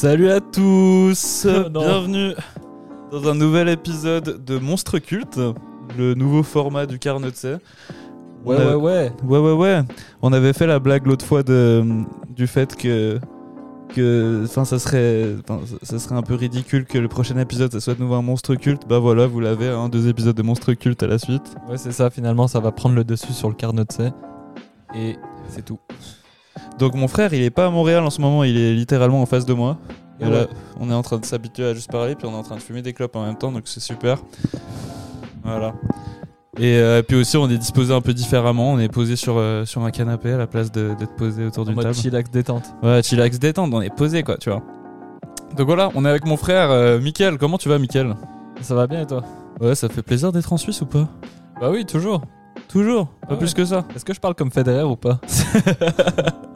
Salut à tous Oh. Bienvenue dans un nouvel épisode de Monstre Culte, le nouveau format du Carnotset. Ouais, a- ouais, ouais. Ouais, ouais, ouais. On avait fait la blague l'autre fois de, du fait que. que enfin, ça serait, enfin, ça- ça serait un peu ridicule que le prochain épisode ça soit de nouveau un monstre culte. Bah voilà, vous l'avez, hein, deux épisodes de monstre culte à la suite. Ouais, c'est ça, finalement, ça va prendre le dessus sur le carnet de C. Et c'est tout. Donc mon frère, il est pas à Montréal en ce moment, il est littéralement en face de moi. Et Ouais. là, on est en train de s'habituer à juste parler, puis on est en train de fumer des clopes en même temps, donc c'est super. Voilà. Et euh, puis aussi, on est disposé un peu différemment. On est posé sur, euh, sur un canapé à la place d'être posé autour d'une table. chillax détente. Ouais, chillax détente, on est posé quoi, tu vois. Donc voilà, on est avec mon frère euh, Mickaël. Comment tu vas, Mickaël? Ça va bien et toi? Ouais, ça fait plaisir d'être en Suisse ou pas? Bah oui, toujours. Toujours Pas Ah ouais. plus que ça Est-ce que je parle comme Federer ou pas?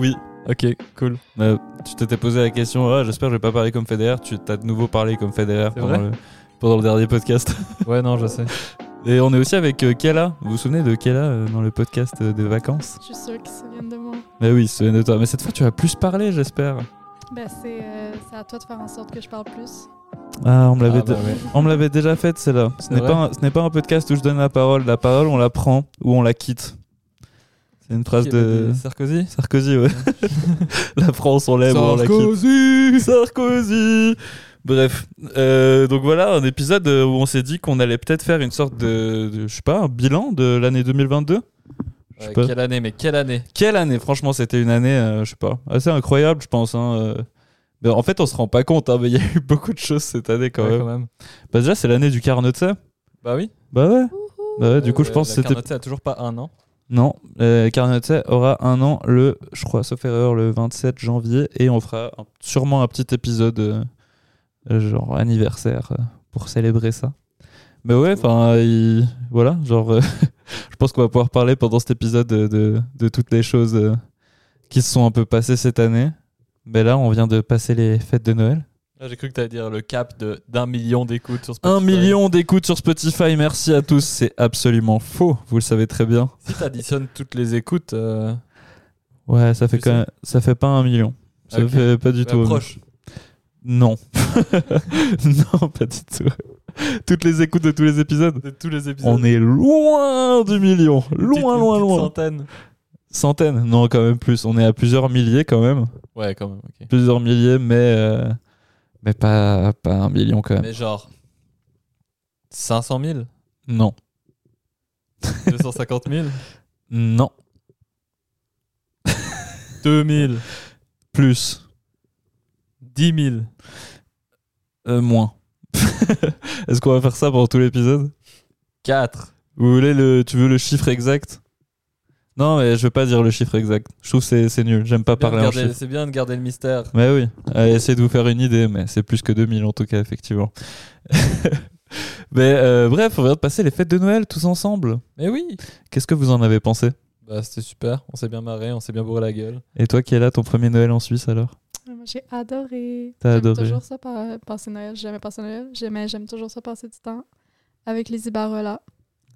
Oui. Ok, cool. Euh, tu t'étais posé la question, ah, j'espère que je vais pas parler comme Federer. Tu t'as de nouveau parlé comme Federer C'est pendant le, pendant le dernier podcast. Ouais, non, je sais. Et on est aussi avec euh, Kella. Vous vous souvenez de Kella euh, dans le podcast euh, de vacances? Je suis sûre qu'ils se souviennent de moi. Bah oui, se souviennent de toi. Mais cette fois, tu vas plus parler, j'espère. Ben, c'est euh, c'est à toi de faire en sorte que je parle plus. Ah, on me l'avait Ah, bah dé- ouais. on me l'avait déjà faite, celle-là. Ce C'est n'est pas, un- ce n'est pas un podcast où je donne la parole. La parole, on la prend ou on la quitte. C'est une phrase de Sarkozy Sarkozy, ouais. la France, on l'aime on la quitte. Sarkozy Bref, euh, donc voilà un épisode euh, où on s'est dit qu'on allait peut-être faire une sorte de, de- je sais pas, un bilan de l'année 2022. Je sais pas. Quelle année, mais quelle année Quelle année Franchement, c'était une année, euh, je sais pas, assez incroyable, je pense. hein, euh. Mais en fait, on se rend pas compte, hein, mais il y a eu beaucoup de choses cette année quand Ouais, même. Bah déjà, c'est l'année du Carnot. Bah oui. Bah ouais. Bah ouais, du coup, je pense que c'était a toujours pas un an. Non. Euh, aura un an le, je crois, sauf erreur, le 27 janvier, et on fera sûrement un petit épisode euh, euh, genre anniversaire euh, pour célébrer ça. Mais ouais, enfin, il- voilà, genre, je pense qu'on va pouvoir parler pendant cet épisode de, de, toutes les choses qui se sont un peu passées cette année. Mais là, on vient de passer les fêtes de Noël. Là, j'ai cru que t'allais dire le cap de- d'un million d'écoutes sur Spotify. Un million d'écoutes sur Spotify, merci à tous. C'est absolument faux, vous le savez très bien. Si t'additionnes toutes les écoutes, euh, Ouais, ça fait Tu quand sais. même, ça fait pas un million. Ça fait pas du tout. proche. Non. non, pas du tout. Toutes les écoutes de tous les épisodes. De tous les épisodes. On est loin du million. Loin, loin, loin. centaine. Centaines. Non, quand même plus. On est à plusieurs milliers quand même. Ouais, quand même, ok. Plusieurs milliers, mais, euh, mais pas, pas un million quand même. Mais genre 500 000 Non. 250 000 Non. 2000 Plus. 10 000 Euh, moins. Est-ce qu'on va faire ça pour tout l'épisode? 4 Vous voulez le, tu veux le chiffre exact? Non, mais je veux pas dire le chiffre exact. Je trouve que c'est c'est nul. J'aime pas parler en chiffres. C'est bien de garder le mystère. Mais oui, Allez, essayez de vous faire une idée, mais c'est plus que 2000 en tout cas, effectivement. mais euh, bref, on vient de passer les fêtes de Noël tous ensemble. Mais oui Qu'est-ce que vous en avez pensé? Bah c'était super, on s'est bien marré, on s'est bien bourré la gueule. Et toi qui es là, ton premier Noël en Suisse alors? Moi, j'ai adoré. T'as J'aime adoré. toujours ça, pa- passer Noël. J'ai jamais passé Noël. J'aimais, j'aime toujours ça, passer du temps avec les Ibarola.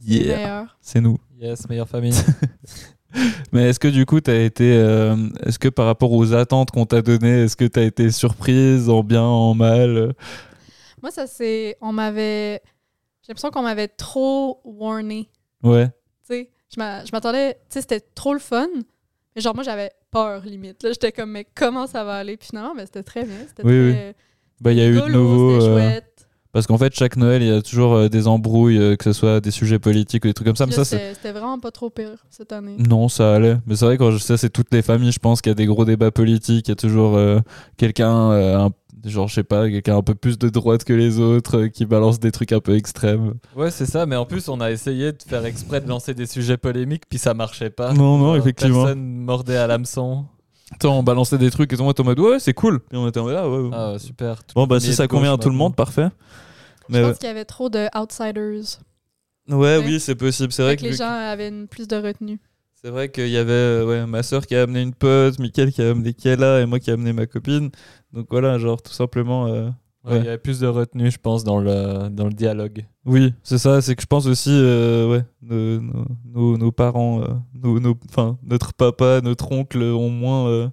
Yeah. C'est nous. Yes, meilleure famille. Mais est-ce que du coup, t'as été. euh, est-ce que par rapport aux attentes qu'on t'a données, est-ce que t'as été surprise en bien, en mal? Moi, ça c'est. On m'avait. J'ai l'impression qu'on m'avait trop warné. Ouais. Tu sais, je m'a- je m'attendais. Tu sais, c'était trop le fun. Mais genre, moi, j'avais peur, limite. Là, j'étais comme, mais comment ça va aller? Puis finalement, mais c'était très bien. C'était Oui, très. Bah, il y a eu de nouveau. C'était euh, chouette. Parce qu'en fait, chaque Noël, il y a toujours euh, des embrouilles, euh, que ce soit des sujets politiques ou des trucs comme ça. Mais Là, ça, c'était vraiment pas trop pire cette année. Non, ça allait. Mais c'est vrai, quand je sais, c'est toutes les familles, je pense qu'il y a des gros débats politiques. Il y a toujours euh, quelqu'un, euh, un- genre, je sais pas, quelqu'un un peu plus de droite que les autres euh, qui balance des trucs un peu extrêmes. ouais, c'est ça, mais en plus on a essayé de faire exprès de lancer des sujets polémiques, puis ça marchait pas. Non, non, effectivement. Personne mordait à l'hameçon. Attends, on balançait des trucs et tout le monde était en mode ouais, c'est cool. Et on était en mode ah ouais. ouais. Ah super. Tout bon, bah si ça convient à tout le monde, parfait. Je Mais pense ouais, qu'il y avait trop de outsiders. ouais, Ouais. oui, c'est possible. C'est vrai que que, les gens avaient une, plus de retenue. c'est vrai qu'il y avait euh, ouais, ma soeur qui a amené une pote, Mickaël qui a amené Kella et moi qui a amené ma copine. Donc voilà, genre tout simplement. euh, Ouais, Il y avait plus de retenue, je pense, dans le, dans le dialogue. Oui, c'est ça. C'est que je pense aussi, euh, ouais, nos, nos- parents, euh, nos, nos- enfin, notre papa, notre oncle ont moins euh,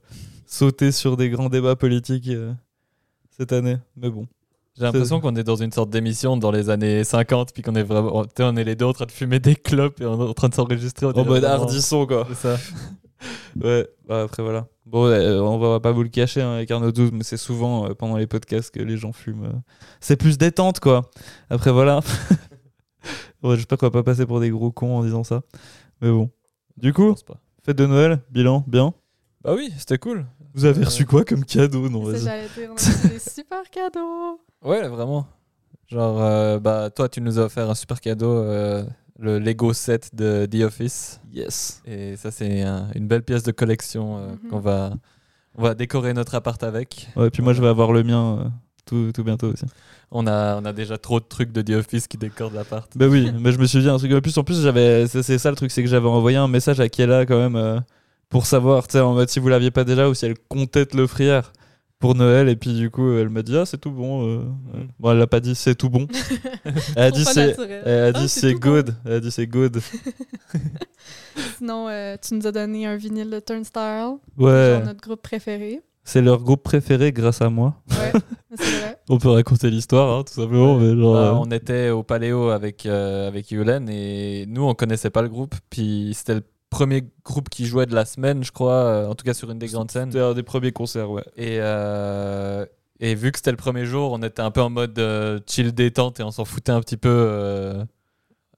sauté sur des grands débats politiques. euh. cette année. Mais bon. J'ai l'impression qu'on est dans une sorte d'émission dans les années 50, puis qu'on est vraiment. On est les deux en train de fumer des clopes et on est en train de s'enregistrer. En mode hardisson, quoi. C'est ça. Ouais, bah après voilà. Bon, euh, on va pas vous le cacher hein, avec Arnaud 12, mais c'est souvent euh, pendant les podcasts que les gens fument. euh. C'est plus détente, quoi. Après voilà. ouais, J'espère qu'on va pas passer pour des gros cons en disant ça. Mais bon. Du coup, fête de Noël, bilan, bien. Bah oui, c'était cool. Vous avez Euh, reçu quoi comme cadeau Non, on a reçu des super cadeaux. Ouais, vraiment. Genre, euh, bah, toi, tu nous as offert un super cadeau, euh, le Lego set de The Office. Yes. Et ça, c'est un- une belle pièce de collection euh, Mhm. qu'on va, on va décorer notre appart avec. Ouais, puis moi je vais avoir le mien euh, tout, tout bientôt aussi. On a, on a déjà trop de trucs de The Office qui décorent l'appart. Bah oui, mais je me suis dit un truc en plus. En plus, j'avais, c'est c'est ça le truc, c'est que j'avais envoyé un message à Kiela quand même euh, pour savoir, tu sais, en mode si vous l'aviez pas déjà ou si elle comptait te l'offrir pour Noël. Et puis du coup, elle m'a dit ah c'est tout bon. euh. Mm. Bon, elle l'a pas dit c'est tout bon. elle a dit c'est, elle a Ah, dit c'est c'est tout bon. good. Elle a dit c'est good. Sinon, euh, tu nous as donné un vinyle de Turnstile, Ouais, genre notre groupe préféré. c'est leur groupe préféré grâce à moi. Ouais, c'est vrai. On peut raconter l'histoire, hein, tout simplement. Mais genre, Bah, euh, on était au Paléo avec, euh, avec Yulen et nous, on connaissait pas le groupe. Puis c'était le premier groupe qui jouait de la semaine, je crois, euh, en tout cas sur une des grandes scènes. C'était un des premiers concerts, ouais. Et, euh, et vu que c'était le premier jour, on était un peu en mode euh, chill détente et on s'en foutait un petit peu euh,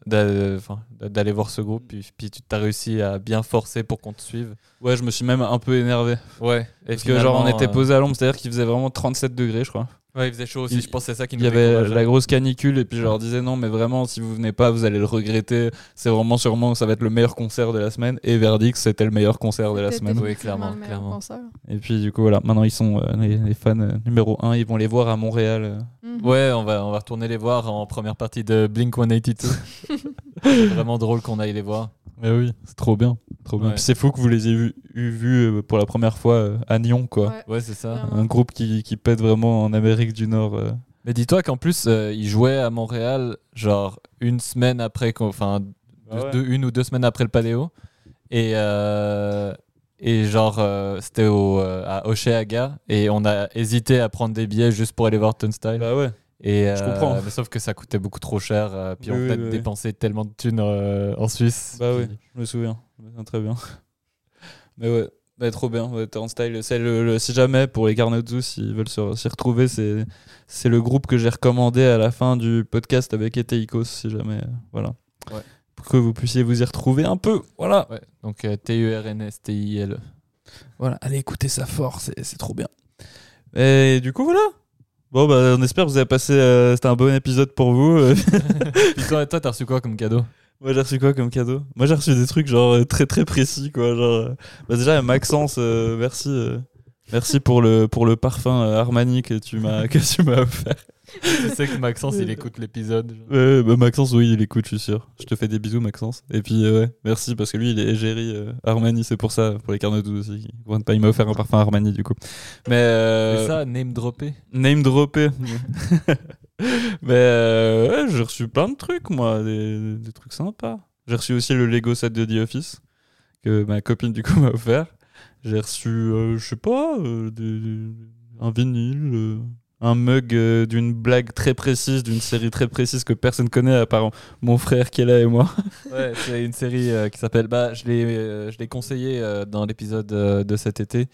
d'aller voir ce groupe. Puis, puis tu as réussi à bien forcer pour qu'on te suive. Ouais, je me suis même un peu énervé. Ouais. Et Parce que genre on était posé à l'ombre, c'est-à-dire qu'il faisait vraiment 37 degrés, je crois. Ouais, il faisait chaud aussi. Il- je pense c'est ça qui Il nous y avait la grosse canicule et puis je leur disais non mais vraiment si vous venez pas vous allez le regretter. C'est vraiment sûrement ça va être le meilleur concert de la semaine et verdict c'était le meilleur concert de la semaine. Oui, clairement, clairement. Et puis du coup voilà maintenant ils sont euh, les, les fans euh, numéro 1 ils vont les voir à Montréal. euh. Mhm. Ouais, on va, on va retourner les voir en première partie de Blink 182. c'est vraiment drôle qu'on aille les voir. Mais oui c'est trop bien trop bien. Ouais. Puis c'est fou que vous les ayez vus eu, vus, euh, pour la première fois euh, à Nyon quoi. Ouais. Ouais, c'est ça. Vraiment. Un groupe qui, qui pète vraiment en Amérique du Nord. euh. Mais dis-toi qu'en plus, euh, ils jouaient à Montréal, genre une semaine après, enfin, Ah ouais. une ou deux semaines après le Paléo. Et, euh, et genre, euh, c'était au, euh, à Oceaga. Et on a hésité à prendre des billets juste pour aller voir Turnstile. Bah ouais. Et, je euh, comprends. Mais sauf que ça coûtait beaucoup trop cher. euh, puis Oui, on oui, a oui, dépensé tellement de thunes euh, en Suisse. Bah oui, Puis- je me souviens. Je me souviens très bien. Mais ouais, bah, trop bien. Ouais, Turnstile, c'est le, le- si jamais pour les Carnotzus, s'ils veulent s'y retrouver, c'est c'est le groupe que j'ai recommandé à la fin du podcast avec Eteikos, si jamais. euh, voilà. Ouais. Pour que vous puissiez vous y retrouver un peu. Voilà. Ouais, donc euh, T-U-R-N-S-T-I-L. Voilà, allez écouter ça fort, c'est c'est trop bien. Et du coup, voilà. Bon, bah, on espère que vous avez passé. euh, C'était un bon épisode pour vous. euh. Toi, toi, t'as reçu quoi comme cadeau? Moi j'ai reçu quoi comme cadeau? Moi j'ai reçu des trucs genre euh, très très précis quoi. Genre, euh, bah, déjà Maxence, euh, merci, euh, merci pour le pour le parfum euh, Armani que tu m'as que tu m'as offert. Je sais que Maxence, il écoute l'épisode. Ouais, bah, Maxence oui il écoute je suis sûr. Je te fais des bisous Maxence. Et puis euh, ouais merci parce que lui il est égérie euh, Armani c'est pour ça pour les carnets douze aussi. Comprennent pas, Il m'a offert un parfum Armani du coup. Mais euh, Et ça, name dropper. Name droppé. Mais euh, ouais, j'ai reçu plein de trucs, moi, des, des trucs sympas. J'ai reçu aussi le Lego set de The Office que ma copine du coup m'a offert. J'ai reçu, euh, je sais pas, euh, des- un vinyle, euh, un mug euh, d'une blague très précise, d'une série très précise que personne connaît à part mon frère qui est là et moi. Ouais, c'est une série qui s'appelle. Bah, je l'ai, je l'ai conseillé dans l'épisode de cet été.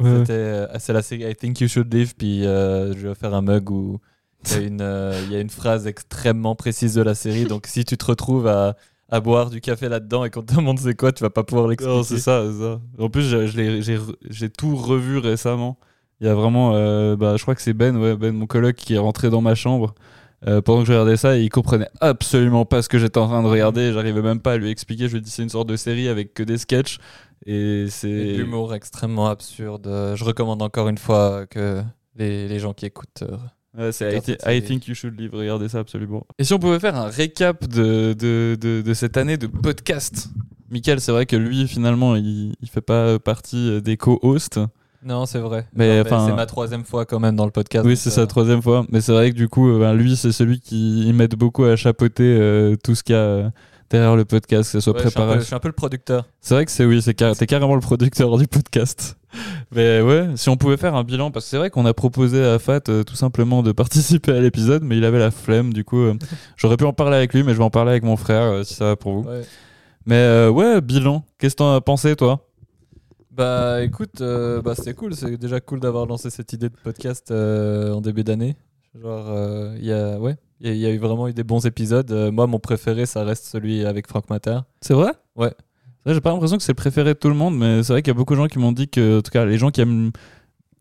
C'était, euh, c'est la série I Think You Should Live. Puis je vais faire un mug où il y, a une, euh, il y a une phrase extrêmement précise de la série. Donc si tu te retrouves à, à boire du café là-dedans et qu'on te demande c'est quoi, tu vas pas pouvoir l'expliquer. Non, c'est ça, c'est ça. En plus, j'ai- je l'ai- j'ai re- j'ai tout revu récemment. Il y a vraiment, euh, bah, je crois que c'est Ben, ouais, Ben, mon coloc, qui est rentré dans ma chambre euh, pendant que je regardais ça et il comprenait absolument pas ce que j'étais en train de regarder. J'arrivais même pas à lui expliquer. Je lui ai dit c'est une sorte de série avec que des sketchs et Et de c'est l'humour extrêmement absurde. Euh, Je recommande encore une fois que les, les gens qui écoutent. euh, Ouais, c'est I. Think You Should Live. Regardez ça absolument. Et si on pouvait faire un récap de, de, de, de cette année de podcast? Michael, c'est vrai que lui, finalement, il, il fait pas partie des co-hosts. Non, c'est vrai. Mais, c'est ma troisième fois quand même dans le podcast. Oui, c'est euh, sa troisième fois. Mais c'est vrai que du coup, euh, ben, lui, c'est celui qui m'aide beaucoup à chapeauter euh, tout ce qu'il y a derrière le podcast, que ce soit ouais, je, suis un peu, je suis un peu le producteur. C'est vrai que c'est oui, c'est car- t'es carrément le producteur du podcast. Mais ouais, si on pouvait faire un bilan, parce que c'est vrai qu'on a proposé à Fat euh, tout simplement de participer à l'épisode, mais il avait la flemme, du coup, euh, j'aurais pu en parler avec lui, mais je vais en parler avec mon frère, euh, si ça va pour vous. Ouais. Mais ouais, bilan, qu'est-ce que t'en as pensé, toi? Bah écoute, bah, c'était cool. C'est déjà cool d'avoir lancé cette idée de podcast en début d'année. Genre, il y a, ouais, il y, a- il y a eu vraiment eu des bons épisodes. Moi, mon préféré, ça reste celui avec Frank Mater. C'est vrai? Ouais. J'ai pas l'impression que c'est le préféré de tout le monde, mais c'est vrai qu'il y a beaucoup de gens qui m'ont dit que, en tout cas, les gens qui aiment,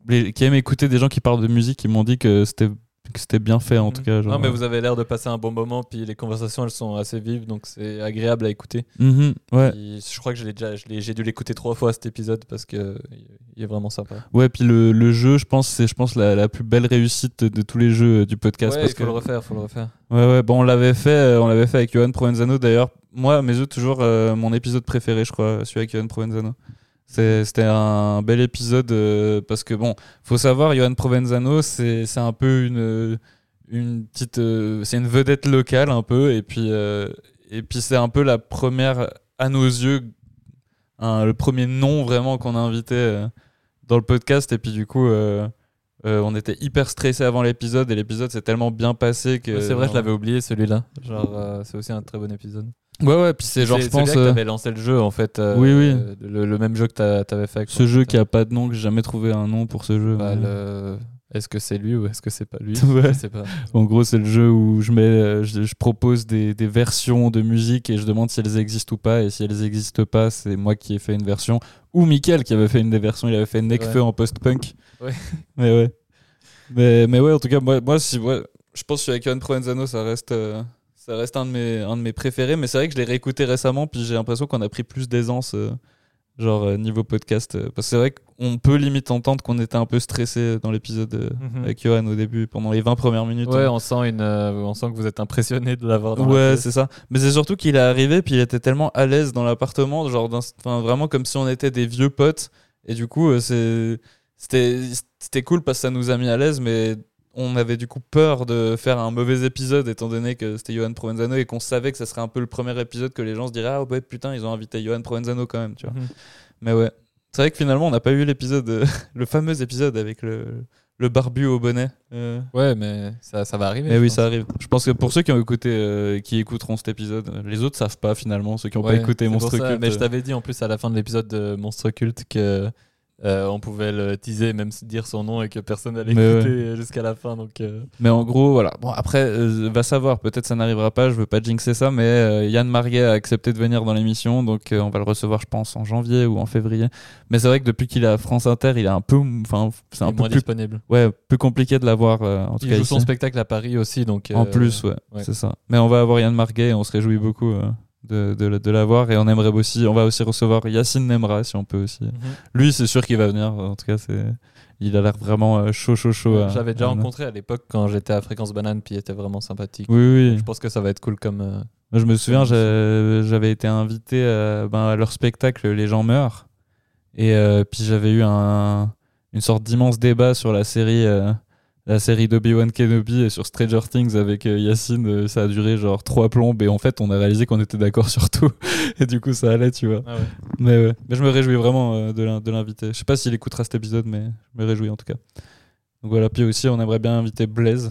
les- qui aiment écouter des gens qui parlent de musique, ils m'ont dit que c'était que c'était bien fait, en tout cas. genre. Non, mais vous avez l'air de passer un bon moment. Puis les conversations, elles sont assez vives, donc c'est agréable à écouter. Mhm, ouais. Puis je crois que je l'ai déjà, je l'ai- j'ai dû l'écouter trois fois cet épisode parce que il est vraiment sympa. Ouais, puis le, le jeu, je pense, c'est je pense la, la plus belle réussite de tous les jeux euh, du podcast. ouais, parce il faut que- le refaire, faut le refaire. Ouais, ouais, bon, on l'avait fait, euh, on l'avait fait avec Johan Provenzano. D'ailleurs, moi, mes yeux, toujours euh, mon épisode préféré, je crois, celui avec Johan Provenzano. C'était un bel épisode euh, parce que, bon, faut savoir, Johan Provenzano, c'est un peu une, une petite. euh, c'est une vedette locale, un peu, et puis, et puis c'est un peu la première, à nos yeux, le premier nom vraiment qu'on a invité dans le podcast, et puis du coup. euh, on était hyper stressé avant l'épisode et l'épisode s'est tellement bien passé que. C'est vrai, je l'avais oublié celui-là. Genre, euh, c'est aussi un très bon épisode. Ouais, ouais, puis c'est genre, je pense, euh, t'avais lancé le jeu en fait. euh, Oui, oui. Le, le même jeu que t'avais fait. Avec ce jeu qui a pas de nom, que j'ai jamais trouvé un nom pour ce jeu. Bah, mais- le- Est-ce que c'est lui ou est-ce que c'est pas lui Ouais. Je sais pas. En gros, c'est le jeu où je, mets, euh, je, je propose des, des versions de musique et je demande si elles existent ou pas. Et si elles n'existent pas, c'est moi qui ai fait une version. Ou Mickaël qui avait fait une des versions. Il avait fait Necfeu Ouais. en post-punk. Ouais. Mais ouais. Mais, mais ouais, en tout cas, moi, moi si, ouais, je pense que avec Johan Provenzano, ça reste, euh, ça reste un, de mes, un de mes préférés. Mais c'est vrai que je l'ai réécouté récemment. Puis j'ai l'impression qu'on a pris plus d'aisance. euh, Genre euh, niveau podcast. euh, parce que c'est vrai qu'on peut limite entendre qu'on était un peu stressé dans l'épisode Mhm. avec Johan au début, pendant les 20 premières minutes. Ouais, hein. on sent, une, on sent que vous êtes impressionné de l'avoir. dans Ouais, c'est ça. Mais c'est surtout qu'il est arrivé, puis il était tellement à l'aise dans l'appartement, genre, vraiment comme si on était des vieux potes. Et du coup, c'est- c'était c'était cool parce que ça nous a mis à l'aise, mais on avait du coup peur de faire un mauvais épisode, étant donné que c'était Johan Provenzano et qu'on savait que ça serait un peu le premier épisode que les gens se diraient Ah ouais, putain, ils ont invité Johan Provenzano quand même, tu vois. Mhm. Mais ouais. C'est vrai que finalement, on n'a pas eu l'épisode, euh, le fameux épisode avec le, le barbu au bonnet. euh, Ouais, mais ça, ça va arriver. mais oui, pense. ça arrive. Je pense que pour ceux qui ont écouté, euh, qui écouteront cet épisode, les autres savent pas finalement, ceux qui n'ont Ouais, pas écouté Monstre. Culte. Mais je t'avais dit en plus à la fin de l'épisode de Monstre Culte que euh, on pouvait le teaser, même dire son nom et que personne n'allait écouter jusqu'à la fin. Donc, euh, Mais en gros, voilà. Bon, après, euh, va savoir, peut-être ça n'arrivera pas, je veux pas jinxer ça, mais euh, Yann Marguet a accepté de venir dans l'émission, donc euh, on va le recevoir, je pense, en janvier ou en février. Mais c'est vrai que depuis qu'il est à France Inter, il est un peu. Enfin, c'est un peu moins plus, disponible. ouais, plus compliqué de l'avoir, euh, en tout Il cas. joue ici. son spectacle à Paris aussi, donc. En euh, plus, ouais, ouais. c'est ça. Mais on va avoir Yann Marguet et on se réjouit beaucoup euh, de, de, de l'avoir. Et on aimerait aussi, on va aussi recevoir Yacine Nemra si on peut aussi. Mhm. Lui, c'est sûr qu'il va venir. En tout cas, c'est, il a l'air vraiment euh, chaud, chaud, chaud. J'avais déjà à- rencontré à l'époque quand j'étais à Fréquence Banane, puis il était vraiment sympathique. Oui, oui. Je pense que ça va être cool comme. euh, je me souviens, j'avais été invité à, ben, à leur spectacle Les gens meurent. Et euh, puis j'avais eu un, une sorte d'immense débat sur la série, euh, la série d'Obi-Wan Kenobi et sur Stranger Things avec euh, Yacine. Euh, Ça a duré genre trois plombes et en fait, on a réalisé qu'on était d'accord sur tout. et du coup, ça allait, tu vois. Ah ouais. Mais, ouais. mais je me réjouis vraiment euh, de l'in- de l'inviter. Je sais pas s'il écoutera cet épisode, mais je me réjouis en tout cas. Donc voilà, puis aussi, on aimerait bien inviter Blaise.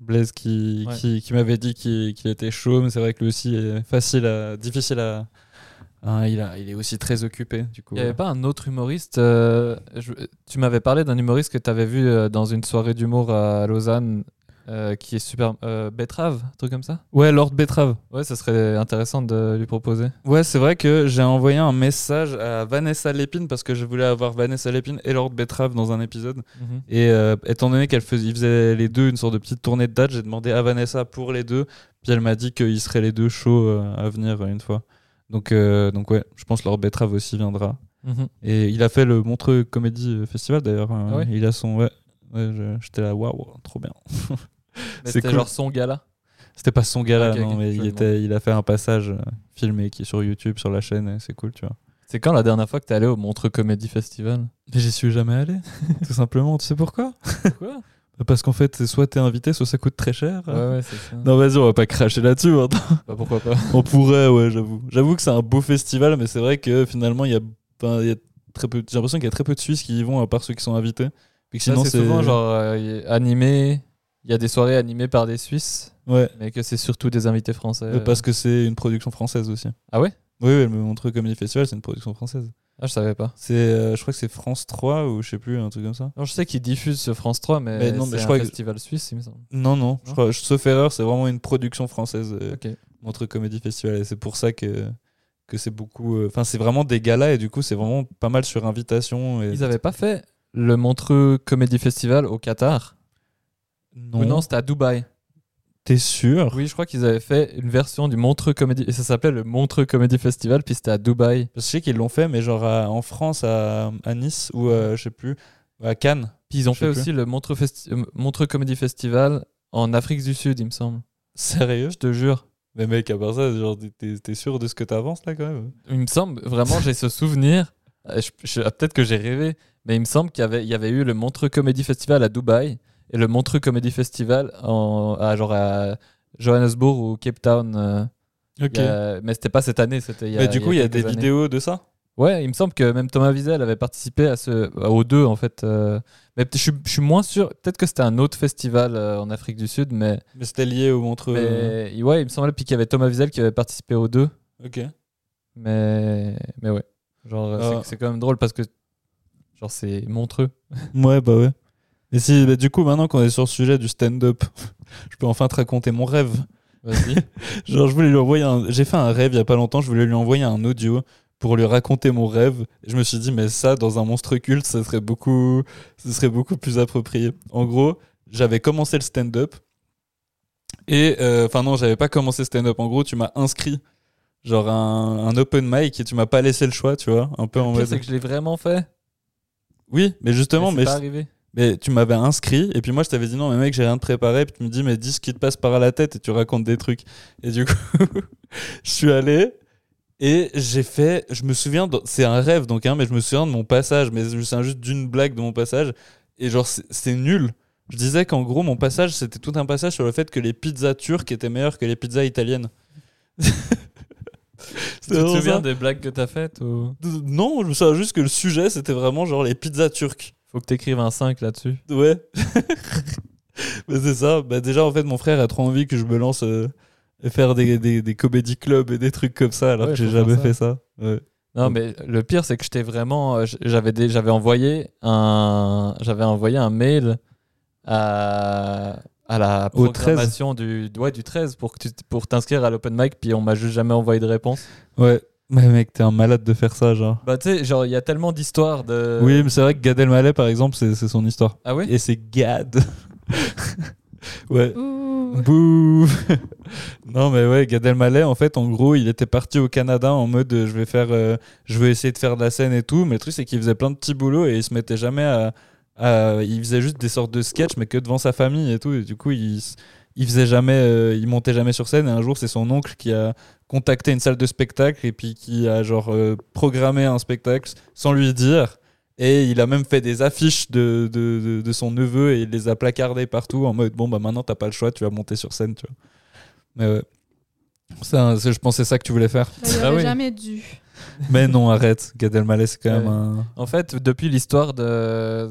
Blaise qui, Ouais. qui, qui m'avait dit qu'il qu'il était chaud, mais c'est vrai que lui aussi est facile à, difficile à. Hein, il, a, il est aussi très occupé, du coup. Il n'y avait pas un autre humoriste euh, je- Tu m'avais parlé d'un humoriste que tu avais vu euh, dans une soirée d'humour à Lausanne euh, qui est super. Euh, Betrave, un truc comme ça? Ouais, Lord Betrave. Ouais, ça serait intéressant de lui proposer. Ouais, c'est vrai que j'ai envoyé un message à Vanessa Lépine parce que je voulais avoir Vanessa Lépine et Lord Betrave dans un épisode. Et euh, étant donné qu'elle faisait, ils faisaient les deux une sorte de petite tournée de date, j'ai demandé à Vanessa pour les deux. Puis elle m'a dit qu'ils seraient les deux chauds à venir une fois. Donc, euh, donc ouais, je pense que Lord Betrave aussi viendra. Mhm. Et il a fait le Montreux Comédie Festival d'ailleurs. Euh, Ah ouais il a son. Ouais, j'étais là, waouh, trop bien. C'était cool. genre son gala. C'était pas son ok, non, mais il, me était, il a fait un passage euh, filmé qui est sur YouTube, sur la chaîne, c'est cool, tu vois. C'est quand la dernière fois que t'es allé au Montreux Comedy Festival? Mais j'y suis jamais allé, tout simplement. Tu sais pourquoi? Quoi Parce qu'en fait, c'est soit t'es invité, soit ça coûte très cher. Ouais, ouais, c'est ça. Non, vas-y, on va pas cracher là-dessus. hein. Bah, pourquoi pas On pourrait, ouais, j'avoue. J'avoue que c'est un beau festival, mais c'est vrai que finalement, il y a, y très peu. J'ai l'impression qu'il y a très peu de Suisses qui y vont à part ceux qui sont invités. Puis que Là, sinon c'est souvent genre euh, animé. Il y a des soirées animées par des Suisses, Ouais. mais que c'est surtout des invités français. Euh, Parce que c'est une production française aussi. Ah ouais? Oui, oui, le Montreux Comedy Festival, c'est une production française. Ah, je savais pas. C'est, euh, je crois que c'est France 3 ou je sais plus, un truc comme ça. Non, je sais qu'ils diffusent sur France 3, mais, Mais non, mais c'est je un crois que- festival suisse, il me semble. Non, non, je crois, sauf erreur, c'est vraiment une production française, euh. Montreux Comedy Festival. Et c'est pour ça que, que c'est beaucoup. euh, Enfin, c'est vraiment des galas et du coup, c'est vraiment pas mal sur invitation. Et... Ils avaient pas fait le Montreux Comedy Festival au Qatar? Non, Ou non, c'était à Dubaï? T'es sûr? Oui, je crois qu'ils avaient fait une version du Montreux Comedy et ça s'appelait le Montreux Comedy Festival, puis c'était à Dubaï. Parce que Je sais qu'ils l'ont fait, mais genre à- en France, à, à Nice ou à, je sais plus, à Cannes. Puis ils ont fait plus. aussi le Montreux, Festi- euh, Montreux Comedy Festival en Afrique du Sud, il me semble. Sérieux? Je te jure. Mais mec, à part ça, genre, t'es- sûr de ce que t'avances là quand même? Il me semble, vraiment, j'ai ce souvenir. euh, je- Peut-être que j'ai rêvé, mais il me semble qu'il y avait, il y avait eu le Montreux Comedy Festival à Dubaï et le Montreux Comedy Festival en, à, genre à Johannesburg ou Cape Town. euh, Ok. a- mais c'était pas cette année, c'était il y a Mais du coup, il y a des années. vidéos de ça? Ouais, il me semble que même Thomas Wiesel avait participé à ce, aux deux en fait. euh, mais je, suis- je suis moins sûr. Peut-être que c'était un autre festival euh, en Afrique du Sud, mais, Mais c'était lié au Montreux. mais ouais, il me semblait puis qu'il y avait Thomas Wiesel qui avait participé aux deux. Ok. Mais mais ouais, genre euh, c'est- Ah. c'est quand même drôle parce que genre c'est montreux. Ouais, bah ouais. Et si, bah, du coup, maintenant qu'on est sur le sujet du stand-up, je peux enfin te raconter mon rêve. Vas-y. Genre, je voulais lui envoyer un. J'ai fait un rêve il y a pas longtemps, je voulais lui envoyer un audio pour lui raconter mon rêve. Je me suis dit, mais ça, dans un monstre culte, ça serait beaucoup, ce serait beaucoup plus approprié. En gros, j'avais commencé le stand-up. Et, euh, enfin, non, j'avais pas commencé stand-up. En gros, tu m'as inscrit, genre, un, un open mic et tu m'as pas laissé le choix, tu vois. Un peu en Le mode. c'est que je l'ai vraiment fait? Oui, mais justement, c'est mais, pas je- arrivé. Mais tu m'avais inscrit et puis moi je t'avais dit non mais mec j'ai rien de préparé puis tu me dis mais dis ce qui te passe par la tête et tu racontes des trucs. Et du coup je suis allé et j'ai fait je me souviens de- c'est un rêve donc hein mais je me souviens de mon passage mais je me souviens juste d'une blague de mon passage et genre c'est- c'est nul. Je disais qu'en gros mon passage c'était tout un passage sur le fait que les pizzas turques étaient meilleures que les pizzas italiennes. Tu te souviens des blagues que t'as faites ou? Non je me souviens juste que le sujet c'était vraiment genre les pizzas turques faut que t'écrives un 5 là-dessus. Ouais. Mais c'est ça. Bah, déjà, en fait, mon frère a trop envie que je me lance euh, et faire des, des, des comédie clubs et des trucs comme ça, alors Ouais, que j'ai jamais ça. fait ça. Ouais. Non, mais le pire, c'est que j'étais vraiment. euh, J'avais des- j'avais envoyé un, j'avais envoyé un mail à, à la Au 13. programmation du, ouais, du 13 pour, que tu- pour t'inscrire à l'open mic, puis on m'a juste jamais envoyé de réponse. Ouais. Mais mec, t'es un malade de faire ça, genre. Bah, tu sais, genre, il y a tellement d'histoires de. Oui, mais c'est vrai que Gad Elmaleh, par exemple, c'est c'est son histoire. Ah oui Et c'est Gad. ouais. Ouh. Bouh Non mais ouais, Gad Elmaleh en fait en gros il était parti au Canada en mode euh, je vais faire euh, je vais essayer de faire de la scène et tout mais le truc c'est qu'il faisait plein de petits boulots et il se mettait jamais à, à- il faisait juste des sortes de sketchs mais que devant sa famille et tout et du coup il s- il faisait jamais euh, il montait jamais sur scène et un jour c'est son oncle qui a contacté une salle de spectacle et puis qui a genre euh, programmé un spectacle sans lui dire et il a même fait des affiches de, de, de- de son neveu et il les a placardées partout en mode bon bah maintenant t'as pas le choix, tu vas monter sur scène, tu vois. Mais ouais. Ça, je pensais ça que tu voulais faire. Il Ah oui. jamais dû. Mais non, arrête. Gad Elmaleh, c'est quand même Ouais. un. En fait, depuis l'histoire de,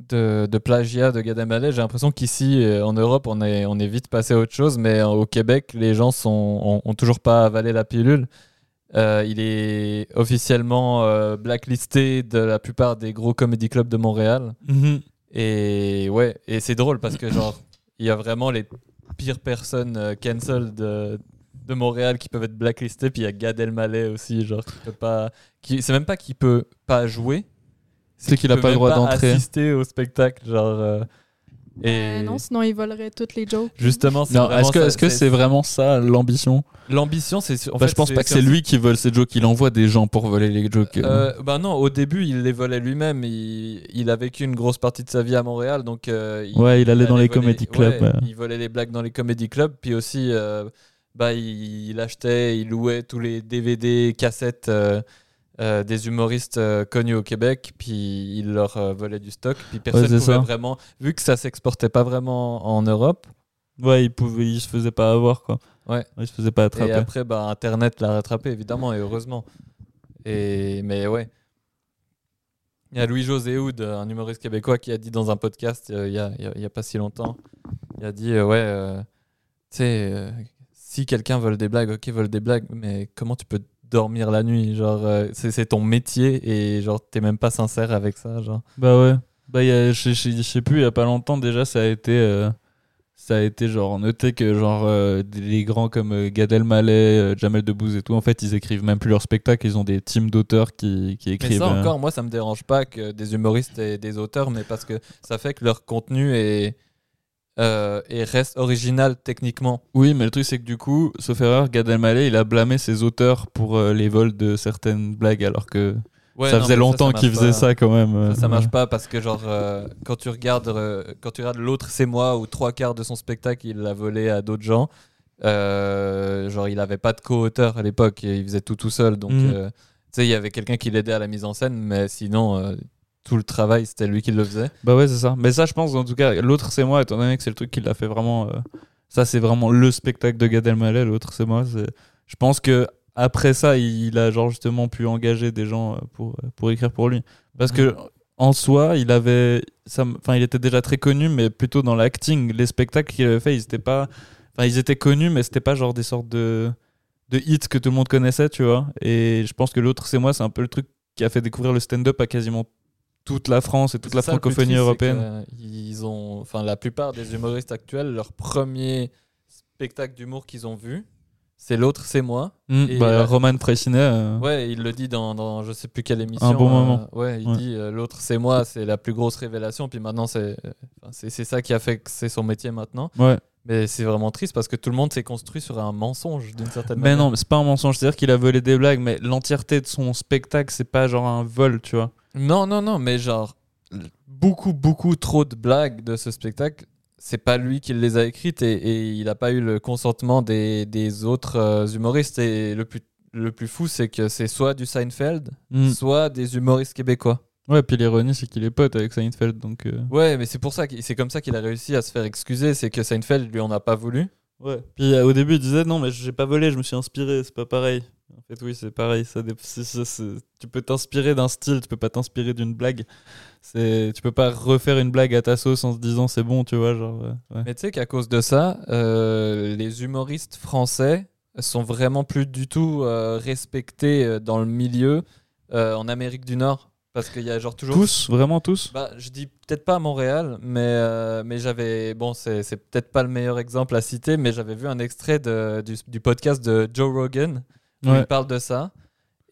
de, de plagiat de Gad Elmaleh, j'ai l'impression qu'ici, euh, en Europe, on est, on est vite passé à autre chose, mais euh, au Québec, les gens sont, ont, ont toujours pas avalé la pilule. Euh, il est officiellement euh, blacklisté de la plupart des gros comedy clubs de Montréal. Mhm. Et ouais, et c'est drôle parce que genre, il y a vraiment les pires personnes euh, cancel de, de Montréal qui peuvent être blacklistées, puis il y a Gad Elmaleh aussi, genre qui peut pas, qui, c'est même pas qu'il peut pas jouer, C'est qu'il a peut pas le droit d'entrer. Assister au spectacle, genre. euh, et non, sinon il volerait toutes les jokes. justement, c'est est-ce que ça, est-ce que c'est vraiment ça l'ambition? L'ambition, c'est en Bah, Je pense pas que c'est lui qui vole ses jokes, il envoie des gens pour voler les jokes. Euh, bah non, au début, il les volait lui-même. Il, il a vécu une grosse partie de sa vie à Montréal, donc euh, Ouais, il allait dans les voler- comedy clubs, ouais, ouais. Il volait les blagues dans les comedy clubs, puis aussi, euh, bah, il, il achetait, il louait tous les DVD, cassettes euh, euh, des humoristes euh, connus au Québec, puis il leur euh, volait du stock, puis personne c'est pouvait ça. vraiment, vu que ça s'exportait pas vraiment en Europe. Ouais, il pouvait, il se faisait pas avoir quoi. Ouais. Il se faisait pas Et attraper. après, bah, Internet l'a rattrapé, évidemment, et heureusement. Et, mais ouais. Il y a Louis-José Houd, un humoriste québécois, qui a dit dans un podcast euh, il y, a, a- a pas si longtemps, il a dit, euh, ouais, euh, tu sais, euh, si quelqu'un veut des blagues, ok, veut des blagues, mais comment tu peux dormir la nuit Genre, euh, c'est ton métier et genre, t'es même pas sincère avec ça, genre. Bah ouais. Bah, il y a- je sais plus, il y a pas longtemps déjà, ça a été. euh, ça a été genre noté que genre euh, les grands comme euh, Gad Elmaleh, Jamel Debbouze et tout, en fait, ils écrivent même plus leurs spectacles, ils ont des teams d'auteurs qui, qui Mais écrivent. ça euh, encore, moi, ça me dérange pas que des humoristes et des auteurs, mais parce que ça fait que leur contenu est, euh, et reste original techniquement. Oui, mais le truc c'est que du coup, sauf erreur, Gad Elmaleh, il a blâmé ses auteurs pour euh, les vols de certaines blagues, alors que Ouais, ça non, faisait longtemps qu'il faisait ça quand même. Ça, ça marche pas parce que genre euh, quand tu regardes quand tu regardes l'autre c'est moi ou trois quarts de son spectacle il l'a volé à d'autres gens genre il avait pas de co-auteur à l'époque il faisait tout tout seul donc Mhm. tu sais il y avait quelqu'un qui l'aidait à la mise en scène mais sinon tout le travail c'était lui qui le faisait Bah ouais, c'est ça. Mais ça, je pense, en tout cas, l'autre c'est moi, étant donné que c'est le truc qui l'a fait vraiment. euh, Ça, c'est vraiment le spectacle de Gad Elmaleh, l'autre c'est moi. Je pense que après ça, il a genre justement pu engager des gens euh, pour, pour écrire pour lui. Parce que en soi, il avait. Enfin, il était déjà très connu, mais plutôt dans l'acting. Les spectacles qu'il avait fait, ils étaient pas. Enfin, ils étaient connus, mais c'était pas genre des sortes de de hits que tout le monde connaissait, tu vois. Et je pense que l'autre c'est moi, c'est un peu le truc qui a fait découvrir le stand-up à quasiment toute la France et toute la ça, francophonie triste, européenne. ils ont enfin la plupart des humoristes actuels leur premier spectacle d'humour qu'ils ont vu c'est l'autre c'est moi Mm, Et, bah, euh, Roman Frécinet. euh, Ouais, il le dit dans, dans je sais plus quelle émission. Un bon euh, moment. ouais, il Ouais. dit euh, l'autre c'est moi, c'est la plus grosse révélation. Puis maintenant c'est euh, c'est ça qui a fait que c'est son métier maintenant. Ouais. Mais c'est vraiment triste parce que tout le monde s'est construit sur un mensonge d'une certaine Mais manière. non, mais c'est pas un mensonge. C'est-à-dire qu'il a volé des blagues, mais l'entièreté de son spectacle, c'est pas genre un vol, tu vois. Non, non, non, mais genre beaucoup, beaucoup trop de blagues de ce spectacle. C'est pas lui qui les a écrites et, et il a pas eu le consentement des, des autres euh, humoristes. Et le plus, le plus fou, c'est que c'est soit du Seinfeld, Mm. soit des humoristes québécois. Ouais, puis l'ironie, c'est qu'il est pote avec Seinfeld, donc. euh, Ouais, mais c'est pour ça, c'est comme ça qu'il a réussi à se faire excuser, c'est que Seinfeld lui en a pas voulu. Ouais. Puis euh, au début, il disait non, mais j'ai pas volé, je me suis inspiré, c'est pas pareil. En fait, oui, c'est pareil. Ça, Tu peux t'inspirer d'un style, tu peux pas t'inspirer d'une blague. C'est, tu peux pas refaire une blague à ta sauce en se disant c'est bon, tu vois, genre. euh, ouais. Mais tu sais qu'à cause de ça, euh, les humoristes français sont vraiment plus du tout euh, respectés dans le milieu euh, en Amérique du Nord. Parce qu'il y a genre toujours. Tous, vraiment tous? Bah, je dis peut-être pas à Montréal, mais, euh, mais j'avais. Bon, c'est peut-être pas le meilleur exemple à citer, mais j'avais vu un extrait de- du, du podcast de Joe Rogan Ouais. il parle de ça.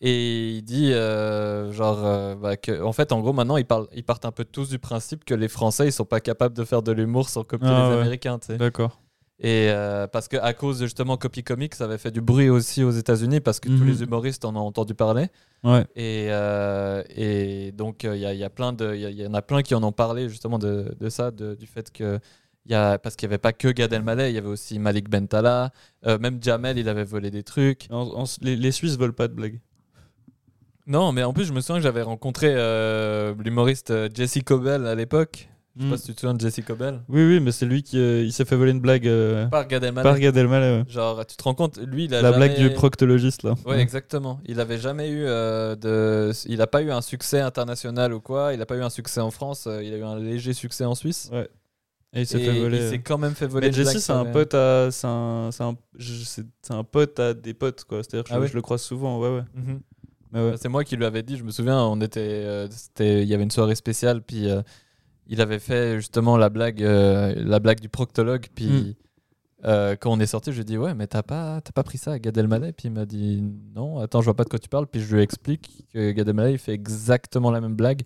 Et il dit, euh, genre, euh, bah, que, en fait, en gros, maintenant, ils, parlent, ils partent un peu tous du principe que les Français, ils sont pas capables de faire de l'humour sans copier Ah, les ouais. Américains, tu sais. D'accord. Et euh, parce que à cause de justement Copy Comics, ça avait fait du bruit aussi aux États-Unis parce que tous Mhm. les humoristes en ont entendu parler. Ouais. Et, et donc, il y, a- y a plein de, il y, y en a plein qui en ont parlé justement de, de ça, de- du fait que. Y a, parce qu'il n'y avait pas que Gad Elmaleh, il y avait aussi Malik Bentala, euh, même Jamel, il avait volé des trucs. En- en- les, les Suisses veulent pas de blagues. Non, mais en plus, je me souviens que j'avais rencontré euh, l'humoriste euh, Jesse Cobel à l'époque. Je sais Mm. pas si tu te souviens de Jesse Cobel. Oui, oui, mais c'est lui qui euh, il s'est fait voler une blague Par Gad Elmaleh. par Gad Elmaleh. ouais. Genre, tu te rends compte, lui, il a La jamais- blague du proctologiste là. Ouais, exactement. Il avait jamais eu de. Il a pas eu un succès international ou quoi. Il a pas eu un succès en France. Il a eu un léger succès en Suisse. Ouais. Et il s'est fait voler. il euh. s'est quand même fait voler. Mais Jesse, c'est un pote à. C'est un, c'est un, un pote à des potes, quoi. C'est-à-dire que Ah je, ouais? je le croise souvent, ouais, ouais. Mhm. Ouais. Bah, C'est moi qui lui avais dit. Je me souviens, on était. euh, c'était- Il y avait une soirée spéciale. Puis euh, il avait fait justement la blague, euh, la blague du proctologue. Puis. Mm. euh, quand on est sorti, je lui ai dit ouais, mais t'as pas, t'as pas pris ça à Gad Elmaleh? Puis il m'a dit non, attends, je vois pas de quoi tu parles. Puis je lui explique que Gad Elmaleh il fait exactement la même blague.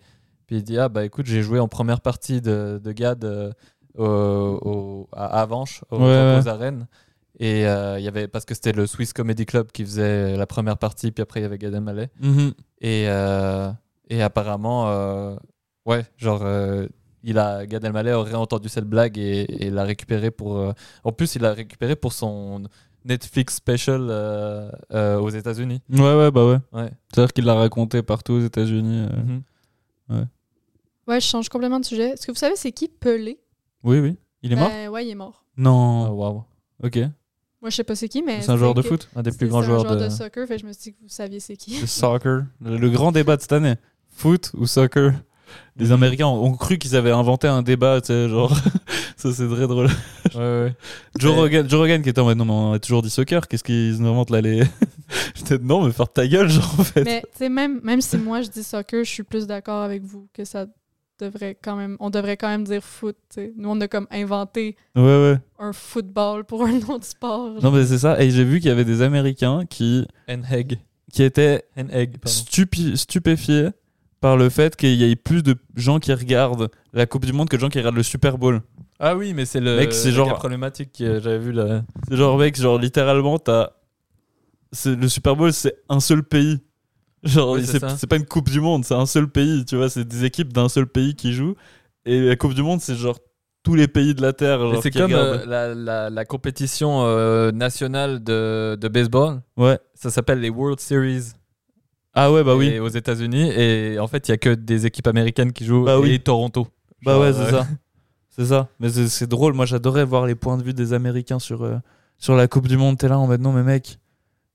Puis il dit ah bah écoute, j'ai joué en première partie de, de Gad euh, au, au- à Avanches, au, Ouais, aux ouais. arènes. Et euh, il y avait parce que c'était le Swiss Comedy Club qui faisait la première partie, puis après il y avait Gad Elmaleh. Mhm. Et, euh, et apparemment, euh, ouais, genre, euh, il a, Gad Elmaleh aurait entendu cette blague et, et l'a récupéré pour. euh, en plus, il l'a récupéré pour son Netflix special euh, euh, aux États-Unis. Ouais, ouais, bah ouais. Ouais. C'est-à-dire qu'il l'a raconté partout aux États-Unis. euh. Mhm. Ouais, je change complètement de sujet. Est-ce que vous savez c'est qui Pelé? Oui, oui. Il est mort Ben, Ouais, il est mort. Non. Ah, waouh. Ok. Moi, je sais pas c'est qui, mais. C'est un joueur de foot Un des plus grands c'est un joueurs joueur de. de soccer, fait je me suis dit que vous saviez c'est qui. Le soccer. Le, le grand débat de cette année. Foot ou soccer? Les Américains ont, ont cru qu'ils avaient inventé un débat, tu sais, genre. ça, c'est très drôle. Ouais, ouais. Joe Mais- Rogan, Joe Rogan qui était en mode non, mais on a toujours dit soccer, qu'est-ce qu'ils nous inventent là les. J'étais non, mais faire ta gueule, genre, en fait. Mais tu sais, même, même si moi je dis soccer, je suis plus d'accord avec vous que ça devrait quand même. On devrait quand même dire foot. Nous, on a comme inventé Ouais, ouais. un football pour un autre sport. Non, mais c'est ça. Et j'ai vu qu'il y avait des Américains qui, qui étaient stupi- stupéfiés par le fait qu'il y ait plus de gens qui regardent la Coupe du Monde que de gens qui regardent le Super Bowl. Ah oui, mais c'est le, Mec, c'est genre- problématique que j'avais vu là. C'est genre, mec, genre, littéralement, t'as. c'est- Le Super Bowl, c'est un seul pays. Genre, Oui, c'est c'est c'est pas une Coupe du Monde, c'est un seul pays, tu vois, c'est des équipes d'un seul pays qui jouent. Et la Coupe du Monde, c'est genre tous les pays de la Terre. Genre, C'est comme euh, la, la, la compétition euh, nationale de, de baseball. Ouais. Ça s'appelle les World Series. Ah ouais, bah oui. Et aux États-Unis. Et en fait, il y a que des équipes américaines qui jouent Bah oui. et Toronto. Bah Genre, ouais, c'est euh, ça. C'est ça. Mais c'est c'est drôle. Moi, j'adorais voir les points de vue des Américains sur, sur la Coupe du Monde. T'es là en mode non, mais mec.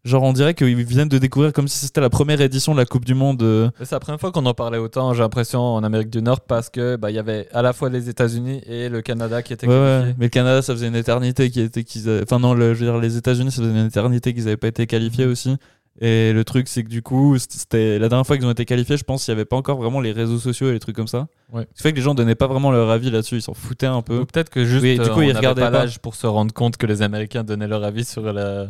Genre, on dirait qu'ils viennent de découvrir comme si c'était la première édition de la Coupe du Monde. euh. C'est la première fois qu'on en parlait autant, j'ai l'impression, en Amérique du Nord, parce que bah, il y avait à la fois les États-Unis et le Canada qui étaient Ouais, ouais. qualifiés. Mais le Canada, ça faisait une éternité qu'ils avaient- Enfin, non, le- je veux dire, les États-Unis, ça faisait une éternité qu'ils n'avaient pas été qualifiés aussi. Et le truc, c'est que du coup, c'était la dernière fois qu'ils ont été qualifiés, je pense qu'il n'y avait pas encore vraiment les réseaux sociaux et les trucs comme ça. Ouais. Ce qui fait que les gens donnaient pas vraiment leur avis là-dessus, ils s'en foutaient un peu. Peut-être que juste Oui, du euh, coup, on ils regardaient pas pas. l'âge pour se rendre compte que les Américains donnaient leur avis sur la.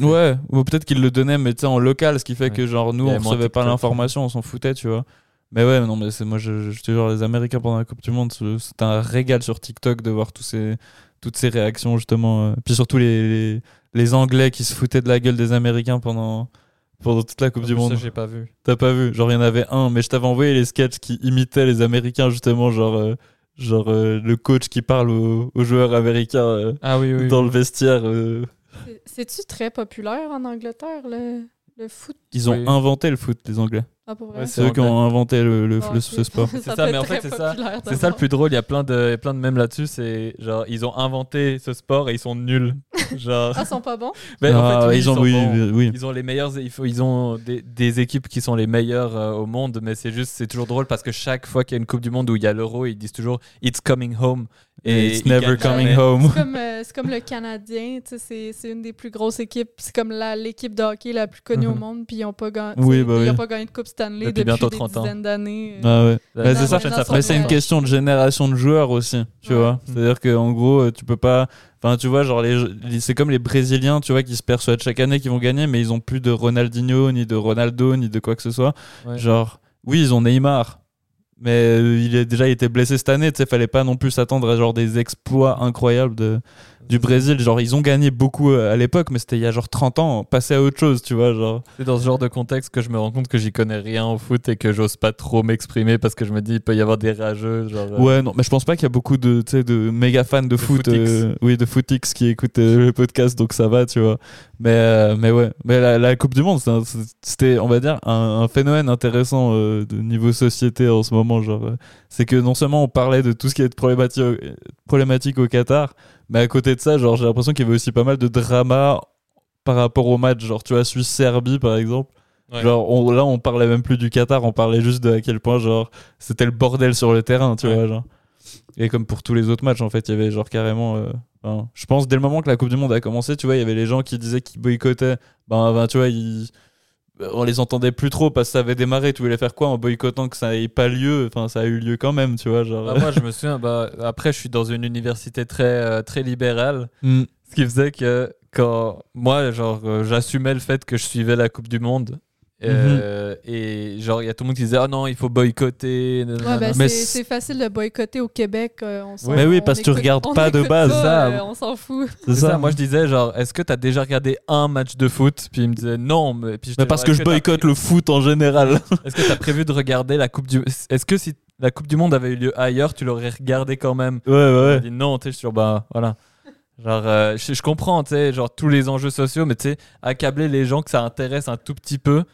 Ouais, ou peut-être qu'ils le donnaient, mais tu sais, en local, ce qui fait Ouais. que genre nous, on moins recevait pas l'information, on s'en foutait, tu vois. Mais ouais, non, mais c'est moi, je, je te jure, les Américains pendant la Coupe du Monde, c'est- c'était un régal sur TikTok de voir tous ces, toutes ces réactions, justement. euh. Puis surtout les, les, les Anglais qui se foutaient de la gueule des Américains pendant, pendant toute la Coupe du Ça, Monde. j'ai pas vu. T'as pas vu? Genre, il y en avait un, mais je t'avais envoyé les sketchs qui imitaient les Américains, justement, genre, euh, genre euh, le coach qui parle aux, aux joueurs américains euh, Ah oui, oui. dans le vestiaire. C'est- C'est-tu très populaire en Angleterre, le, le foot? Ils ont Oui. inventé le foot, les Anglais. Ah? Ouais, C'est eux qui ont inventé le, le, Ah, le- ce sport. C'est ça, mais en fait, c'est ça. C'est ça le plus drôle, il y a plein de, il y a plein de mèmes là-dessus, c'est genre ils ont inventé ce sport et ils sont nuls. Genre Ah, ils sont pas bons? Mais en Ah, fait, oui, ils ont, sont oui, bons. oui. Ils ont les meilleurs, ils ont des, des équipes qui sont les meilleures euh, au monde, mais c'est juste, c'est toujours drôle parce que chaque fois qu'il y a une Coupe du Monde où il y a l'Euro, ils disent toujours It's coming home. Et It's ils never gagnent coming jamais. home. C'est comme, euh, c'est comme le Canadien, c'est- une des plus grosses équipes. C'est comme l'équipe de hockey la plus connue au Mhm. monde, puis ils n'ont pas, gagné Oui, ils bah ont oui. pas gagné de Coupe Stanley Depuis depuis, des 30 ans. dizaines d'années. Ah ouais. Bah, c'est ça. c'est une question de génération de joueurs aussi, tu Ouais. vois. C'est-à-dire qu'en gros, euh, tu peux pas. Enfin, tu vois, genre, les- c'est comme les Brésiliens, tu vois, qui se persuadent chaque année qu'ils vont gagner, mais ils ont plus de Ronaldinho, ni de Ronaldo, ni de quoi que ce soit. Ouais. Genre, oui, ils ont Neymar. Mais euh, il a déjà été blessé cette année, tu sais, fallait pas non plus s'attendre à genre des exploits incroyables de, du Brésil. Genre, ils ont gagné beaucoup euh, à l'époque, mais c'était il y a genre 30 ans, passer à autre chose, tu vois, genre. C'est dans ce genre de contexte que je me rends compte que j'y connais rien au foot et que j'ose pas trop m'exprimer parce que je me dis il peut y avoir des rageux. Genre, euh, Ouais, non, mais je pense pas qu'il y a beaucoup de, de méga fans de, foot, euh, oui, de footix qui écoutent euh, le podcast, donc ça va, tu vois. Mais, mais ouais, mais la, la Coupe du Monde, c'était, on va dire, un, un phénomène intéressant de niveau société en ce moment. Genre, c'est que non seulement on parlait de tout ce qui est problématique, au- problématique au Qatar, mais à côté de ça, genre, j'ai l'impression qu'il y avait aussi pas mal de drama par rapport au match. Genre, tu vois, Suisse-Serbie, par exemple. Ouais. Genre, on- là, on parlait même plus du Qatar, on parlait juste de à quel point, genre, c'était le bordel sur le terrain, tu Ouais. vois, genre. Et comme pour tous les autres matchs, en fait, il y avait genre carrément. euh, je pense dès le moment que la Coupe du Monde a commencé, tu vois, il y avait les gens qui disaient qu'ils boycottaient. Ben, ben, tu vois, ils- on les entendait plus trop parce que ça avait démarré. Tu voulais faire quoi en boycottant que ça n'ait pas lieu? Enfin, ça a eu lieu quand même, tu vois, genre. Bah, moi, je me souviens, bah, après, je suis dans une université très, euh, très libérale, Mm. ce qui faisait que quand moi, genre, euh, j'assumais le fait que je suivais la Coupe du Monde. Euh, Et genre, il y a tout le monde qui disait Ah non, il faut boycotter. Ouais, ben, Mais c'est facile de boycotter au Québec. euh, on s'en- Mais oui, parce que tu regardes pas de base, ça, ça. euh, on s'en fout. C'est C'est ça. Moi, je disais, genre, est-ce que tu as déjà regardé un match de foot? Puis il me disait non. Mais, puis Mais parce que je boycotte le foot en général. Est-ce que tu as prévu de regarder la Coupe du Est-ce que si la Coupe du Monde avait eu lieu ailleurs, tu l'aurais regardé quand même? Ouais, ouais, dit non, tu sais, je suis sur, bah voilà. Genre, euh, je, je comprends, tu sais, genre tous les enjeux sociaux, mais tu sais, accabler les gens que ça intéresse un tout petit peu.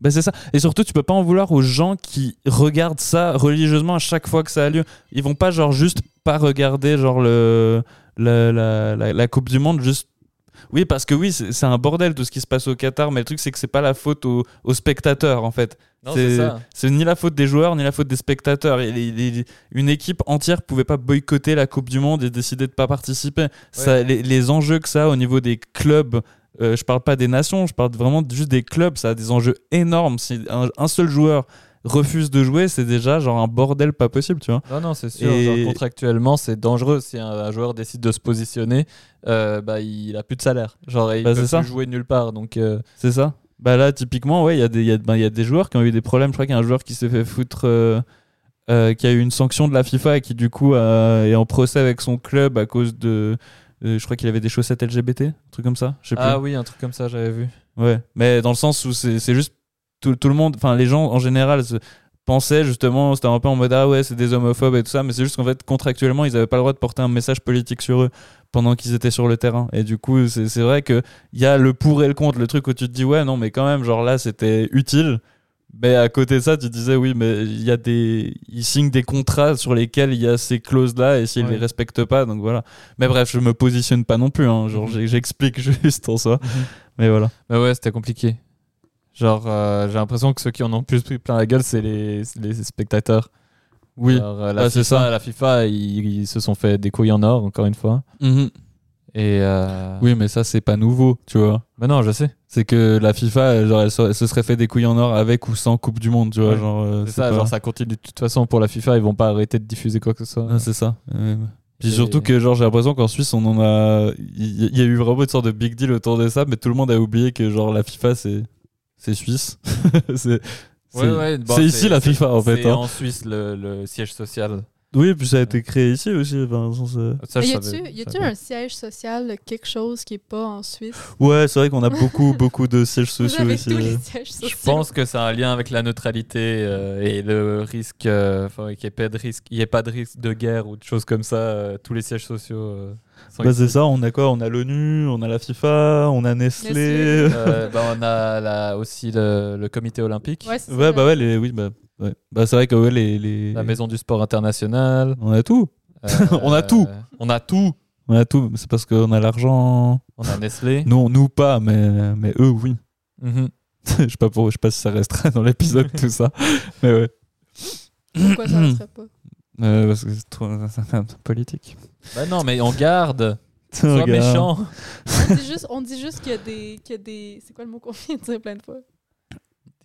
Ben c'est ça. Et surtout, tu peux pas en vouloir aux gens qui regardent ça religieusement à chaque fois que ça a lieu. Ils vont pas genre juste pas regarder genre le la, la, la, la Coupe du Monde juste. Oui, parce que oui, c'est un bordel tout ce qui se passe au Qatar, mais le truc, c'est que c'est pas la faute aux, aux spectateurs, en fait. C'est- ni la faute des joueurs, ni la faute des spectateurs. Et les- les- une équipe entière pouvait pas boycotter la Coupe du Monde et décider de pas participer. Ça, les, les enjeux que ça a au niveau des clubs, euh, je parle pas des nations, je parle vraiment juste des clubs, ça a des enjeux énormes. Si un, un seul joueur refuse de jouer, c'est déjà genre un bordel pas possible, tu vois. Non, non, c'est sûr. Et- Genre, contractuellement, c'est dangereux. Si un, un joueur décide de se positionner, euh, bah, il a plus de salaire. Genre, il Bah, peut ça. plus jouer nulle part. Donc, euh, C'est ça Bah là, typiquement, ouais, il y, a des- y, a- ben, il y a des joueurs qui ont eu des problèmes. Je crois qu'il y a un joueur qui s'est fait foutre, euh, qui a eu une sanction de la FIFA et qui, du coup, est en procès avec son club à cause de. Euh, je crois qu'il avait des chaussettes LGBT, un truc comme ça. Je sais plus. ah oui, un truc comme ça, j'avais vu. Ouais, mais dans le sens où c'est juste tout, tout le monde, enfin les gens en général se pensaient justement, c'était un peu en mode ah ouais, c'est des homophobes et tout ça, mais c'est juste qu'en fait contractuellement ils avaient pas le droit de porter un message politique sur eux pendant qu'ils étaient sur le terrain. Et du coup, c'est c'est vrai qu'il y a le pour et le contre, le truc où tu te dis ouais, non, mais quand même, genre là c'était utile. Mais à côté de ça, tu disais oui, mais il y a des, ils signent des contrats sur lesquels il y a ces clauses-là et s'ils Ouais. les respectent pas, donc voilà. Mais bref, je me positionne pas non plus, hein, genre Mhm. j'explique juste en soi. Mais voilà. Mais ouais, c'était compliqué. Genre, euh, j'ai l'impression que ceux qui en ont plus pris plein la gueule, c'est les, les spectateurs. Oui. Euh, Ah, c'est ça. la FIFA, ils, ils se sont fait des couilles en or, encore une fois. Et euh... Oui, mais ça, c'est pas nouveau, tu vois. Mais non, je sais. C'est que la FIFA, genre, elle, se- serait fait des couilles en or avec ou sans Coupe du Monde, tu vois. Ouais. Genre, euh, C'est ça, pas- genre, ça continue de toute façon pour la FIFA, ils vont pas arrêter de diffuser quoi que ce soit. Ah, c'est ça. Euh, Puis Et- surtout que, genre, j'ai l'impression qu'en Suisse, on en a. Il y, a eu vraiment une sorte de big deal autour de ça, mais tout le monde a oublié que, genre, la FIFA, c'est. C'est suisse. c'est. C'est Ouais, ouais, bon, ici la FIFA, en fait. C'est hein. en Suisse le, le siège social. Oui, puis ça a été créé ici aussi. enfin, euh. Ça, y a-tu un siège social, quelque chose qui est pas en Suisse? Ouais, c'est vrai qu'on a beaucoup, beaucoup de sièges Vous sociaux avez ici. tous ouais. les sièges sociaux. Je pense que ça a un lien avec la neutralité euh, et le risque, euh, enfin, qu'il n'y ait pas de risque, il y ait pas de risque de guerre ou de choses comme ça. euh, tous les sièges sociaux. Euh, Bah, c'est ça, on a quoi? On a l'ONU, on a la FIFA, on a Nestlé. Euh, bah, on a la- aussi le, le comité olympique, Ouais, c'est Ouais, ça, bah ouais, les, oui, bah, ouais. bah c'est vrai que ouais, les, les... la maison du sport international. On a tout. euh, On a tout. On a tout. On a tout. C'est parce qu'on a l'argent. On a Nestlé. Nous, nous pas, mais, mais eux, oui. Mhm. je sais pas pour, je sais pas si ça resterait dans l'épisode tout ça, mais ouais. Pourquoi ça ne serait pas? Euh, parce que c'est trop c'est un peu politique. Bah non, mais on garde. Sois Regarde. méchant. On dit juste, on dit juste qu'il y a des, qu'il y a des... C'est quoi le mot qu'on vient de dire plein de fois?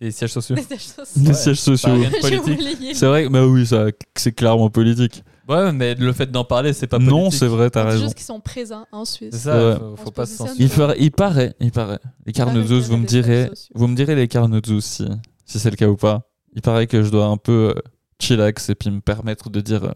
Des sièges sociaux. Des sièges sociaux. Des Ouais. sièges sociaux. Rien de J'ai politique. oublié. C'est vrai, que- bah oui, ça, c'est clairement politique. Ouais, mais le fait d'en parler, c'est pas politique. Non, c'est vrai, t'as On dit raison. juste qu'ils sont présents en Suisse. C'est ça, Ouais. faut, On faut se pas se positionne censurer. Il, ferait- il paraît, il paraît. Les qu'il y vous me des sièges direz, sociaux. vous me direz les Carnotzos si, si c'est le cas ou pas. Il paraît que je dois un peu euh, chillax et puis me permettre de dire euh,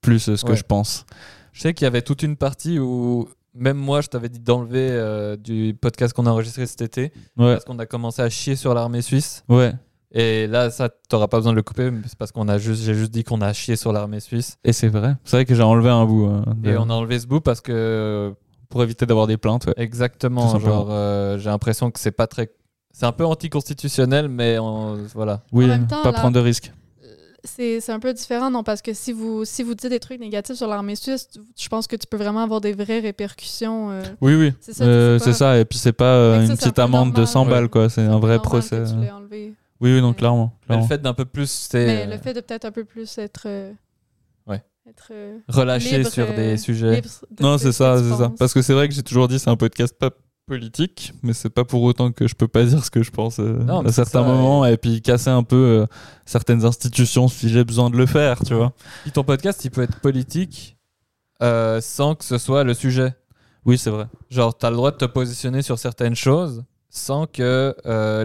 plus euh, ce que Ouais. je pense. Je sais qu'il y avait toute une partie où même moi, je t'avais dit d'enlever euh, du podcast qu'on a enregistré cet été Ouais, parce qu'on a commencé à chier sur l'armée suisse. ouais. Et là, ça, t'auras pas besoin de le couper, mais c'est parce qu'on a juste, j'ai juste dit qu'on a chié sur l'armée suisse. Et c'est vrai. C'est vrai que j'ai enlevé un bout. hein, de- Et on a enlevé ce bout parce que Pour éviter d'avoir des plaintes, ouais. Tout exactement, simplement. genre, euh, j'ai l'impression que c'est pas très, c'est un peu anticonstitutionnel, mais on- voilà. Oui, même temps, pas la- prendre de risques. C'est c'est un peu différent, non? Parce que si vous, si vous dites des trucs négatifs sur l'armée suisse, tu- je pense que tu peux vraiment avoir des vraies répercussions. euh, Oui, oui. C'est ça, Euh, c'est pas- c'est ça. Et puis c'est pas euh, ça, une petite amende de normal. 100 balles, quoi. C'est un vrai procès. que tu l'aies enlevé. Oui, oui, non, clairement. Mais le fait d'un peu plus, c'est Mais le fait de peut-être un peu plus être. euh, Ouais. Être. euh, relâché libre, sur euh, des sujets. de Non, c'est ce ça, c'est ça. Parce que c'est vrai que j'ai toujours dit c'est un podcast pas politique, mais c'est pas pour autant que je peux pas dire ce que je pense euh, Non, à c'est certains ça, moments et puis casser un peu euh, certaines institutions si j'ai besoin de le faire, tu vois. Puis ton podcast, il peut être politique euh, sans que ce soit le sujet. Oui, c'est vrai. Genre, tu as le droit de te positionner sur certaines choses sans que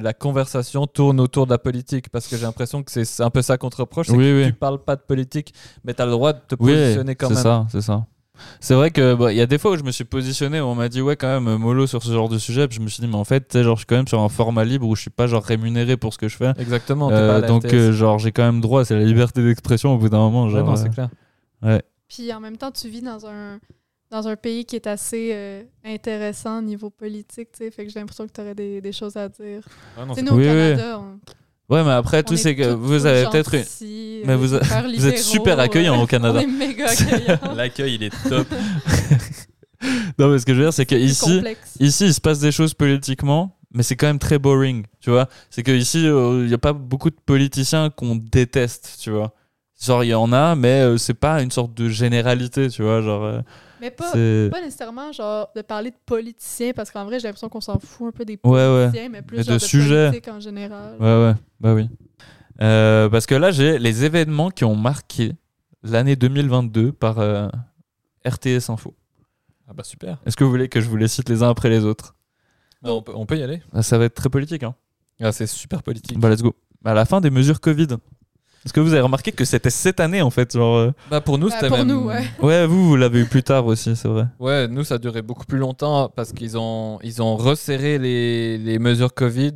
la conversation tourne autour de la politique. Parce que j'ai l'impression que c'est c'est un peu ça qu'on te reproche. c'est Oui, que oui. tu parles pas de politique, mais tu as le droit de te Oui, positionner quand c'est même. ça, c'est ça. C'est vrai que bah, il y a des fois où je me suis positionné où on m'a dit ouais quand même mollo sur ce genre de sujet puis je me suis dit mais en fait tu sais, genre je suis quand même sur un format libre où je suis pas genre rémunéré pour ce que je fais Exactement. Euh, pas à la donc euh, genre j'ai quand même droit c'est la liberté d'expression au bout d'un moment Ouais, genre non, c'est euh, clair. Puis en même temps, tu vis dans un, dans un pays qui est assez euh, intéressant au niveau politique, tu sais. Fait que j'ai l'impression que tu aurais des, des choses à dire. Ouais, non, Tu sais, c'est- nous, au Oui, oui. Canada, on, ouais mais après on tout est c'est que vous avez peut-être une- mais euh, vous, a- super vous êtes super accueillant euh, au Canada On est méga accueillants. L'accueil, il est top. non, mais ce que je veux dire, c'est que plus ici, il se passe des choses politiquement, mais c'est quand même très boring, tu vois. C'est que ici, euh, il n'y a pas beaucoup de politiciens qu'on déteste, tu vois. Genre, il y en a, mais euh, c'est pas une sorte de généralité, tu vois. Genre, euh, Mais pas, pas nécessairement genre de parler de politiciens, parce qu'en vrai, j'ai l'impression qu'on s'en fout un peu des Ouais, ouais. politiciens, mais plus Mais genre de de, sujets. politique en général. Ouais, ouais, bah oui. Euh, parce que là, j'ai les événements qui ont marqué l'année 2022 par euh, RTS Info. Ah bah super. Est-ce que vous voulez que je vous les cite les uns après les autres? Bah, on, peut, on peut y aller. Ah, Ça va être très politique, hein. Ah, c'est super politique. Bah, let's go. À la fin des mesures Covid. Est-ce que vous avez remarqué que c'était cette année, en fait genre, euh, Bah, pour nous, Bah, c'était pour même... nous, ouais. Ouais, vous, vous l'avez eu plus tard aussi, c'est vrai. Ouais, nous, ça a duré beaucoup plus longtemps parce qu'ils ont, ils ont resserré les, les mesures Covid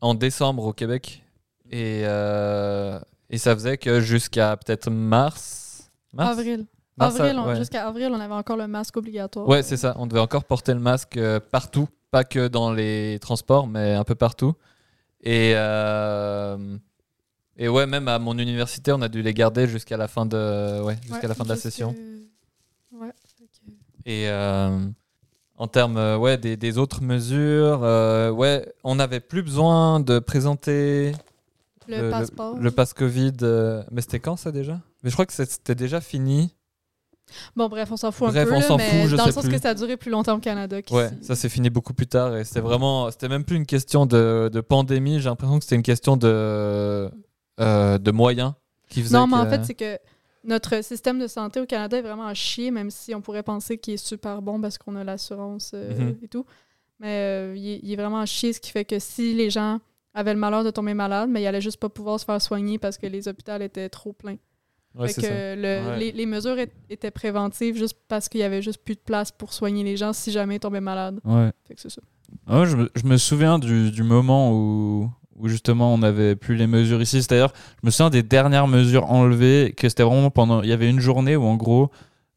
en décembre au Québec. Et, euh, et ça faisait que jusqu'à peut-être mars. mars? Avril. Mars, avril, ouais. Jusqu'à avril, on avait encore le masque obligatoire. Ouais, c'est ça. On devait encore porter le masque euh, partout, pas que dans les transports, mais un peu partout. Et, euh, et ouais, même à mon université, on a dû les garder jusqu'à la fin de, ouais, jusqu'à Ouais, la fin de la session. Ouais. ok. Et euh, en termes euh, ouais, des, des autres mesures, euh, ouais, on n'avait plus besoin de présenter Le, passeport. le pass Covid. euh, mais c'était quand ça déjà? Mais je crois que c'était déjà fini. Bon, bref, on s'en fout Bref, un peu. on s'en fout, je dans sais le sens plus. que ça a duré plus longtemps au Canada qu'ici. Ouais, ça s'est fini beaucoup plus tard et c'était vraiment, c'était même plus une question de, de pandémie. J'ai l'impression que c'était une question de euh, de moyens qui faisaient Non, mais en fait, c'est que notre système de santé au Canada est vraiment à chier, même si on pourrait penser qu'il est super bon parce qu'on a l'assurance euh, Mhm. et tout. Mais euh, il, est, il est vraiment à chier, ce qui fait que si les gens avaient le malheur de tomber malade, mais ils allaient juste pas pouvoir se faire soigner parce que les hôpitaux étaient trop pleins. Ouais, Fait que ça. le- Ouais. les, les mesures étaient préventives juste parce qu'il y avait juste plus de place pour soigner les gens si jamais ils tombaient malades. Ouais. Fait que c'est ça. Ouais, je, me, je me souviens du, du moment où, où justement on n'avait plus les mesures ici. C'est-à-dire, je me souviens des dernières mesures enlevées, que c'était vraiment pendant. Il y avait une journée où en gros,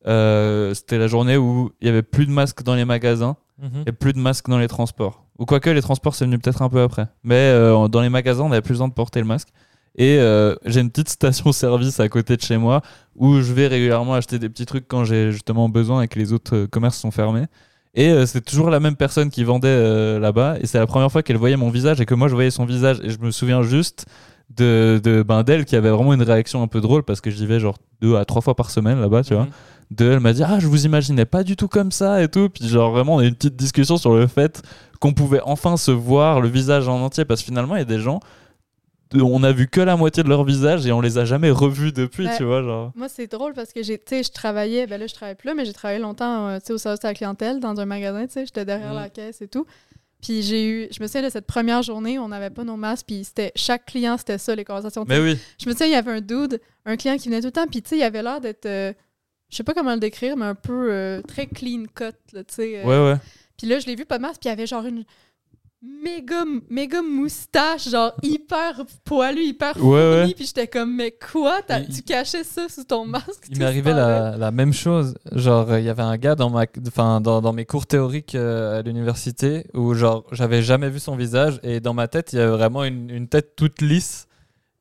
euh, c'était la journée où il y avait plus de masques dans les magasins Mhm. et plus de masques dans les transports. Ou quoique les transports c'est venu peut-être un peu après. Mais euh, dans les magasins on n'avait plus besoin de porter le masque. Et euh, j'ai une petite station-service à côté de chez moi où je vais régulièrement acheter des petits trucs quand j'ai justement besoin et que les autres commerces sont fermés. Et euh, c'est toujours la même personne qui vendait euh, là-bas. Et c'est la première fois qu'elle voyait mon visage et que moi je voyais son visage. Et je me souviens juste de, de ben, d'elle qui avait vraiment une réaction un peu drôle parce que j'y vais genre deux à trois fois par semaine là-bas, tu vois Mhm. de elle m'a dit ah je vous imaginais pas du tout comme ça et tout puis genre vraiment on a eu une petite discussion sur le fait qu'on pouvait enfin se voir le visage en entier parce que finalement il y a des gens on a vu que la moitié de leur visage et on les a jamais revus depuis tu vois genre Moi, c'est drôle parce que j'ai, je travaillais, ben là, je travaille plus, là, mais j'ai travaillé longtemps, euh, au service à la clientèle, dans un magasin, tu sais, j'étais derrière la caisse et tout. Puis j'ai eu, je me souviens de cette première journée où on n'avait pas nos masques, puis c'était, chaque client, c'était ça, les conversations. mais oui Je me souviens, il y avait un dude, un client qui venait tout le temps, puis tu sais, il avait l'air d'être, euh, je sais pas comment le décrire, mais un peu euh, très clean cut, là, tu sais. euh. ouais ouais Puis là, je l'ai vu pas de masque, puis il avait genre une méga, méga moustache, genre hyper poilu, hyper Ouais, ouais. fourni, puis j'étais comme, mais quoi, T'as- tu cachais ça sous ton masque? Il temps-là? la, la même chose. Genre, euh, il y avait un gars dans, ma, dans, dans mes cours théoriques euh, à l'université où, genre, j'avais jamais vu son visage et dans ma tête, il y avait vraiment une, une tête toute lisse.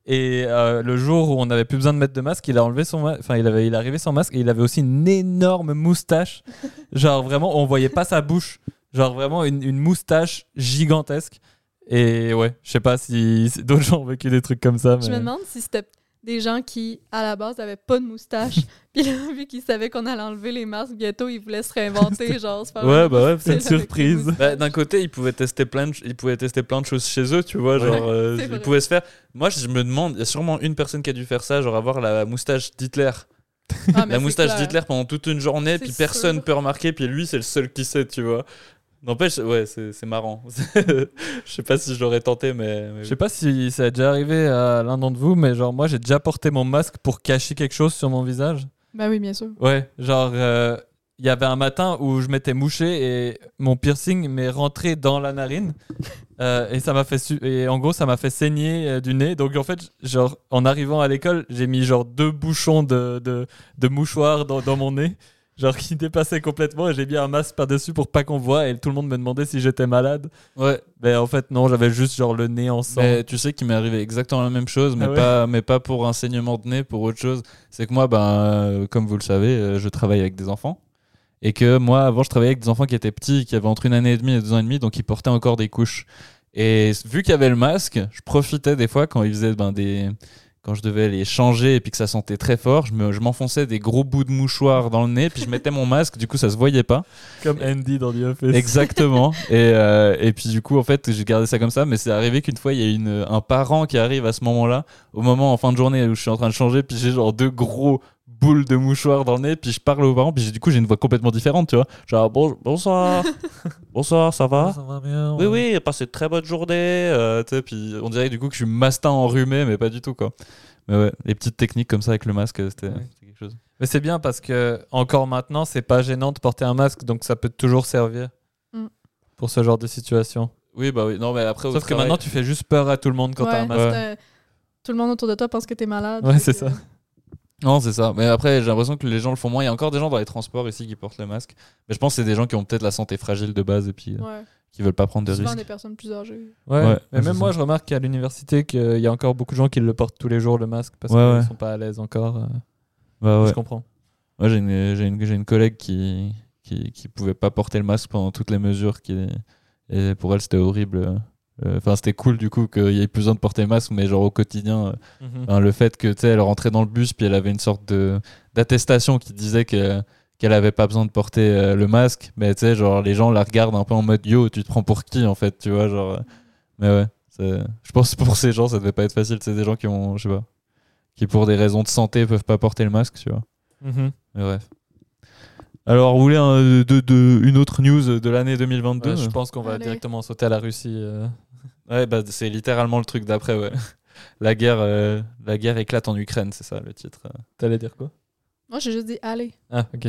Et euh, le jour où on n'avait plus besoin de mettre de masque, il a enlevé son masque. Enfin, il, avait, il arrivé sans masque et il avait aussi une énorme moustache. genre, vraiment, on voyait pas sa bouche. Genre, vraiment une, une moustache gigantesque. Et ouais, je sais pas si, si d'autres gens ont vécu des trucs comme ça. Je me demande si c'était des gens qui, à la base, avaient pas de moustache, puis là, vu qu'ils savaient qu'on allait enlever les masques, bientôt, ils voulaient se réinventer, genre, se faire ouais bah ouais c'est une surprise. Bah, d'un côté ils pouvaient tester plein de ils pouvaient tester plein de choses chez eux tu vois Ouais. genre euh, ils vrai. pouvaient se faire moi je me demande il y a sûrement une personne qui a dû faire ça genre avoir la moustache d'Hitler Ah, la moustache d'Hitler pendant toute une journée, puis personne sûr. peut remarquer, puis lui, c'est le seul qui sait, tu vois. N'empêche, ouais, c'est c'est marrant. je sais pas si je l'aurais tenté, mais. mais Je sais pas si ça a déjà arrivé à l'un d'entre vous, mais genre moi j'ai déjà porté mon masque pour cacher quelque chose sur mon visage. Ben oui, bien sûr. Ouais, genre euh, il y avait un matin où je m'étais mouché et mon piercing m'est rentré dans la narine Euh, et ça m'a fait su- et en gros ça m'a fait saigner euh, du nez. Donc en fait genre en arrivant à l'école j'ai mis genre deux bouchons de, de, de mouchoir dans, dans mon nez. Genre qui dépassaient complètement et j'ai mis un masque par-dessus pour pas qu'on voit et tout le monde me demandait si j'étais malade. Ouais, Mais en fait non, j'avais juste genre le nez en sang. mais tu sais qu'il m'est arrivé exactement la même chose, mais, Ah ouais pas, mais pas pour un saignement de nez, pour autre chose. C'est que moi, ben, euh, comme vous le savez, euh, je travaille avec des enfants. Et que moi, avant, je travaillais avec des enfants qui étaient petits, qui avaient entre une année et demie et deux ans et demi, donc ils portaient encore des couches. Et vu qu'il y avait le masque, je profitais des fois quand ils faisaient ben, des. Quand je devais les changer et puis que ça sentait très fort, je me- je m'enfonçais des gros bouts de mouchoir dans le nez, puis je mettais mon masque, du coup ça se voyait pas. Comme Andy dans The Office. Exactement. et, euh, et puis du coup, en fait, j'ai gardé ça comme ça. Mais c'est arrivé qu'une fois, il y a une, un parent qui arrive à ce moment-là, au moment en fin de journée où je suis en train de changer, puis j'ai genre deux gros boules de mouchoirs dans le nez, puis je parle aux parents, puis j'ai- du coup, j'ai une voix complètement différente, tu vois. Genre, bon, bonsoir. bonsoir, ça va? Ça va bien. Oui, oui, passez de très bonne journée. euh, tu sais, puis on dirait du coup que je suis mastin enrhumé, mais pas du tout, quoi. Mais ouais, les petites techniques comme ça avec le masque, c'était Ouais. quelque chose. Mais c'est bien parce que encore maintenant, c'est pas gênant de porter un masque, donc ça peut toujours servir Mm. pour ce genre de situation. Oui, bah oui. Non, mais après, au Sauf que travail- maintenant, tu fais juste peur à tout le monde quand Ouais, t'as un masque. Ouais. Tout le monde autour de toi pense que t'es malade. Ouais, c'est que- ça. Non, c'est ça. Mais après, j'ai l'impression que les gens le font moins. Il y a encore des gens dans les transports ici qui portent le masque. Mais je pense que c'est des gens qui ont peut-être la santé fragile de base et puis euh, Ouais. qui veulent pas prendre de Souvent risques. des personnes plus âgées. Ouais. Ouais, Mais c'est même ça. moi, je remarque qu'à l'université, qu'il y a encore beaucoup de gens qui le portent tous les jours, le masque, parce Ouais, qu'ils ouais. sont pas à l'aise encore. euh, Bah ouais. Je comprends. Moi, j'ai une, j'ai une, j'ai une collègue qui, qui, qui pouvait pas porter le masque pendant toutes les mesures. Qui, et pour elle, c'était horrible. Euh, Enfin, c'était cool du coup qu'il y ait plus besoin de porter le masque, mais genre au quotidien, euh, Mhm. Le fait que tu sais elle rentrait dans le bus puis elle avait une sorte de d'attestation qui disait que qu'elle avait pas besoin de porter euh, le masque mais tu sais genre les gens la regardent un peu en mode yo tu te prends pour qui en fait tu vois genre mais ouais je pense que pour ces gens ça devait pas être facile c'est des gens qui ont je sais pas qui pour des raisons de santé peuvent pas porter le masque tu vois Mhm. mais bref alors vous voulez un- de, de- une autre news de l'année 2022 Ouais, je pense qu'on va Allez. directement sauter à la Russie. euh. ouais bah c'est littéralement le truc d'après ouais la guerre euh, la guerre éclate en Ukraine c'est ça le titre euh. T'allais dire quoi? Moi, j'ai juste dit allez. Ah, ok.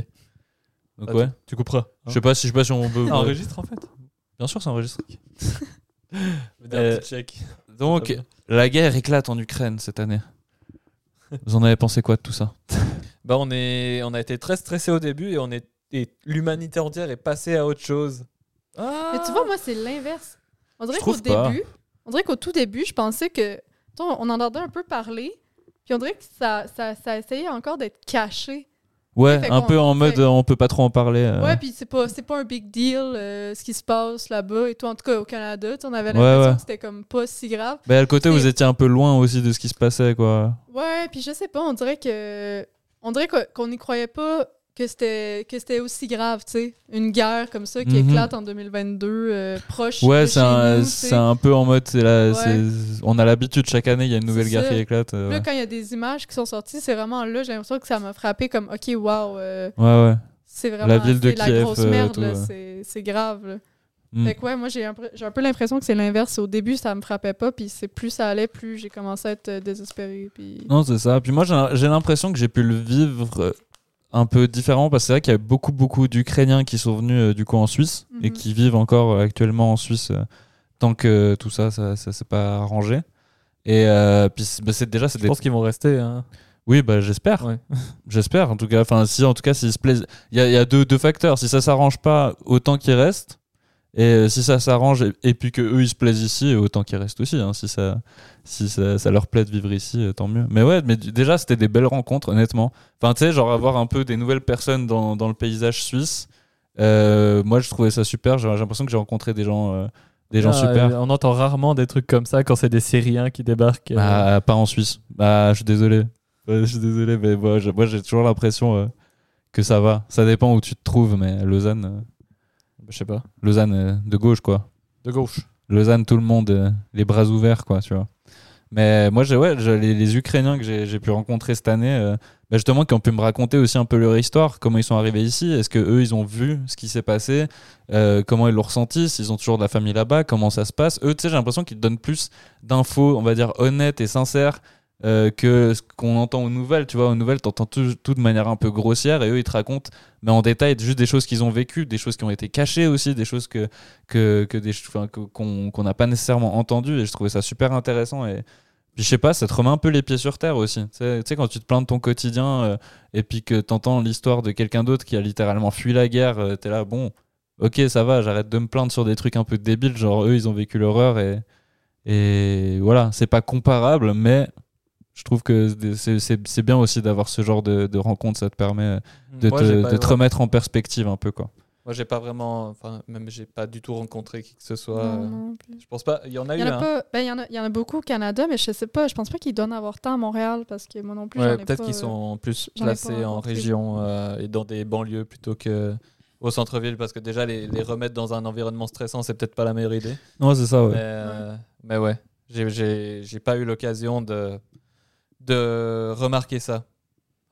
donc Ah, ouais tu, couperas. Je sais pas si je sais pas si on peut. Enregistre en fait. Bien sûr, vais dire Euh, check. Donc, la guerre éclate en Ukraine cette année. Vous en avez pensé quoi de tout ça? Bah, on, est, on a été très stressé au début et on est et l'humanité entière est passée à autre chose. Mais tu vois, moi, c'est l'inverse. On dirait qu'au début, on dirait qu'au tout début, je pensais que. On en entendait un peu parler, puis on dirait que ça, ça, ça essayait encore d'être caché. Ouais, Fait un peu en mode fait- euh, on peut pas trop en parler. euh. Ouais, puis c'est pas, c'est pas un big deal euh, ce qui se passe là-bas et tout. En tout cas, au Canada, on avait l'impression ouais. que c'était comme pas si grave. Bah, le côté où C'est- vous étiez un peu loin aussi de ce qui se passait, quoi. Ouais, puis je sais pas, on dirait que. On dirait qu'on n'y croyait pas que c'était que c'était aussi grave, tu sais. Une guerre comme ça qui Mhm. éclate en 2022, euh, proche Ouais, de c'est chez un, nous, tu c'est sais. un peu en mode. la- Ouais. On a l'habitude, chaque année, il y a une nouvelle guerre ça. qui éclate. euh, Là, ouais. quand il y a des images qui sont sorties, c'est vraiment là, j'ai l'impression que ça m'a frappé comme, OK, wow, euh, ouais, ouais. c'est vraiment La ville de c'est la Kiev, grosse euh, merde, c'est grave. là. Mm. Fait que ouais, moi, j'ai un, un peu l'impression que c'est l'inverse. Au début, ça me frappait pas, puis c'est plus ça allait, plus j'ai commencé à être euh, désespérée. Puis... Non, c'est ça. Puis moi, j'ai j'ai l'impression que j'ai pu le vivre euh, un peu différemment parce que c'est vrai qu'il y a beaucoup, beaucoup d'Ukrainiens qui sont venus euh, du coup en Suisse et Mhm. qui vivent encore euh, actuellement en Suisse euh, tant que tout ça, ça, ça s'est pas arrangé. Et euh, puis c'est bah, c'est- déjà, c'est Je des... pense qu'ils vont rester. hein. Oui, bah j'espère. Ouais. J'espère, en tout cas. Enfin, si, en tout cas, s'ils se plaisent. Il y a, il y a deux, deux facteurs. Si ça s'arrange pas, autant qu'ils restent. Et euh, si ça s'arrange et, et puis que eux ils se plaisent ici, autant qu'ils restent aussi. hein. Si ça, si ça, ça leur plaît de vivre ici, euh, tant mieux. Mais ouais, mais déjà c'était des belles rencontres, honnêtement. Enfin, tu sais, genre avoir un peu des nouvelles personnes dans, dans le paysage suisse. euh, moi, je trouvais ça super. J'ai l'impression que j'ai rencontré des gens, euh, des gens Ah, super. On entend rarement des trucs comme ça quand c'est des Syriens qui débarquent. Bah, pas en Suisse. Bah, je suis désolé. Ouais, je suis désolé, mais moi, j'ai- toujours l'impression que ça va. Ça dépend où tu te trouves, mais Lausanne, Je sais pas. Lausanne euh, de gauche, quoi. De gauche. Lausanne, tout le monde, euh, les bras ouverts, quoi, tu vois. Mais moi, j'ai, ouais, j'ai- les, les Ukrainiens que j'ai, j'ai pu rencontrer cette année, euh, bah, justement, qui ont pu me raconter aussi un peu leur histoire, comment ils sont arrivés ici, est-ce que eux, ils ont vu ce qui s'est passé, euh, comment ils l'ont ressenti, s'ils ont toujours de la famille là-bas, comment ça se passe. Eux, tu sais, j'ai l'impression qu'ils te donnent plus d'infos, on va dire, honnêtes et sincères euh, que ce qu'on entend aux nouvelles. Tu vois, aux nouvelles, t'entends tout, tout de manière un peu grossière et eux, ils te racontent, mais en détail, juste des choses qu'ils ont vécues, des choses qui ont été cachées aussi, des choses que, que, que qu'on n'a pas nécessairement entendues et je trouvais ça super intéressant et puis je sais pas, ça te remet un peu les pieds sur terre aussi. Tu sais, tu sais, quand tu te plains de ton quotidien euh, et puis que t'entends l'histoire de quelqu'un d'autre qui a littéralement fui la guerre, euh, t'es là, bon, ok, ça va, j'arrête de me plaindre sur des trucs un peu débiles, genre eux, ils ont vécu l'horreur et, et voilà, c'est pas comparable, mais Je trouve que c'est- c'est c'est bien aussi d'avoir ce genre de, de rencontre, ça te permet de, Moi, te, j'ai pas de te remettre en perspective un peu quoi. Moi, j'ai pas vraiment. Enfin, même j'ai pas du tout rencontré qui que ce soit. Non, euh, non plus. Je pense pas. Il y en a eu y en a, un. pas, ben, il, y en a, il y en a beaucoup au Canada, mais je sais pas. Je pense pas qu'ils donnent à avoir tant à Montréal parce que moi non plus. Ouais, peut-être qu'ils euh, sont plus ai pas placés en région euh, et dans des banlieues plutôt que au centre-ville parce que déjà les, les remettre dans un environnement stressant c'est peut-être pas la meilleure idée. Non, c'est ça, ouais. Mais, euh, mais ouais, j'ai- j'ai j'ai pas eu l'occasion de, de remarquer ça.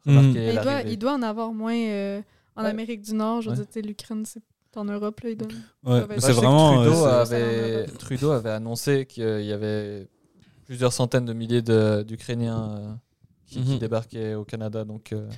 Remarquer mais il, doit, l'arrivée. il doit en avoir moins euh, en Ouais. Amérique du Nord. Je veux Ouais. dire, l'Ukraine, c'est en Europe. Là, ils donnent. Ouais, mais je c'est vraiment. Trudeau, euh, c'est- avait, Trudeau avait annoncé qu'il y avait plusieurs centaines de milliers de- d'Ukrainiens euh, qui, qui Mhm. débarquaient au Canada. Donc, euh,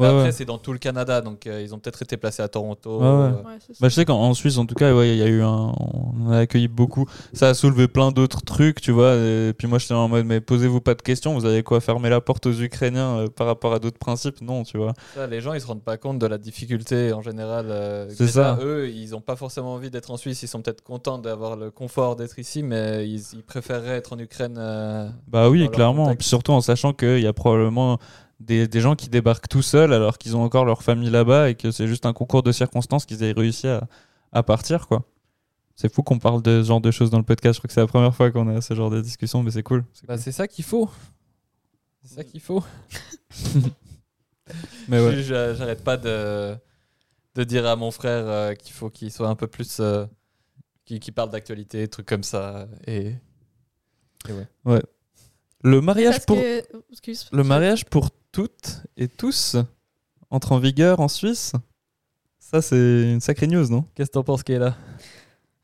ouais, après, ouais. c'est dans tout le Canada, donc euh, ils ont peut-être été placés à Toronto. Ouais, ouais. euh. Bah, je sais qu'en en Suisse, en tout cas, ouais, il y a eu un, on a accueilli beaucoup. Ça a soulevé plein d'autres trucs, tu vois. Et puis moi, j'étais en mode, mais posez-vous pas de questions. Vous avez quoi fermer la porte aux Ukrainiens euh, par rapport à d'autres principes? Non, tu vois. Ça, les gens, ils se rendent pas compte de la difficulté en général. euh, C'est ça. Eux, ils ont pas forcément envie d'être en Suisse. Ils sont peut-être contents d'avoir le confort d'être ici, mais ils, ils préféreraient être en Ukraine. euh, Bah oui, clairement. Puis surtout en sachant qu'il y a probablement des, des gens qui débarquent tout seuls alors qu'ils ont encore leur famille là-bas et que c'est juste un concours de circonstances qu'ils aient réussi à, à partir, quoi. C'est fou qu'on parle de ce genre de choses dans le podcast. Je crois que c'est la première fois qu'on a ce genre de discussion, mais c'est cool. C'est Bah, cool. ça qu'il faut. C'est ça qu'il faut. Mais ouais. J'arrête pas de, de dire à mon frère euh, qu'il faut qu'il soit un peu plus. euh, qui, qui parle d'actualité, trucs comme ça. Et, et ouais. Le mariage Parce pour que- excuse, le mariage pour toutes et tous entre en vigueur en Suisse. Ça, c'est une sacrée news, non? Qu'est-ce que t'en penses, Kayla?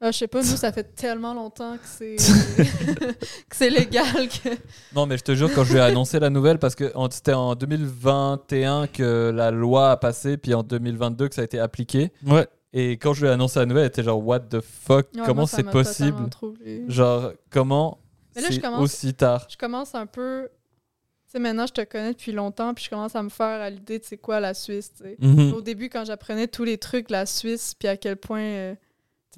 Ah, je sais pas, nous, ça fait tellement longtemps que c'est que c'est légal que. Non, mais je te jure, quand je lui ai annoncé la nouvelle, parce que en- c'était en 2021 que la loi a passé, puis en 2022 que ça a été appliqué. Ouais. Et quand je lui ai annoncé la nouvelle, elle était genre, What the fuck? Ouais, Comment moi, ça c'est m'a possible? Genre, comment Mais là, je commence- aussi tard? Je commence un peu. Tu sais, maintenant, je te connais depuis longtemps, puis je commence à me faire à l'idée de c'est quoi la Suisse, tu sais. Mhm. Au début, quand j'apprenais tous les trucs de la Suisse, puis à quel point. euh,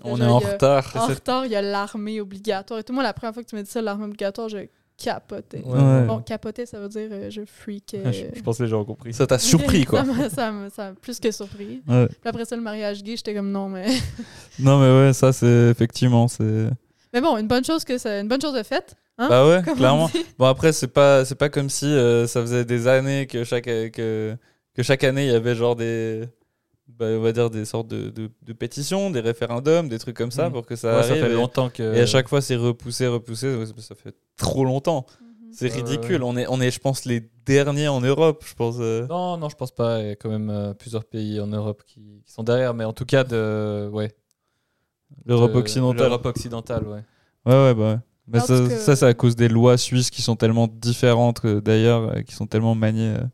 On est en a- retard. En retard, il y a l'armée obligatoire. Et tout, moi, la première fois que tu m'as dit ça, l'armée obligatoire, je capotais. Ouais. Bon, capoter, ça veut dire euh, je freakais. je, je pense que les gens ont compris. Ça t'a surpris, quoi. ça m'a ça m'a- ça m'a plus que surpris. Ouais. Puis après ça, le mariage gay, j'étais comme non, mais. Non, mais ouais, ça, c'est effectivement. c'est Mais bon, une bonne chose que ça, une bonne chose de faite. Hein? Bah ouais, Comme clairement. Bon, après, c'est pas, c'est pas comme si euh, ça faisait des années que chaque, que, que chaque année, il y avait genre des. bah, on va dire des sortes de, de, de pétitions, des référendums, des trucs comme ça Mhm. pour que ça Ouais, ça arrive. fait et- longtemps que. Et à chaque fois, c'est repoussé, repoussé. Ça fait trop longtemps. Mhm. C'est ridicule. On, est, on est, je pense, les derniers en Europe, je pense. euh. Non, non, je pense pas. Il y a quand même euh, plusieurs pays en Europe qui, qui sont derrière, mais en tout cas, de. Ouais. L'Europe de- occidentale. L'Europe occidentale, ouais. Ouais, ouais, bah ouais. Mais ça, que- ça, c'est à cause des lois suisses qui sont tellement différentes, d'ailleurs, euh, qui sont tellement maniées. euh.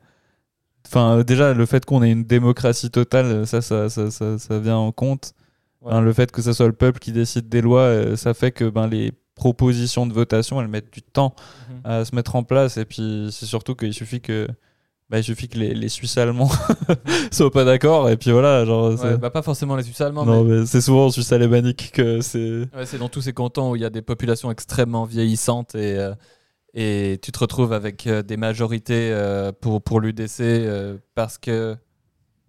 Enfin, euh, déjà, le fait qu'on ait une démocratie totale, ça, ça, ça, ça, ça vient en compte. Ouais. Hein, le fait que ce soit le peuple qui décide des lois, ça fait que ben, les propositions de votation, elles mettent du temps Mhm. à se mettre en place. Et puis, c'est surtout qu'il suffit que. Bah, il suffit que les, les Suisses allemands soient pas d'accord et puis voilà genre Ouais, bah, pas forcément les Suisses allemands, non mais mais c'est souvent en Suisse alémanique que c'est Ouais, c'est dans tous ces cantons où il y a des populations extrêmement vieillissantes et, euh, et tu te retrouves avec euh, des majorités euh, pour, pour l'UDC parce que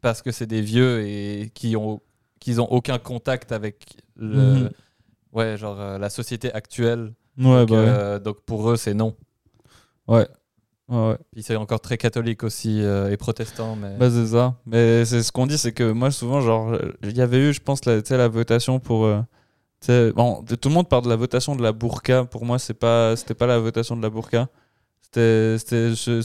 parce que c'est des vieux et qui ont qui ont aucun contact avec le Mhm. ouais genre la société actuelle. Ouais donc, bah donc pour eux c'est non. Ouais ouais ouais puis c'est encore très catholique aussi euh, et protestant mais Bah c'est ça. Mais c'est ce qu'on dit, c'est que moi souvent, genre, il y avait eu, je pense, la, la votation pour. euh, bon, tout le monde parle de la votation de la burqa. Pour moi, c'est pas, c'était pas la votation de la burqa. C'était,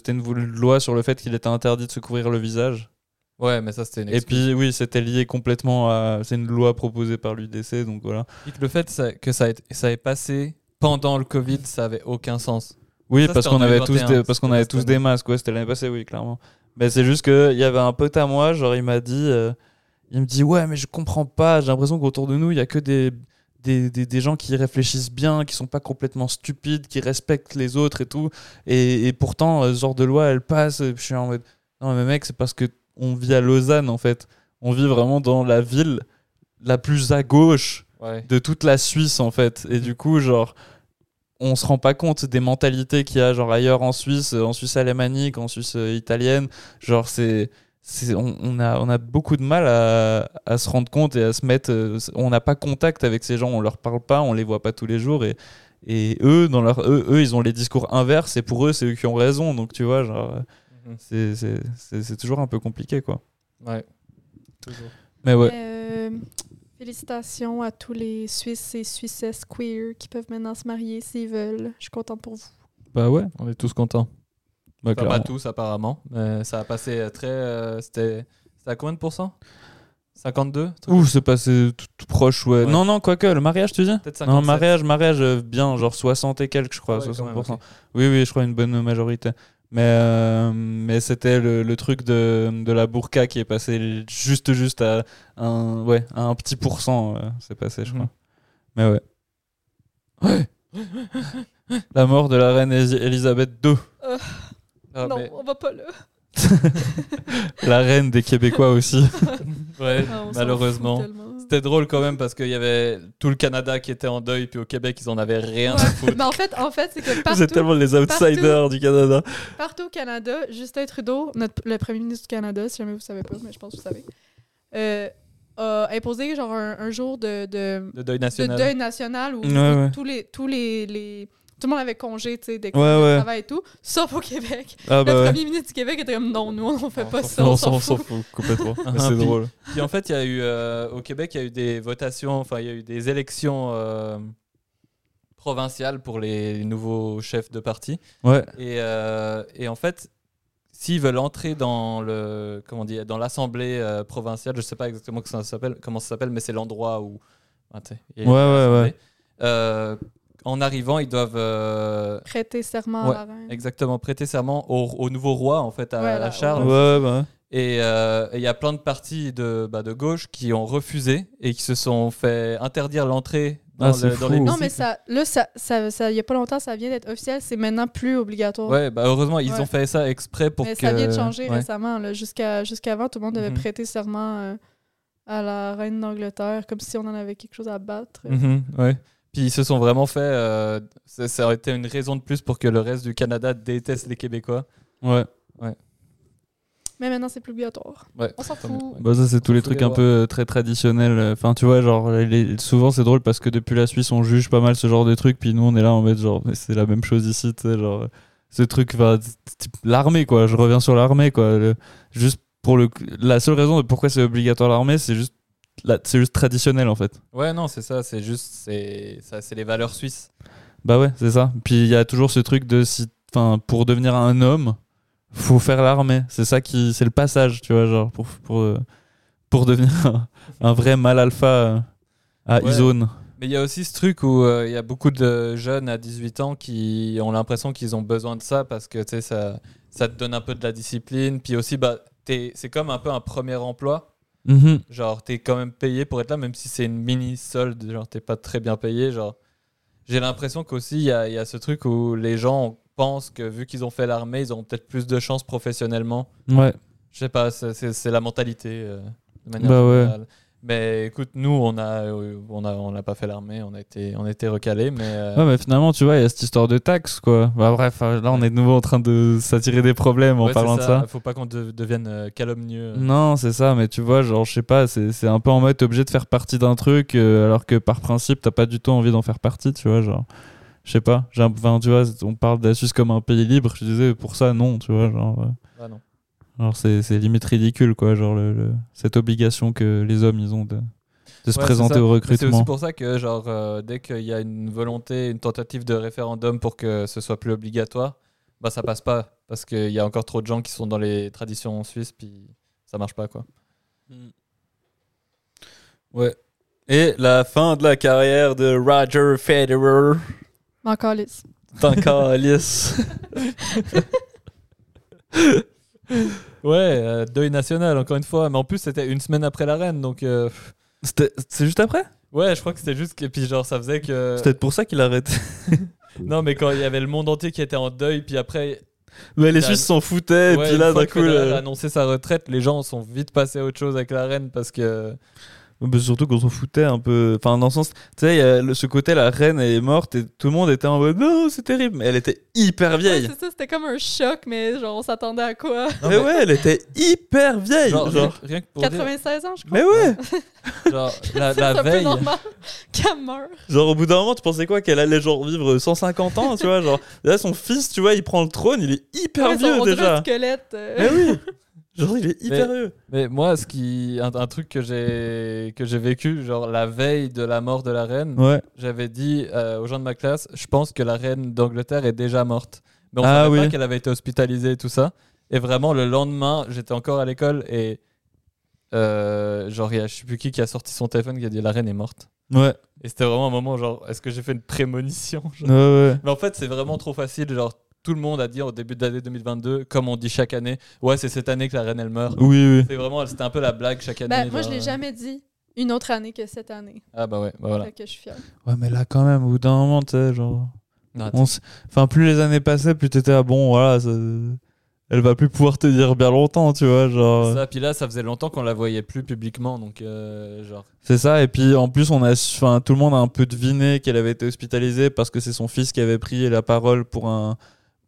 une loi sur le fait qu'il était interdit de se couvrir le visage. ouais mais ça c'était une Et puis oui, c'était lié complètement à. C'est une loi proposée par l'UDC, donc voilà. Le fait ça- que ça ait, ça ait passé pendant le Covid ça avait aucun sens Oui, Ça, parce qu'on avait tous 2021, des, parce qu'on avait tous des masques. Ouais, c'était l'année passée, oui, clairement. Mais c'est juste que il y avait un pote à moi, genre il m'a dit, euh, il me dit ouais, mais je comprends pas. J'ai l'impression qu'autour de nous, il y a que des des, des, des gens qui réfléchissent bien, qui sont pas complètement stupides, qui respectent les autres et tout. Et, et pourtant, euh, ce genre de loi, elle passe. Je suis en mode non, mais mec, c'est parce que on vit à Lausanne en fait. On vit vraiment dans la ville la plus à gauche ouais de toute la Suisse en fait. Et du coup, genre, on se rend pas compte des mentalités qu'il y a genre ailleurs en Suisse, en Suisse alémanique, en Suisse euh, italienne. Genre c'est c'est- on, on a, on a beaucoup de mal à, à se rendre compte et à se mettre. euh, On n'a pas contact avec ces gens, on leur parle pas, on les voit pas tous les jours. Et, et eux, dans leur, eux, eux, ils ont les discours inverses et pour eux, c'est eux qui ont raison. Donc tu vois, genre, Mhm. c'est- c'est c'est- c'est toujours un peu compliqué quoi. Ouais. Toujours. Mais ouais. Euh, félicitations à tous les Suisses et Suissesses queer qui peuvent maintenant se marier s'ils veulent. Je suis contente pour vous. Bah ouais. On est tous contents. Bah, Enfin, pas tous apparemment, mais ça a passé euh, très. euh, C'était à combien de pourcents? 52 truc Ouh, c'est passé tout, tout proche, ouais. Ouais. Non, non, quoique, le mariage, tu dis? Peut-être Non, 57. mariage, mariage, euh, bien, genre 60 et quelques, je crois, ouais, quand 60%. même, ok. Oui, oui, je crois une bonne majorité. Mais, euh, mais c'était le, le truc de, de la burqa qui est passé juste, juste à un, ouais, à un petit pourcent, euh, c'est passé, je crois. Mhm. Mais ouais. Ouais. la mort de la reine Elisabeth II, Ah, non, mais- on va pas là. la reine des Québécois aussi. ouais, Ah, malheureusement. C'était drôle quand même parce qu'il y avait tout le Canada qui était en deuil, puis au Québec, ils en avaient rien à foutre. Mais en fait, en fait c'est que Vous êtes partout, tellement les outsiders du Canada. partout au Canada, Justin Trudeau, notre, le premier ministre du Canada, si jamais vous savez pas, mais je pense que vous savez, euh, a imposé genre un, un jour de, deuil de national. deuil national où, Ouais, où ouais. tous les tous les, les- tout le monde avait congé, tu sais, des Ouais, ouais. travail et tout, sauf au Québec. Ah le bah ouais. ministre du Québec était comme non, nous on fait On pas ça, Non, on on s'en fout. complètement. Ah, c'est drôle. Puis en fait, il y a eu euh, au Québec, il y a eu des votations, enfin il y a eu des élections euh, provinciales pour les nouveaux chefs de parti. Ouais. Et, euh, et en fait, s'ils veulent entrer dans le comment dire dans l'assemblée euh, provinciale, je sais pas exactement comment ça s'appelle, comment ça s'appelle, mais c'est l'endroit où ah, y a Ouais, ouais, ouais. Euh, en arrivant, ils doivent euh, Prêter serment Ouais, à la reine. exactement prêter serment au, au nouveau roi en fait à, Ouais, à Charles. Ouais, ouais, bah ouais. Et euh, et il y a plein de partis de, bah, de gauche qui ont refusé et qui se sont fait interdire l'entrée dans, Ah, c'est le- dans l'hémicycle. Non, mais ça, là, ça, ça, ça, il y a pas longtemps, ça vient d'être officiel, c'est maintenant plus obligatoire. Ouais, bah heureusement, ils Ouais. ont fait ça exprès pour Mais que. ça vient de changer Ouais. récemment. là. Jusqu'à, jusqu'avant, tout le monde devait Mhm. prêter serment euh, à la reine d'Angleterre, comme si on en avait quelque chose à battre. Mhm, ouais. Puis ils se sont vraiment fait. euh, ça, ça aurait été une raison de plus pour que le reste du Canada déteste les Québécois. Ouais. Mais maintenant, c'est plus obligatoire. Ouais. On s'en Tant mieux. fout. Bah ça c'est tous les Faut trucs les un voir. peu euh, très traditionnels. Enfin tu vois genre les- souvent c'est drôle parce que depuis la Suisse on juge pas mal ce genre de trucs puis nous on est là en mode genre mais c'est la même chose ici tu sais genre euh, ce truc enfin, t- t- l'armée quoi. Je reviens sur l'armée quoi. Le- juste pour le la seule raison de pourquoi c'est obligatoire l'armée c'est juste c'est juste traditionnel en fait. Ouais, non, c'est ça. C'est juste. C'est ça, c'est les valeurs suisses. Bah ouais, c'est ça. Puis il y a toujours ce truc de si enfin pour devenir un homme, faut faire l'armée. C'est ça qui c'est le passage, tu vois, genre pour pour euh, pour devenir un, un vrai mâle alpha euh, à Ouais. Izone. Mais il y a aussi ce truc où euh, il y a beaucoup de jeunes à 18 ans qui ont l'impression qu'ils ont besoin de ça parce que tu sais, ça, ça te donne un peu de la discipline. Puis aussi, bah, t'es- c'est comme un peu un premier emploi. Mhm. Genre, t'es quand même payé pour être là, même si c'est une mini solde. Genre, t'es pas très bien payé. Genre, j'ai l'impression qu'aussi, il y a, il y a ce truc où les gens pensent que vu qu'ils ont fait l'armée, ils auront peut-être plus de chances professionnellement. Ouais. Je sais pas, c'est- la mentalité euh, de manière Bah ouais. Mais écoute, nous, on a, euh, on a, on n'a pas fait l'armée, on a été, on a été recalés, mais. euh, Ouais, mais finalement, tu vois, il y a cette histoire de taxes, quoi. Bah, bref, euh, là, on est de nouveau en train de s'attirer des problèmes en ouais, parlant de c'est ça. Faut pas qu'on de- devienne euh, calomnieux. Non, c'est ça, mais tu vois, genre, je sais pas, c'est un peu en mode, t'es obligé de faire partie d'un truc, euh, alors que par principe, t'as pas du tout envie d'en faire partie, tu vois, genre. Je sais pas, enfin, tu vois, on parle de la Suisse comme un pays libre, je disais, pour ça, non, tu vois, genre. euh, Ah non. Genre, c'est c'est limite ridicule, quoi, genre, le, le- cette obligation que les hommes, ils ont de, de se Ouais, présenter au Mais C'est aussi recrutement. pour ça que, genre, euh, dès qu'il y a une volonté, une tentative de référendum pour que ce soit plus obligatoire, bah ça passe pas. Parce qu'il y a encore trop de gens qui sont dans les traditions suisses, puis ça marche pas, quoi. Ouais. Et la fin de la carrière de Roger Federer. Encore lisse. Encore lisse. Ouais, euh, deuil national, encore une fois. Mais en plus, c'était une semaine après la reine, donc. euh, C'était- C'est juste après? Ouais, je crois que c'était juste que. Puis, genre, ça faisait que. C'est peut-être pour ça qu'il arrête. Non, mais quand il y avait le monde entier qui était en deuil, puis après. Mais les T'as- Suisses s'en foutaient, ouais, et puis une là, fois d'un que coup. Federer le- a annoncé sa retraite, les gens sont vite passés à autre chose avec la reine parce que. Mais surtout qu'on s'en foutait un peu. Enfin, dans le sens, tu sais, il y a le- ce côté, la reine est morte et tout le monde était en mode non, c'est terrible. Mais elle était hyper Ouais, vieille. c'est ça, c'était comme un choc, mais genre, on s'attendait à quoi? Mais ouais, elle était hyper vieille. Genre, Genre, rien- rien que pour dire, 96 ans, je crois. Mais ouais, genre, la, la un veille, normal qu'elle meure. genre au bout d'un moment, tu pensais quoi Qu'elle allait genre vivre 150 ans, tu vois Genre, là, son fils, tu vois, il prend le trône, il est hyper Ouais, vieux déjà. un squelette. euh. Mais oui Genre, il est hyper Mais- vieux. Mais moi, ce qui, un, un truc que j'ai que j'ai vécu, genre la veille de la mort de la reine, Ouais. j'avais dit euh, aux gens de ma classe, je pense que la reine d'Angleterre est déjà morte. Mais on Ah savait oui. pas qu'elle avait été hospitalisée et tout ça. Et vraiment, le lendemain, j'étais encore à l'école et euh, genre, il y a je sais plus qui qui a sorti son téléphone qui a dit la reine est morte. Ouais. Et c'était vraiment un moment genre, est-ce que j'ai fait une prémonition ouais. Mais en fait, c'est vraiment trop facile. Genre, tout le monde a dit au début de l'année 2022, comme on dit chaque année, ouais, c'est cette année que la reine elle meurt. Oui, oui. C'est vraiment, c'était un peu la blague chaque année. Ben, moi, je genre, l'ai euh, jamais dit une autre année que cette année. Ah bah ouais, bah voilà. Fait que je suis fière. Ouais, mais là, quand même, au bout d'un moment, tu sais, genre. Non, on Enfin, plus les années passaient, plus t'étais à bon, voilà, ça- elle va plus pouvoir te dire bien longtemps, tu vois, genre. Ça, puis là, ça faisait longtemps qu'on la voyait plus publiquement, donc euh, genre. C'est ça, et puis en plus, on a, enfin, tout le monde a un peu deviné qu'elle avait été hospitalisée parce que c'est son fils qui avait pris la parole pour, un,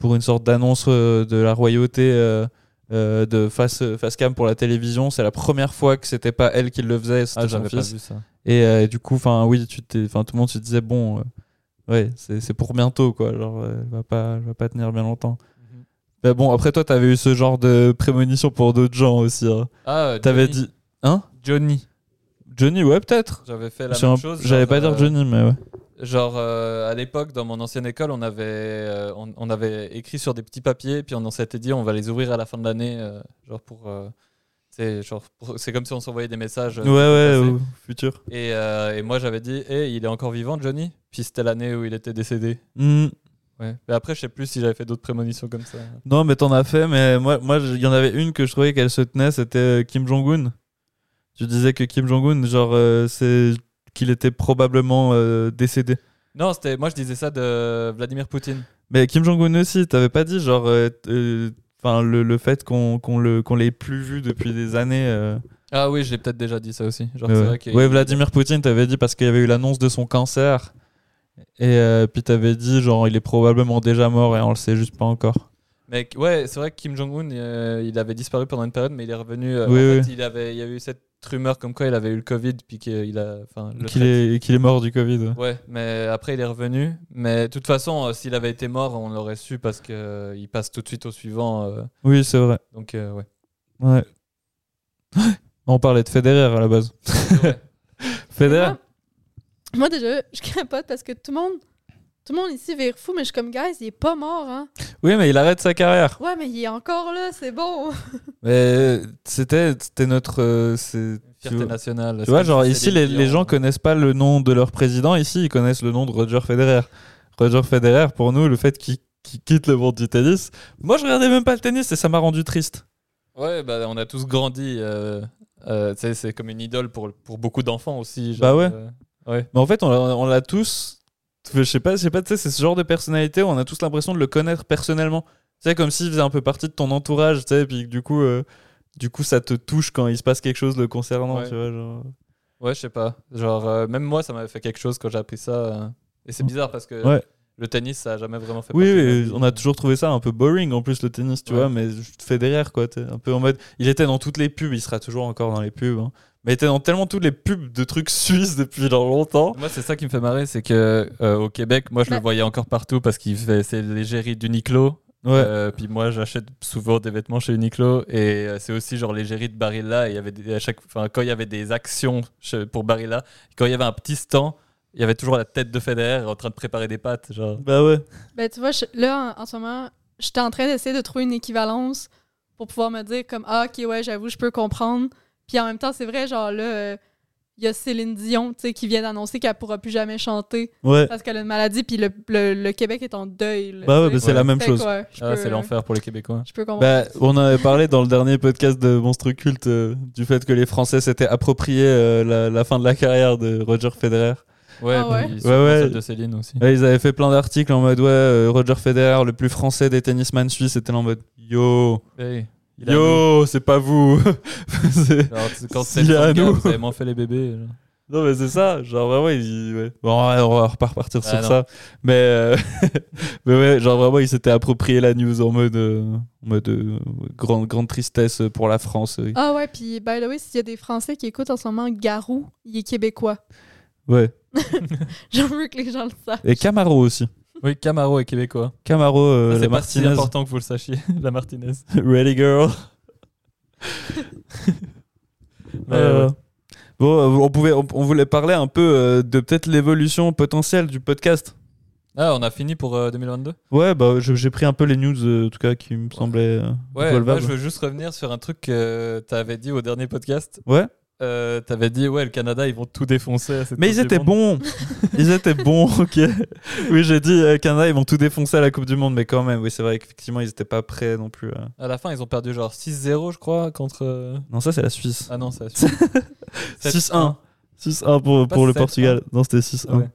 pour une sorte d'annonce euh, de la royauté euh, euh, de face, face cam pour la télévision. C'est la première fois que c'était pas elle qui le faisait, c'était Ah, son j'avais pas fils. vu ça. Et euh, du coup, enfin, oui, tu t'es, enfin, tout le monde se disait bon, euh, ouais, c'est, pour bientôt, quoi. Genre, elle va pas, elle va pas tenir bien longtemps. Mhm. Mais bon, après toi, t'avais eu ce genre de prémonition pour d'autres gens aussi. hein. Ah, T'avais dit, hein? Johnny. Johnny, ouais, peut-être. J'avais fait la même un- chose. J'allais pas dire Johnny, mais ouais. Genre, euh, à l'époque, dans mon ancienne école, on avait, euh, on, on avait écrit sur des petits papiers, puis on, on s'était dit, on va les ouvrir à la fin de l'année, euh, genre pour. c'est genre c'est comme si on s'envoyait des messages. Ouais, ouais, au futur. Et, et moi, j'avais dit, hé, il est encore vivant, Johnny? Puis c'était l'année où il était décédé. Hmm. Ouais. Mais après, je sais plus si j'avais fait d'autres prémonitions comme ça. Non, mais t'en as fait, mais moi, moi, il y en avait une que je trouvais qu'elle se tenait, c'était Kim Jong-un. Tu disais que Kim Jong-un, genre, euh, c'est qu'il était probablement euh, décédé. Non, c'était moi, je disais ça de Vladimir Poutine. Mais Kim Jong-un aussi, t'avais pas dit, genre, euh, euh, enfin, le, le fait qu'on qu'on le qu'on l'ait plus vu depuis des années. Ah oui, j'ai peut-être déjà dit ça aussi. Genre, ouais. vrai Ouais, Vladimir Poutine, t'avais dit parce qu'il y avait eu l'annonce de son cancer. Et puis t'avais dit, genre, il est probablement déjà mort et on le sait juste pas encore. Mais ouais, c'est vrai que Kim Jong-un, il avait disparu pendant une période, mais il est revenu. Oui, en oui. fait, il, avait, il y avait eu cette rumeur comme quoi il avait eu le Covid, puis qu'il a. Enfin, le Qu'il est, qu'il est mort du Covid. ouais. Mais après il est revenu. Mais de toute façon, euh, s'il avait été mort, on l'aurait su parce qu'il passe tout de suite au suivant. euh, Oui, c'est vrai. donc, euh, ouais. Ouais. On parlait de Federer à la base. Ouais. Federer Moi, moi, déjà, je capote parce que tout le monde. Tout le monde ici vire fou, mais je suis comme, guys, il est pas mort, hein. Oui, mais il arrête sa carrière. Ouais, mais il est encore là, c'est bon. Mais c'était c'était notre. euh, Fierté vois, nationale. tu vois, genre ici, les, les gens connaissent pas le nom de leur président. Ici, ils connaissent le nom de Roger Federer. Roger Federer, pour nous, le fait qu'il quitte le monde du tennis. Moi, je regardais même pas le tennis et ça m'a rendu triste. Ouais, bah, on a tous grandi. euh, euh, tu sais, c'est comme une idole pour, pour beaucoup d'enfants aussi. genre, Bah ouais. euh, ouais. Mais en fait, on l'a tous. Je sais pas, je sais pas, tu sais, c'est ce genre de personnalité où on a tous l'impression de le connaître personnellement. Tu sais, comme s'il faisait un peu partie de ton entourage, tu sais, et puis du coup, euh, du coup, ça te touche quand il se passe quelque chose le concernant, Ouais. tu vois. Genre... Ouais, je sais pas. Genre, euh, même moi, ça m'avait fait quelque chose quand j'ai appris ça. euh. Et c'est bizarre parce que Ouais. le tennis, ça a jamais vraiment fait Oui, oui, on a toujours trouvé ça un peu boring en plus le tennis, tu Ouais. vois, mais Federer quoi, t'es un peu en mode, il était dans toutes les pubs, il sera toujours encore dans les pubs, hein. Mais il était dans tellement toutes les pubs de trucs suisses depuis genre longtemps. Moi, c'est ça qui me fait marrer, c'est que euh, au Québec, moi, je Bah- le voyais encore partout parce qu'il fait c'est l'égérie d'Uniqlo. Ouais. Euh, puis moi, j'achète souvent des vêtements chez Uniqlo et euh, c'est aussi genre l'égérie de Barilla. Et il y avait des- à chaque, enfin, quand il y avait des actions chez- pour Barilla, quand il y avait un petit stand, il y avait toujours la tête de Federer en train de préparer des pâtes, genre. Bah ouais. Ben, tu vois, je- là, en, en ce moment, j'étais en train d'essayer de trouver une équivalence pour pouvoir me dire, comme, ah, ok, ouais, j'avoue, je peux comprendre. Puis en même temps, c'est vrai, genre là, euh, il y a Céline Dion, tu sais, qui vient d'annoncer qu'elle pourra plus jamais chanter Ouais. parce qu'elle a une maladie, puis le, le- le Québec est en deuil. là, Bah ouais, bah c'est la même chose. Ah, peux- c'est l'enfer pour les Québécois. Je peux comprendre. Bah, on avait parlé dans le dernier podcast de Monstre Culte euh, du fait que les Français s'étaient appropriés euh, la, la fin de la carrière de Roger Federer. Ouais, Ah ouais? Ouais, de Céline aussi. Ouais, ils avaient fait plein d'articles en mode ouais, euh, Roger Federer, le plus français des tennisman suisses, était là en mode yo, Hey. Il. Yo, c'est pas vous. Tu- quand c'est le à nous. vous avez moins fait les bébés. genre. non, mais c'est ça. Genre vraiment, il. Ouais. Bon, ouais, on va pas repartir Ah, sur non. ça. Mais, euh, mais ouais, genre vraiment, il s'était approprié la news en mode, euh, en mode euh, grande, grande tristesse pour la France. Ah ouais, puis by the way, s'il y a des Français qui écoutent en ce moment, Garou, il est québécois. Ouais. J'en veux que les gens le savent. Et Camaro aussi. Oui, Camaro est québécois. Camaro, euh, Ça, la c'est pas si Martinez. important que vous le sachiez, la Martinez. Ready girl. Mais, Euh, ouais. Bon, euh, on, pouvait, on, on voulait parler un peu euh, de peut-être l'évolution potentielle du podcast. Ah, on a fini pour euh, 2022 Ouais, bah j'ai pris un peu les news, euh, en tout cas, qui me semblaient euh, Ouais, moi je veux juste revenir sur un truc que t'avais dit au dernier podcast. Ouais. Euh, t'avais dit, ouais, le Canada, ils vont tout défoncer. à cette Mais ils étaient Monde. bons. ils étaient bons, ok. Oui, j'ai dit, euh, Canada, ils vont tout défoncer à la Coupe du Monde, mais quand même, oui, c'est vrai qu'effectivement, ils étaient pas prêts non plus. à- À la fin, ils ont perdu genre 6-0, je crois, contre. euh, Non, ça, c'est la Suisse. Ah non, c'est la Suisse. 6-1. 6-1 pour, pour le 7-1. Portugal. Non, c'était 6-1. Ah ouais.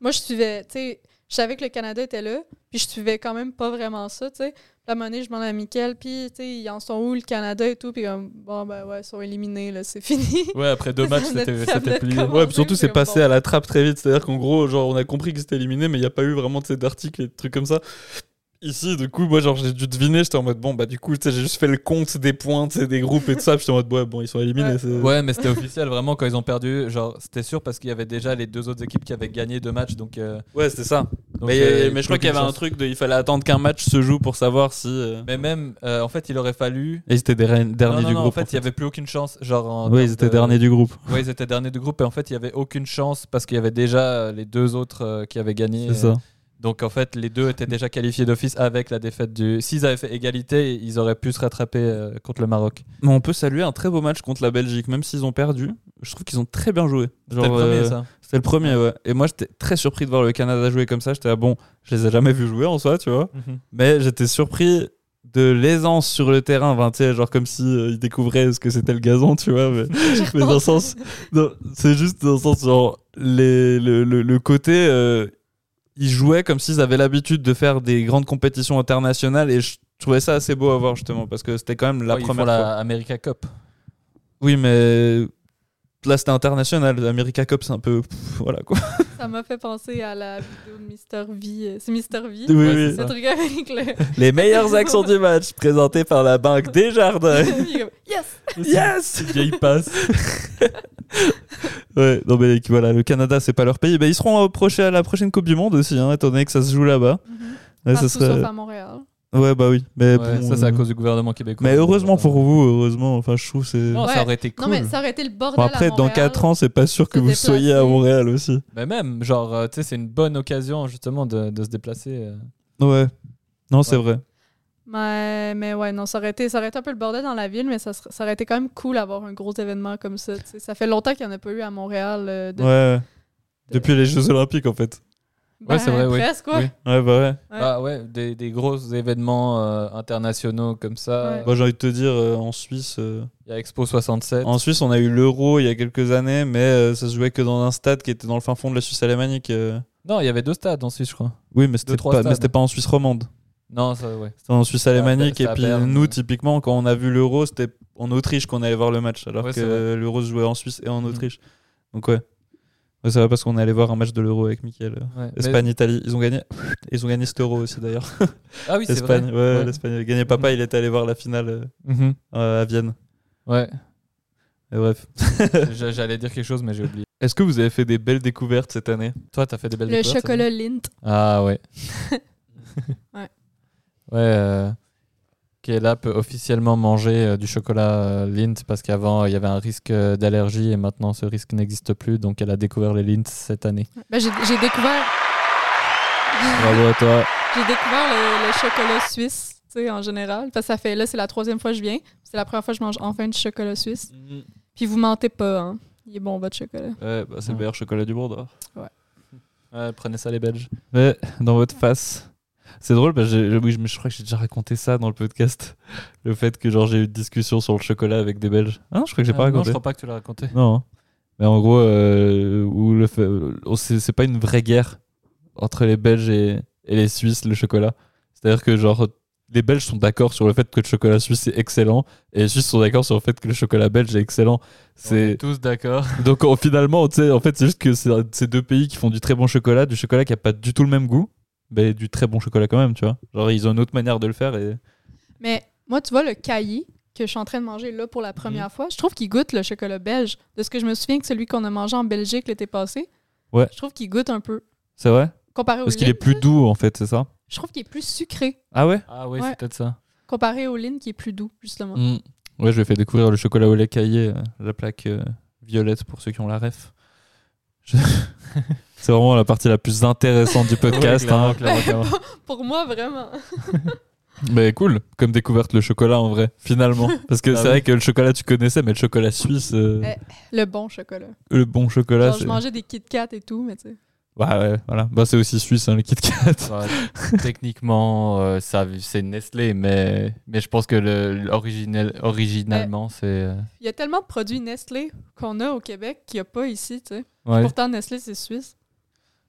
Moi, je suivais, tu sais, je savais que le Canada était là, puis je suivais quand même pas vraiment ça, tu sais. Moment donné, je demandais à Mickaël, puis, tu sais, ils en sont où le Canada et tout, puis comme, bon, ben ouais, ils sont éliminés, là, c'est fini. Ouais, après deux matchs, c'était c'était plié. Ouais, puis surtout, c'est passé bon. à la trappe très vite. C'est-à-dire qu'en gros, genre, on a compris qu'ils étaient éliminés, mais il n'y a pas eu vraiment de ces d'articles et de trucs comme ça. Ici, du coup, moi, genre, j'ai dû deviner. J'étais en mode, bon, bah, du coup, tu sais, j'ai juste fait le compte des points, sais, des groupes et tout ça. puis J'étais en mode, ouais, bon, ils sont éliminés. Ouais. mais c'était officiel vraiment quand ils ont perdu. Genre, c'était sûr parce qu'il y avait déjà les deux autres équipes qui avaient gagné deux matchs. Donc, euh, Ouais, c'était ça. donc, mais, euh, mais je crois qu'il y avait un truc de. Il fallait attendre qu'un match se joue pour savoir si. euh, Mais même, euh, en fait, il aurait fallu. Et ils étaient derniers non, non, du non, groupe. en fait, il y avait plus aucune chance. Genre, en Ouais, ils étaient de- derniers du groupe. Ouais, ils étaient derniers du groupe et en fait, il y avait aucune chance parce qu'il y avait déjà les deux autres euh, qui avaient gagné. C'est ça. Donc en fait, les deux étaient déjà qualifiés d'office avec la défaite du. S'ils avaient fait égalité, ils auraient pu se rattraper euh, contre le Maroc. Mais on peut saluer un très beau match contre la Belgique, même s'ils ont perdu. Je trouve qu'ils ont très bien joué. C'était le premier, euh, ça. C'était le premier, ouais. Et moi, j'étais très surpris de voir le Canada jouer comme ça. J'étais, ah bon, je les ai jamais vus jouer en soi, tu vois. Mhm. Mais j'étais surpris de l'aisance sur le terrain. Sais, genre comme si euh, ils découvraient ce que c'était le gazon, tu vois. Mais, mais dans le sens. non, c'est juste dans le sens, genre, les, le, le, le côté. Ils jouaient comme s'ils avaient l'habitude de faire des grandes compétitions internationales et je trouvais ça assez beau à voir justement parce que c'était quand même la Ouais, première fois. la America Cup. Oui, mais là c'était international. L'America Cup, c'est un peu. pff, voilà quoi. Ça m'a fait penser à la vidéo de Mister V. euh, C'est Mister V? Oui, Ouais, oui. c'est Le truc avec le. Les meilleures actions du match présentées par la Banque Desjardins. Yes! yes! Vieille passe. Ouais, non mais voilà, le Canada c'est pas leur pays. Bah, ils seront au prochain- à la prochaine Coupe du Monde aussi, hein, étant donné que ça se joue là-bas. Ouais, Partout ça serait- sauf à Montréal. Ouais bah oui. Mais, Ouais, bon, ça, c'est à euh, cause du gouvernement québécois. Mais heureusement pour vous, heureusement. Enfin, je trouve c'est. Non, Ouais. ça aurait été cool. Non, mais ça aurait été le bordel. Bon, à après, dans Montréal. 4 ans, c'est pas sûr que vous soyez à. Montréal aussi. Mais même, genre, euh, tu sais, c'est une bonne occasion justement de, de se déplacer. euh. Ouais. Non, c'est vrai. Mais, mais ouais, non, ça aurait, été, ça aurait été un peu le bordel dans la ville, mais ça, ça aurait été quand même cool d'avoir un gros événement comme ça. Ça fait longtemps qu'il n'y en a pas eu à Montréal. euh, de- Ouais, ouais. Depuis les Jeux Olympiques, en fait. Ben, Ouais, c'est vrai, oui. Ouais. Oui. Ouais, bah ouais. Ouais. Ah ouais, des, des gros événements euh, internationaux comme ça. Ouais. Moi, j'ai envie de te dire, euh, en Suisse. euh, Il y a Expo 67. En Suisse, on a eu l'Euro il y a quelques années, mais euh, ça se jouait que dans un stade qui était dans le fin fond de la Suisse alémanique. euh. Non, il y avait deux stades en Suisse, je crois. Oui, mais c'était pas, mais en Suisse romande. Non, ça, ouais. C'était en Suisse alémanique. et puis nous, typiquement, quand on a vu l'Euro, c'était en Autriche qu'on allait voir le match, alors Ouais, que l'Euro se jouait en Suisse et en Mhm. Autriche. Donc ouais. Ouais, c'est vrai parce qu'on est allé voir un match de l'Euro avec Mickaël. Ouais. Espagne-Italie. Ils ont gagné. Ils ont gagné cet Euro aussi d'ailleurs. Ah oui, c'est vrai. L'Espagne. Ouais, Ouais. l'Espagne a gagné. Papa, il est allé voir la finale euh, Mhm. euh, à Vienne. Ouais. Et bref. J'a- J'allais dire quelque chose, mais j'ai oublié. Est-ce que vous avez fait des belles découvertes cette année? Toi, t'as fait des belles Le découvertes, chocolat Lint. Ah ouais. Ouais. Ouais. Euh, Kayla peut officiellement manger euh, du chocolat euh, Lindt parce qu'avant il y avait un risque euh, d'allergie et maintenant ce risque n'existe plus. Donc elle a découvert les Lindt cette année. Ben, j'ai découvert, Bravo à toi. j'ai découvert le, le chocolat suisse, tu sais, en général. Parce que ça fait, là, c'est la troisième fois que je viens. C'est la première fois que je mange enfin du chocolat suisse. Puis vous mentez pas, hein. Il est bon, votre chocolat. Ouais, bah, c'est le meilleur chocolat du monde. hein. Ouais, prenez ça les Belges. Ouais, dans votre face. C'est drôle, parce que je, crois que j'ai déjà raconté ça dans le podcast. Le fait que genre j'ai eu une discussion sur le chocolat avec des Belges. Ah non, je crois que j'ai pas Ah, non, raconté. je crois pas que tu l'as raconté. Non. hein. Mais en gros, euh, où le fait, oh, c'est pas une vraie guerre entre les Belges et, et les Suisses, le chocolat. C'est-à-dire que genre les Belges sont d'accord sur le fait que le chocolat suisse est excellent et les Suisses sont d'accord sur le fait que le chocolat belge est excellent. On est C'est tous d'accord. donc en- finalement, tu sais, en fait, c'est juste que c'est c'est deux pays qui font du très bon chocolat, du chocolat qui a pas du tout le même goût, mais du très bon chocolat quand même, tu vois. Genre ils ont une autre manière de le faire et Mais moi, tu vois, le cahier que je suis en train de manger là pour la première Mhm. fois, je trouve qu'il goûte le chocolat belge. De ce que je me souviens que celui qu'on a mangé en Belgique l'été passé, Ouais. je trouve qu'il goûte un peu. c'est vrai? Comparé au parce qu'il est plus doux en fait, c'est ça? Je trouve qu'il est plus sucré Ah ouais? Ah oui, Ouais. c'est peut-être ça. comparé au Lin qui est plus doux, justement. Mm. Ouais, je lui ai fait découvrir le chocolat au lait caillé, euh, la plaque euh, violette pour ceux qui ont la ref. Je- C'est vraiment la partie la plus intéressante du podcast. Ouais, clairement, hein. clairement, clairement. Pour moi, vraiment. Mais cool, comme découverte le chocolat en vrai, finalement. Parce que Ah c'est oui. vrai que le chocolat tu connaissais, mais le chocolat suisse, euh, Eh, Le bon chocolat. le bon chocolat, Genre, je mangeais des Kit Kat et tout, mais tu sais. Ouais, ouais, voilà. Bah, c'est aussi suisse, hein, le Kit Kat. Ouais, techniquement, euh, ça, c'est Nestlé, mais, mais je pense que le, l'original, originalement, c'est. euh, Il y a tellement de produits Nestlé qu'on a au Québec qu'il n'y a pas ici, tu sais. ouais. Pourtant, Nestlé, c'est suisse.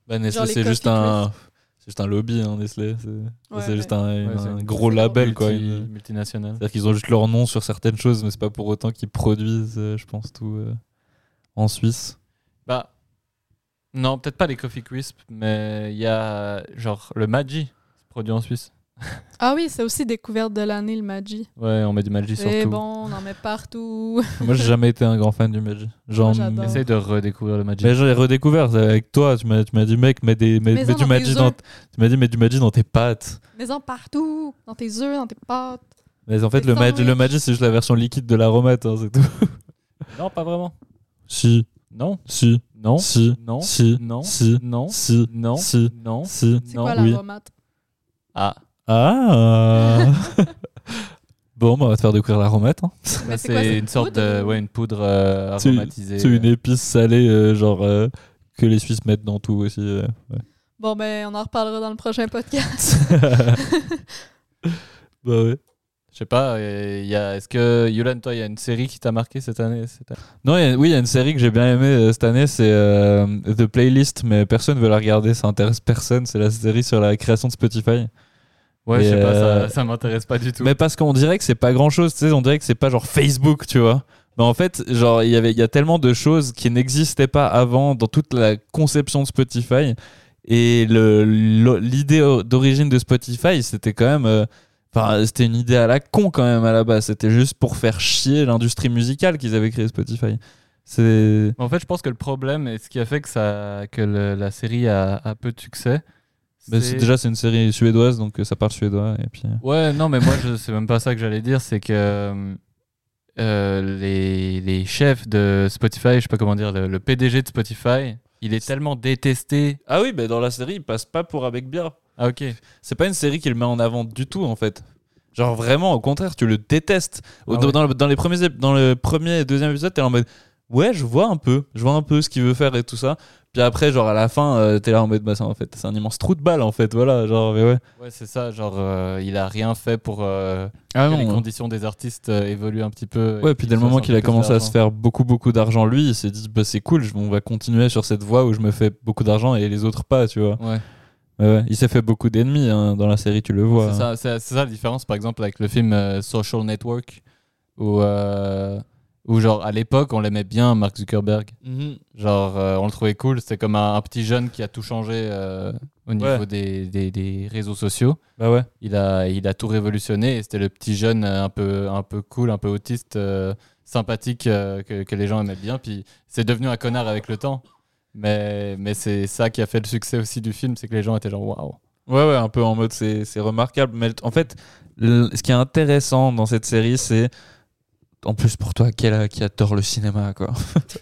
Bah, Nestlé, c'est juste un. C'est juste un lobby, hein, Nestlé. C'est Ouais, juste un, Ouais, un c'est- gros label, quoi. une- multinational. C'est-à-dire qu'ils ont juste leur nom sur certaines choses, mais c'est pas pour autant qu'ils produisent, euh, je pense, tout euh, en Suisse. Bah, non, peut-être pas les Coffee Crisp, mais il y a genre le Maggi, produit en Suisse. Ah oui, c'est aussi découverte de l'année, le Maggi. Ouais, on met du Maggi sur C'est bon, on en met partout. Moi, j'ai jamais été un grand fan du Maggi. Genre, Moi. Essaye de redécouvrir le Maggi. mais j'ai redécouvert c'est avec toi. Tu m'as, tu m'as dit, mec, mets, des, mets, du dans œufs. dans, tu m'as dit, mets du Maggi dans tes pâtes. Mais en partout, dans tes œufs, dans tes pâtes. Mais en fait, le Maggi, le. Maggi, c'est juste la version liquide de l'aromate, hein, c'est tout. Non, pas vraiment. Si, Non, si, non, si, non, si, non, si, non, si, non, si, non. si. C'est Non, quoi oui. l'aromate? Ah, Ah Bon, bah, on va te faire découvrir l'aromate. Hein. Bah, c'est une sorte poudre de, ou- ouais, une poudre euh, C'est- aromatisée. C'est une épice salée, euh, genre euh, que les Suisses mettent dans tout aussi. euh, ouais. Bon, ben, on en reparlera dans le prochain podcast. bah ouais. Je sais pas, euh, il y a, est-ce que, Yolan, toi, il y a une série qui t'a marqué cette année, cette année? Non, il y a- oui, il y a une série que j'ai bien aimée euh, cette année, c'est euh, The Playlist, mais personne veut la regarder, ça intéresse personne. C'est la série sur la création de Spotify. Ouais, je sais pas, euh, ça, ça m'intéresse pas du tout. Mais parce qu'on dirait que c'est pas grand chose, tu sais, on dirait que c'est pas genre Facebook, tu vois. Mais en fait, genre, il y avait, il y a tellement de choses qui n'existaient pas avant dans toute la conception de Spotify. Et l'idée d'origine de Spotify, c'était quand même. euh, Enfin, c'était une idée à la con quand même à la base. C'était juste pour faire chier l'industrie musicale qu'ils avaient créé Spotify. En fait, je pense que le problème, et ce qui a fait que, ça, que le- la série a, a peu de succès, bah, c'est- déjà, c'est une série suédoise, donc euh, ça parle suédois. Et puis. Ouais, non, mais moi, je c'est même pas ça que j'allais dire, c'est que euh, les, les chefs de Spotify, je sais pas comment dire, le, le PDG de Spotify, il est tellement détesté. Ah oui, mais dans la série, il passe pas pour avec bien. Ah, ok. C'est pas une série qui le met en avant du tout en fait. Genre vraiment, au contraire, tu le détestes. Ah dans, ouais. dans le, dans les premiers, dans le premier et deuxième épisode, t'es en mode ouais, je vois un peu, je vois un peu ce qu'il veut faire et tout ça. Puis après, genre à la fin, euh, t'es là en mode bah ça en fait, c'est un immense trou de balle en fait, voilà. Genre mais ouais. Ouais, c'est ça, genre, euh, il a rien fait pour euh, Ah que les non. conditions des artistes euh, évoluent un petit peu. Ouais, et puis dès le moment qu'il a commencé à se faire beaucoup beaucoup d'argent lui, il s'est dit bah c'est cool, je- on va continuer sur cette voie où je me fais beaucoup d'argent et les autres pas, tu vois. Ouais. Ouais, ouais. Il s'est fait beaucoup d'ennemis hein, dans la série, tu le vois. C'est ça, c'est- c'est ça la différence, par exemple, avec le film euh, Social Network, où, où, genre, à l'époque, on l'aimait bien, Mark Zuckerberg. Mhm. Genre, euh, on le trouvait cool. C'était comme un, un petit jeune qui a tout changé euh, au niveau Ouais. des, des, des réseaux sociaux. Bah ouais. Il a, il a tout révolutionné et c'était le petit jeune euh, un peu, un peu cool, un peu autiste, euh, sympathique que, que les gens aimaient bien. Puis c'est devenu un connard avec le temps. Mais, mais c'est ça qui a fait le succès aussi du film, c'est que les gens étaient genre waouh. Ouais, ouais, un peu en mode c'est c'est remarquable. Mais en fait, le- ce qui est intéressant dans cette série, c'est. En plus, pour toi, qui, a- qui adore le cinéma, quoi.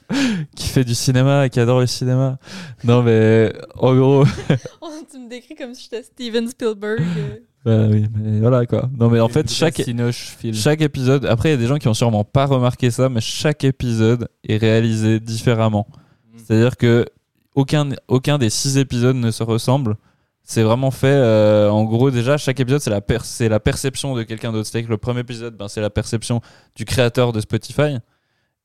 qui fait du cinéma et qui adore le cinéma. Non, mais en gros. Oh, tu me décris comme si j'étais Steven Spielberg. euh. bah oui, mais voilà, quoi. Non, mais en fait, chaque, chaque épisode. Après, il y a des gens qui ont sûrement pas remarqué ça, mais chaque épisode est réalisé différemment. Mm. C'est-à-dire que aucun, aucun des six épisodes ne se ressemble. C'est vraiment fait, euh, en gros, déjà, chaque épisode, c'est la, per- c'est la perception de quelqu'un d'autre. C'est-à-dire que le premier épisode, ben, c'est la perception du créateur de Spotify.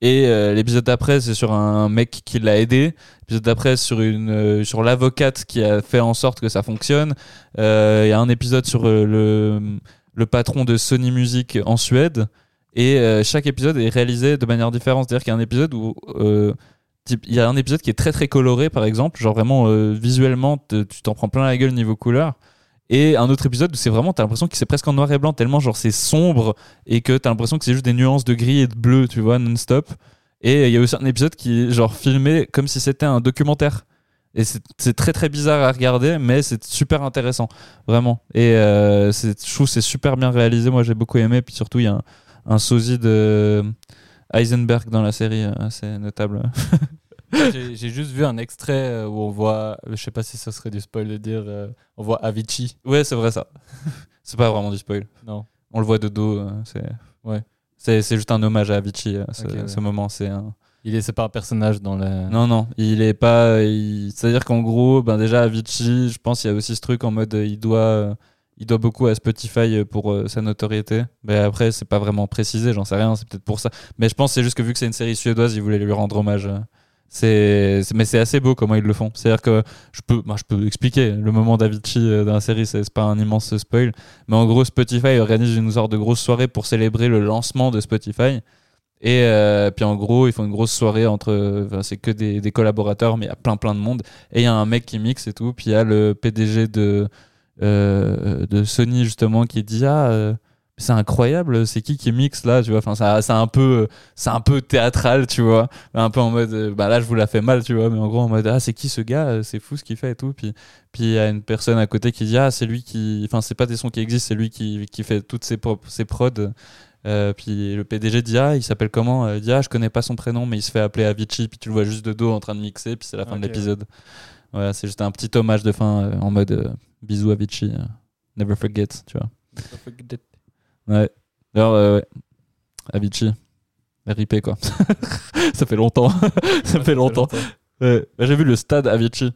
Et euh, l'épisode d'après, c'est sur un mec qui l'a aidé. L'épisode d'après, sur, euh, sur l'avocate qui a fait en sorte que ça fonctionne. Il y a un épisode sur le, le patron de Sony Music en Suède. Et chaque épisode est réalisé de manière différente. C'est-à-dire qu'il y a un épisode où il y a un épisode qui est très très coloré, par exemple, genre vraiment euh, visuellement, tu t'en prends plein la gueule niveau couleur. Et un autre épisode où c'est vraiment, t'as l'impression que c'est presque en noir et blanc, tellement genre c'est sombre et que t'as l'impression que c'est juste des nuances de gris et de bleu, tu vois, non-stop. Et il y a aussi un épisode qui genre filmé comme si c'était un documentaire. Et c'est très très bizarre à regarder, mais c'est super intéressant, vraiment. Et euh, je c'est super bien réalisé. Moi j'ai beaucoup aimé. Puis surtout, il y a un, un sosie de Heisenberg dans la série, euh, assez notable. J'ai juste vu un extrait euh, où on voit, je sais pas si ça serait du spoil de dire, euh, on voit Avicii. Ouais, c'est vrai ça. c'est pas vraiment du spoil. Non. On le voit de dos. euh, c'est Ouais. c'est c'est juste un hommage à Avicii. euh, ce, Ok, ouais. ce moment, c'est un. Il est, c'est pas un personnage dans la. Non, non, il est pas. il- C'est-à-dire qu'en gros, ben déjà, Avicii, je pense qu'il y a aussi ce truc en mode euh, il doit, euh, il doit beaucoup à Spotify pour euh, sa notoriété. Mais après, c'est pas vraiment précisé, j'en sais rien, c'est peut-être pour ça. Mais je pense c'est juste que vu que c'est une série suédoise, ils voulaient lui rendre hommage. euh. C'est, mais c'est assez beau comment ils le font. C'est-à-dire que je peux, je peux expliquer le moment d'Avicii euh, dans la série, c'est pas un immense spoil. Mais en gros, Spotify organise une sorte de grosse soirée pour célébrer le lancement de Spotify. Et euh, puis en gros, ils font une grosse soirée entre. c'est que des, des collaborateurs, mais il y a plein plein de monde. Et il y a un mec qui mixe et tout. Puis il y a le PDG de, euh, de Sony justement qui dit Ah, euh, c'est incroyable, c'est qui qui mixe là, tu vois. Enfin, ça- c'est un peu, c'est un peu théâtral, tu vois. Un peu en mode, euh, bah là, je vous la fais mal, tu vois. Mais en gros, en mode, ah, c'est qui ce gars C'est fou ce qu'il fait et tout. Puis, puis il y a une personne à côté qui dit, ah, c'est lui qui, enfin, c'est pas des sons qui existent, c'est lui qui, qui fait toutes ses, pro- ses prods. Euh, puis le PDG dit, ah, il s'appelle comment Il dit, ah, je connais pas son prénom, mais il se fait appeler Avicii. Puis tu le vois juste de dos en train de mixer. Puis c'est la fin de l'épisode. Voilà, c'est juste un petit hommage de fin en mode bisous Avicii. euh, never forget, tu vois. Ouais. D'ailleurs, euh, ouais. Avicii. RIP quoi. ça fait longtemps. ça fait longtemps. Ouais. Bah, J'ai vu le stade Avicii.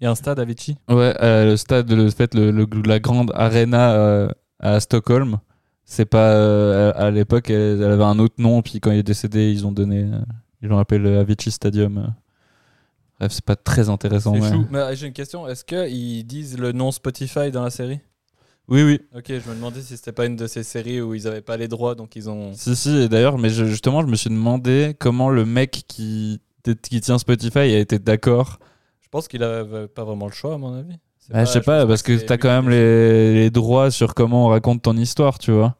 Il y a un stade Avicii? Ouais, euh, le stade, le fait, le, le- la grande arena euh, à Stockholm. C'est pas euh, à, à l'époque, elle, elle avait un autre nom, puis quand il est décédé, ils ont donné, euh, ils l'ont appelé le Avicii Stadium. Bref, c'est pas très intéressant. C'est ouais. chou. Mais j'ai une question. Est-ce qu'ils disent le nom Spotify dans la série? Oui, oui. Ok, je me demandais si c'était pas une de ces séries où ils avaient pas les droits, donc ils ont. Si, si, et d'ailleurs, mais je- justement, je me suis demandé comment le mec qui, qui tient Spotify a été d'accord. Je pense qu'il avait pas vraiment le choix, à mon avis. C'est Ah, je sais pas, parce que c'est t'as quand même les, les droits sur comment on raconte ton histoire, tu vois.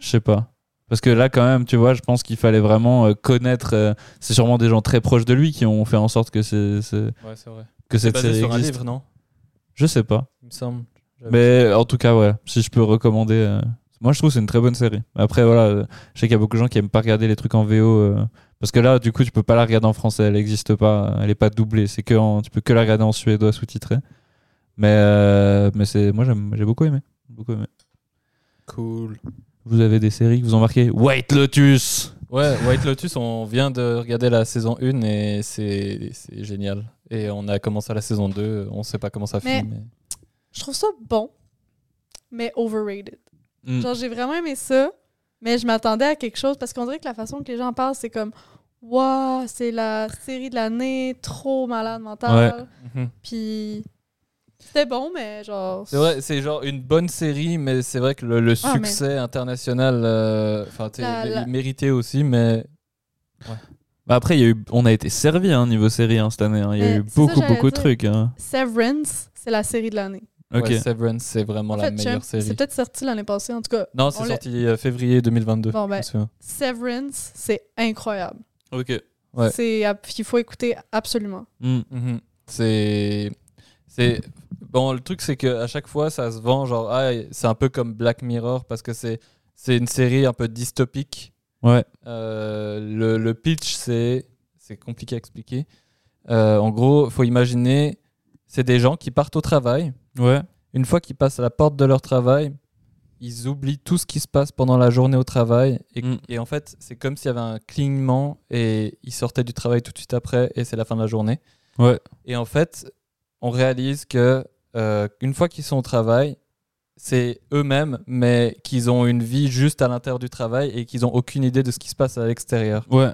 Je sais pas. Parce que là, quand même, tu vois, je pense qu'il fallait vraiment euh, connaître. euh, c'est sûrement des gens très proches de lui qui ont fait en sorte que, c'est, c'est- Ouais, c'est vrai. que C'est cette basé série sur un existe. livre, non? Je sais pas. Il me semble. J'avais- Mais en tout cas, ouais, si je peux recommander. euh, Moi, je trouve que c'est une très bonne série. Après, voilà, euh, je sais qu'il y a beaucoup de gens qui aiment pas regarder les trucs en VO. euh, Parce que là, du coup, tu peux pas la regarder en français. Elle existe pas. Elle est pas doublée. C'est que en- tu peux que la regarder en suédois sous-titré. Mais, euh, mais c'est, moi, j'aime, j'ai beaucoup aimé. Beaucoup aimé. Cool. Vous avez des séries qui vous ont marqué White Lotus Ouais, White Lotus, on vient de regarder la saison 1 et c'est génial. Et on a commencé la saison 2, on sait pas comment ça Mais- finit. Mais... Je trouve ça bon, mais overrated. Mm. Genre, j'ai vraiment aimé ça, mais je m'attendais à quelque chose parce qu'on dirait que la façon que les gens parlent, c'est comme Waouh, c'est la série de l'année, trop malade mental. Mhm. Puis c'était bon, mais genre. C'est vrai, c'est genre une bonne série, mais c'est vrai que le, le Ah, mais- succès international, euh, enfin, tu sais, La- il- la- il méritait aussi, mais Bah après, il y a eu, on a été servi hein, niveau série hein, cette année. hein. Il y a Mais eu ça, beaucoup, beaucoup de trucs. hein. Severance, c'est la série de l'année. Ok. ouais, Severance, c'est vraiment En la fait, meilleure j'aime- série. c'est peut-être sorti l'année passée, en tout cas. Non, on c'est l'a- sorti euh, février 2022. Bon, ben. Severance, c'est incroyable. Ok. Ouais. C'est il faut écouter absolument. Mm. Mhm. C'est. C'est. Bon, le truc, c'est qu'à chaque fois, ça se vend genre, ah, c'est un peu comme Black Mirror parce que c'est c'est une série un peu dystopique. Ouais. Euh, le, le pitch, c'est. C'est compliqué à expliquer. Euh, en gros, faut imaginer, c'est des gens qui partent au travail. Ouais. Une fois qu'ils passent à la porte de leur travail, ils oublient tout ce qui se passe pendant la journée au travail. Et, Mm. et en fait, c'est comme s'il y avait un clignement et ils sortaient du travail tout de suite après et c'est la fin de la journée. Ouais. Et en fait, on réalise que euh, une fois qu'ils sont au travail, c'est eux-mêmes, mais qu'ils ont une vie juste à l'intérieur du travail et qu'ils n'ont aucune idée de ce qui se passe à l'extérieur. Ouais.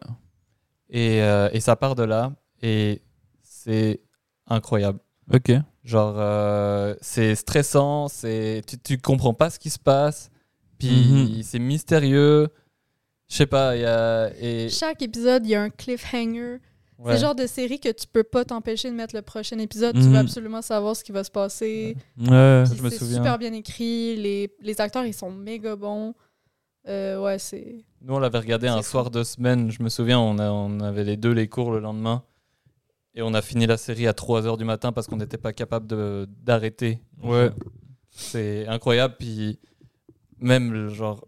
Et, euh, et ça part de là et c'est incroyable. Ok. Genre, euh, c'est stressant, c'est tu, tu comprends pas ce qui se passe, puis Mhm. c'est mystérieux. Je sais pas, il y a. Et, Chaque épisode, il y a un cliffhanger. C'est le genre de série que tu peux pas t'empêcher de mettre le prochain épisode. Tu Mhm. veux absolument savoir ce qui va se passer. Ouais. Je me c'est souviens. super bien écrit. Les, les acteurs, ils sont méga bons. Euh, ouais, c'est. Nous, on l'avait regardé un C'est soir de semaine. Je me souviens, on, a- on avait les deux les cours le lendemain. Et on a fini la série à 3h du matin parce qu'on n'était pas capable de- d'arrêter. Ouais. C'est incroyable. Puis même, le genre,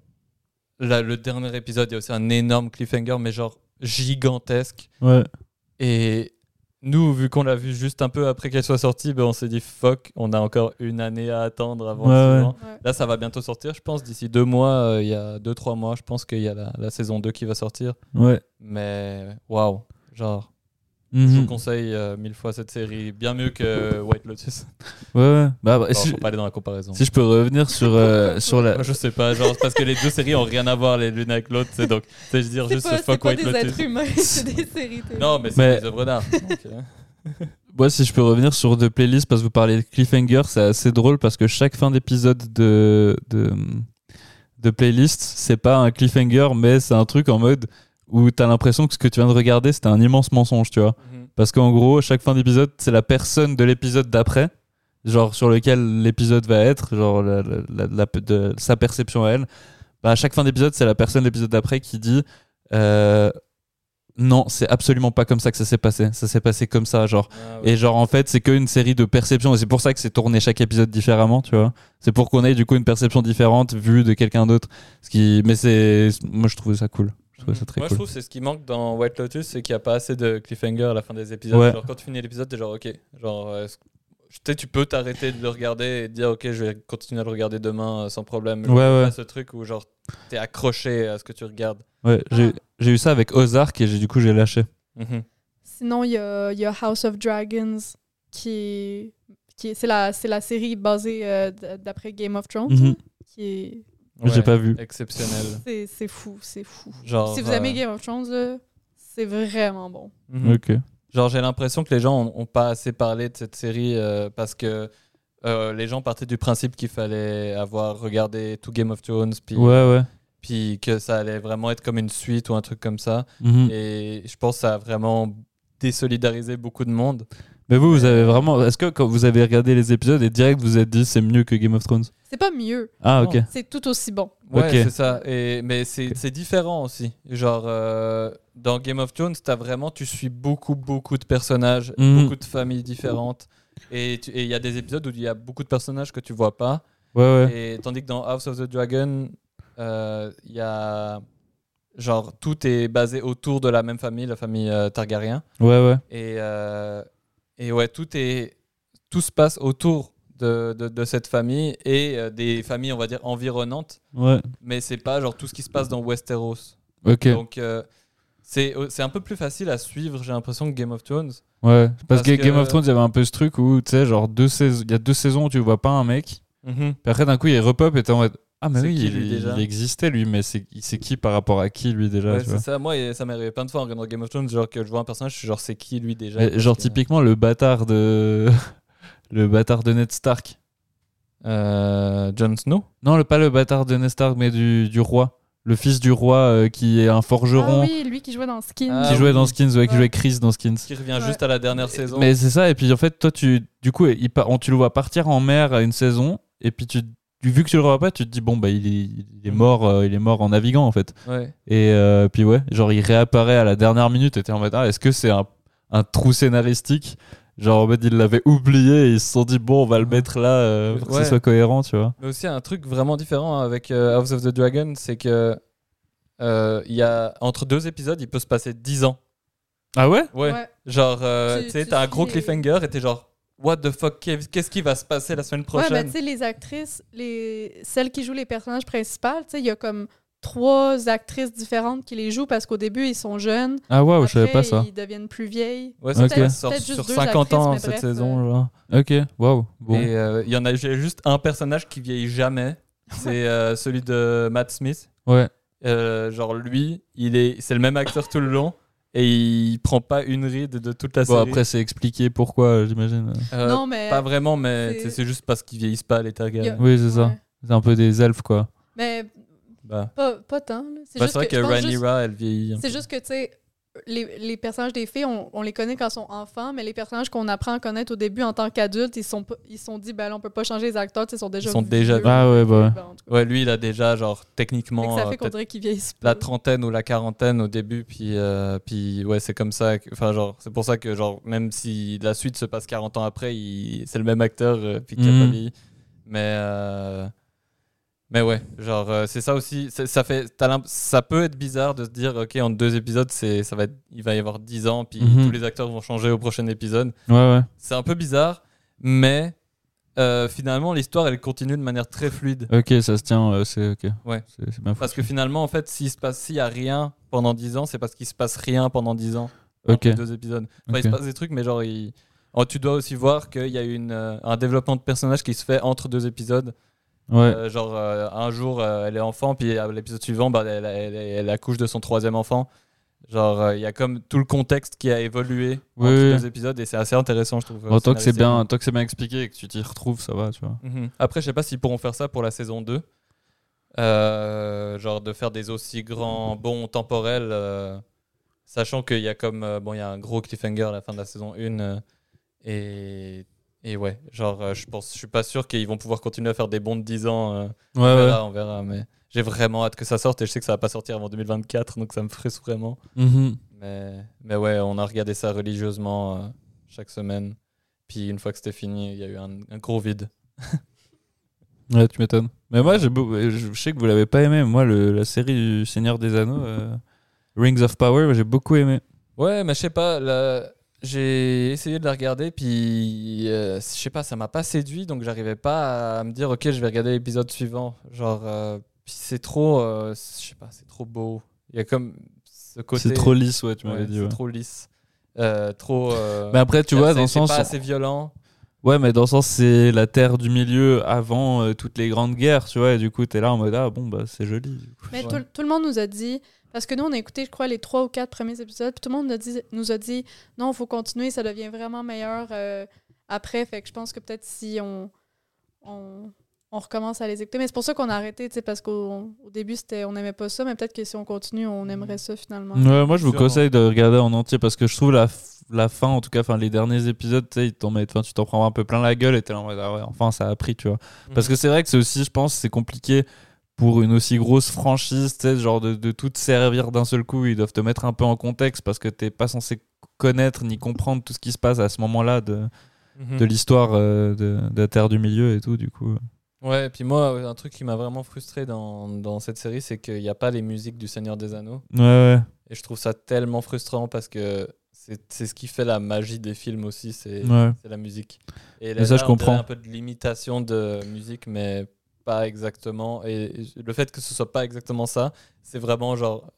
là, le dernier épisode, il y a aussi un énorme cliffhanger, mais genre gigantesque. Ouais. Et nous, vu qu'on l'a vu juste un peu après qu'elle soit sortie, ben, on s'est dit fuck, on a encore une année à attendre avant. Ouais, le ouais. suivant. Ouais. Là, ça va bientôt sortir, je pense. D'ici deux mois, euh, il y a deux, trois mois, je pense qu'il y a la, la saison 2 qui va sortir. Ouais. Mais waouh, genre, je Mhm. vous conseille euh, mille fois cette série, bien mieux que White Lotus. Ouais, ouais. Bah, bah, Bon, si, faut pas aller dans la comparaison. si je peux revenir sur, euh, sur la. Je sais pas, genre, c'est parce que les deux séries ont rien à voir les l'une avec l'autre, c'est donc, c'est je dire C'est juste pas, c'est fuck White des Lotus. êtres humains, c'est des séries. télé. Non, mais c'est Mais- des œuvres d'art. Euh, Moi, si je peux revenir sur deux playlists, parce que vous parlez de cliffhanger, c'est assez drôle parce que chaque fin d'épisode de, de, de playlist, c'est pas un cliffhanger, mais c'est un truc en mode où t'as l'impression que ce que tu viens de regarder, c'était un immense mensonge, tu vois. mhm. Parce qu'en gros, chaque fin d'épisode, c'est la personne de l'épisode d'après, genre sur lequel l'épisode va être, genre la- la- la- la- de sa perception à elle. Bah, à chaque fin d'épisode, c'est la personne de l'épisode d'après qui dit euh, non, c'est absolument pas comme ça que ça s'est passé. Ça s'est passé comme ça, genre. Ah, ouais. Et genre en fait c'est qu'une série de perceptions et c'est pour ça que c'est tourné chaque épisode différemment, tu vois. C'est pour qu'on ait du coup une perception différente vue de quelqu'un d'autre. Ce qui, mais c'est, moi je trouvais ça cool. Je trouvais ça très Moi, je trouve que c'est ce qui manque dans White Lotus, c'est qu'il n'y a pas assez de cliffhanger à la fin des épisodes. Ouais. Genre, quand tu finis l'épisode, t'es genre, ok. Genre, euh, tu sais, tu peux t'arrêter de le regarder et te dire, ok, je vais continuer à le regarder demain euh, sans problème. Ouais, ouais. Ce truc où, genre, t'es accroché à ce que tu regardes. Ouais, j'ai, j'ai eu ça avec Ozark et du coup j'ai lâché. Mhm. Sinon, il y a, il y a House of Dragons, qui est. Qui est- c'est, la, c'est la série basée euh, d'après Game of Thrones, Mhm. qui est. J'ai pas vu. Exceptionnel. C'est, c'est fou, c'est fou. Genre, si vous aimez euh, Game of Thrones, là, c'est vraiment bon. mhm. Ok. Genre, j'ai l'impression que les gens ont, ont pas assez parlé de cette série euh, parce que euh, les gens partaient du principe qu'il fallait avoir regardé tout Game of Thrones, puis, Ouais ouais. puis que ça allait vraiment être comme une suite ou un truc comme ça. Mhm. Et je pense que ça a vraiment désolidarisé beaucoup de monde. Mais vous, vous avez vraiment. Est-ce que quand vous avez regardé les épisodes et direct vous vous êtes dit c'est mieux que Game of Thrones? C'est pas mieux, Ah ok. c'est tout aussi bon. Ouais, Ok. c'est ça. Et, mais c'est c'est différent aussi. Genre, euh, dans Game of Thrones, as vraiment, tu suis beaucoup, beaucoup de personnages, Mhm. beaucoup de familles différentes. Et il y a des épisodes où il y a beaucoup de personnages que tu vois pas. Ouais ouais. Et tandis que dans House of the Dragon, euh, il y a. Genre, tout est basé autour de la même famille, la famille euh, Targaryen. Ouais ouais. Et, euh, et ouais, tout, est, tout se passe autour de, de, de cette famille et euh, des familles, on va dire, environnantes. Ouais. Mais c'est pas genre tout ce qui se passe dans Westeros. Ok. Donc, euh, c'est c'est un peu plus facile à suivre, j'ai l'impression, que Game of Thrones. Ouais. Parce, Parce que, que- Game of Thrones, il y avait un peu ce truc où tu sais genre il y a deux saisons où tu vois pas un mec. Puis après d'un coup il repop et t'es en mode ah mais oui qui, il, lui, déjà il existait lui mais c'est c'est qui par rapport à qui lui déjà Ouais, c'est ça. Moi, et ça m'est arrivé plein de fois en regardant Game of Thrones, genre que je vois un personnage, je suis genre, c'est qui lui déjà? Mais genre que- typiquement le bâtard de le bâtard de Ned Stark. Euh, Jon Snow? Non, le, pas le bâtard de Ned Stark mais du, du roi. Le fils du roi euh, qui est un forgeron Ah oui, lui qui jouait dans Skin. Ah, qui jouait oui. dans Skins, ouais, qui jouait Chris dans Skins. qui revient Ouais. juste à la dernière saison. Mais c'est ça, et puis en fait, toi, tu, du coup, il, on- tu le vois partir en mer à une saison, et puis tu, tu- vu que tu le revois pas, tu te dis, bon, bah, il est, il est Mhm. mort, euh, il est mort en naviguant, en fait. Ouais. Et euh, puis ouais, genre, il réapparaît à la dernière minute, et t'es en mode, ah, est-ce que c'est un, un trou scénaristique? Genre, en mode, ils l'avaient oublié, et ils se sont dit, bon, on va le mettre là euh, pour que ce soit cohérent, tu vois. Mais aussi un truc vraiment différent avec euh, House of the Dragon, c'est que euh, il y a entre deux épisodes, il peut se passer 10 ans. Ah ouais? Ouais. Ouais. Genre, euh, Tu- sais, t'as un gros cliffhanger et t'es genre, what the fuck, qu'est- qu'est-ce qui va se passer la semaine Ouais, prochaine? ben, tu sais, les actrices, les... celles qui jouent les personnages principaux, tu sais, il y a comme trois actrices différentes qui les jouent parce qu'au début, ils sont jeunes. Ah waouh, je savais pas ça. Ils deviennent plus vieilles. Ouais, Ok. ça sort Peut-être juste sur deux 50 ans cette bref, saison. euh, genre. Ok, waouh, bon. Et euh, il y en a j'ai juste un personnage qui vieillit jamais. C'est euh, celui de Matt Smith. Ouais. Euh, genre lui, il est, c'est le même acteur tout le long. Et il prend pas une ride de toute la Bon, série. après, c'est expliqué pourquoi, j'imagine. Euh, non, mais. Pas vraiment, mais c'est- juste parce qu'ils vieillissent pas les Targaryen. Y a- Oui, c'est ça. Ouais. C'est un peu des elfes, quoi. Mais Bah, pas, pas tant. là. C'est bah, juste c'est vrai que, que, juste- Rhaenyra, elle vieillit. C'est peu. juste que, tu sais, les, les personnages des filles, on, on les connaît quand ils sont enfants, mais les personnages qu'on apprend à connaître au début en tant qu'adultes, ils sont pas- ils se sont dit, ben là, on peut pas changer les acteurs, ils sont déjà sont déjà. Ah ouais, bah. Ben. Ouais, lui, il a déjà, genre, techniquement, ça euh, fait qu'on dirait qu'ils vieillissent pas. la trentaine ou la quarantaine au début, puis, euh, puis ouais, c'est comme ça. Enfin, genre, c'est pour ça que, genre, même si la suite se passe 40 ans après, il- c'est le même acteur, euh, puis qui a Mhm. pas vieilli. Mais, euh, mais ouais, genre, euh, c'est ça aussi. Ça, fait, ça peut être bizarre de se dire, ok, en deux épisodes, ça va être, il va y avoir 10 ans, puis Mhm. tous les acteurs vont changer au prochain épisode. Ouais, ouais. C'est un peu bizarre, mais euh, finalement, l'histoire, elle continue de manière très fluide. Ok, ça se tient, euh, c'est ok. Ouais. C'est bien Parce que finalement, en fait, s'il se passe, s'il y a rien pendant 10 ans, c'est parce qu'il se passe rien pendant 10 ans. Ok. deux épisodes. Enfin, il se passe des trucs, mais genre, il- oh, tu dois aussi voir qu'il y a une, un développement de personnage qui se fait entre deux épisodes. Ouais. Euh, genre, euh, un jour, euh, elle est enfant, puis à l'épisode suivant, bah, elle, elle- elle accouche de son troisième enfant. Genre, il y a comme tout le contexte qui a évolué Oui, entre oui. deux épisodes, et c'est assez intéressant, je trouve. Bon, tant que c'est bien, tant que c'est bien expliqué et que tu t'y retrouves, ça va, tu vois. Mhm. Après, je sais pas s'ils pourront faire ça pour la saison 2. Euh, genre de faire des aussi grands bons temporels, sachant qu'il y a comme bon, il y a un gros cliffhanger à la fin de la saison 1 euh, et et ouais, genre euh, je pense, je suis pas sûr qu'ils vont pouvoir continuer à faire des bons de 10 ans. euh, on Ouais, verra, on verra, mais j'ai vraiment hâte que ça sorte et je sais que ça va pas sortir avant 2024, donc ça me frustre vraiment. Mhm. Mais mais ouais, on a regardé ça religieusement euh, chaque semaine. Puis une fois que c'était fini, il y a eu un, un gros vide. Ouais, tu m'étonnes. Mais moi, je je sais que vous l'avez pas aimé. Moi, le, la série du Seigneur des Anneaux, euh, Rings of Power, j'ai beaucoup aimé. Ouais, mais je sais pas, j'ai essayé de la regarder, puis euh, je sais pas, ça m'a pas séduit, donc j'arrivais pas à me dire, ok, je vais regarder l'épisode suivant. Genre, euh, puis c'est trop, euh, je sais pas, c'est trop beau. Il y a comme ce côté. C'est trop lisse, ouais, tu ouais, m'avais dit. c'est ouais. trop lisse. Euh, trop. euh, Mais après, tu vois, c'est- dans le c'est sens. pas assez violent. Ouais, mais dans le sens, c'est la terre du milieu avant euh, toutes les grandes guerres, tu vois. Et du coup, t'es là en mode, ah bon, bah, c'est joli. Mais Ouais. tout, tout le monde nous a dit, parce que nous, on a écouté, je crois, les trois ou quatre premiers épisodes, puis tout le monde nous a dit, nous a dit non, il faut continuer, ça devient vraiment meilleur euh, après. Fait que je pense que peut-être si on, on, on recommence à les écouter. Mais c'est pour ça qu'on a arrêté, tu sais, parce qu'au au début, c'était on n'aimait pas ça, mais peut-être que si on continue, on aimerait ça finalement. Ouais, moi, je vous conseille de regarder en entier parce que je trouve la, la fin, en tout cas, enfin, les derniers épisodes, tu sais, tu t'en prends un peu plein la gueule et t'es là en mode, ah ouais, enfin, ça a pris, tu vois. Parce que c'est vrai que c'est aussi, je pense, c'est compliqué pour une aussi grosse franchise, tu sais, genre de, de tout te servir d'un seul coup. Ils doivent te mettre un peu en contexte parce que t'es pas censé connaître ni comprendre tout ce qui se passe à ce moment-là de, Mhm. de l'histoire euh, de, de la Terre du Milieu et tout, du coup. Ouais, et puis moi, un truc qui m'a vraiment frustré dans, dans cette série, c'est qu'il n'y a pas les musiques du Seigneur des Anneaux. Ouais, ouais. Et je trouve ça tellement frustrant parce que c'est c'est ce qui fait la magie des films aussi, c'est ouais. c'est la musique. Et Mais ça, je on dirait comprends. un peu de limitation de musique, mais pas exactement. Et le fait que ce soit pas exactement ça, c'est vraiment genre.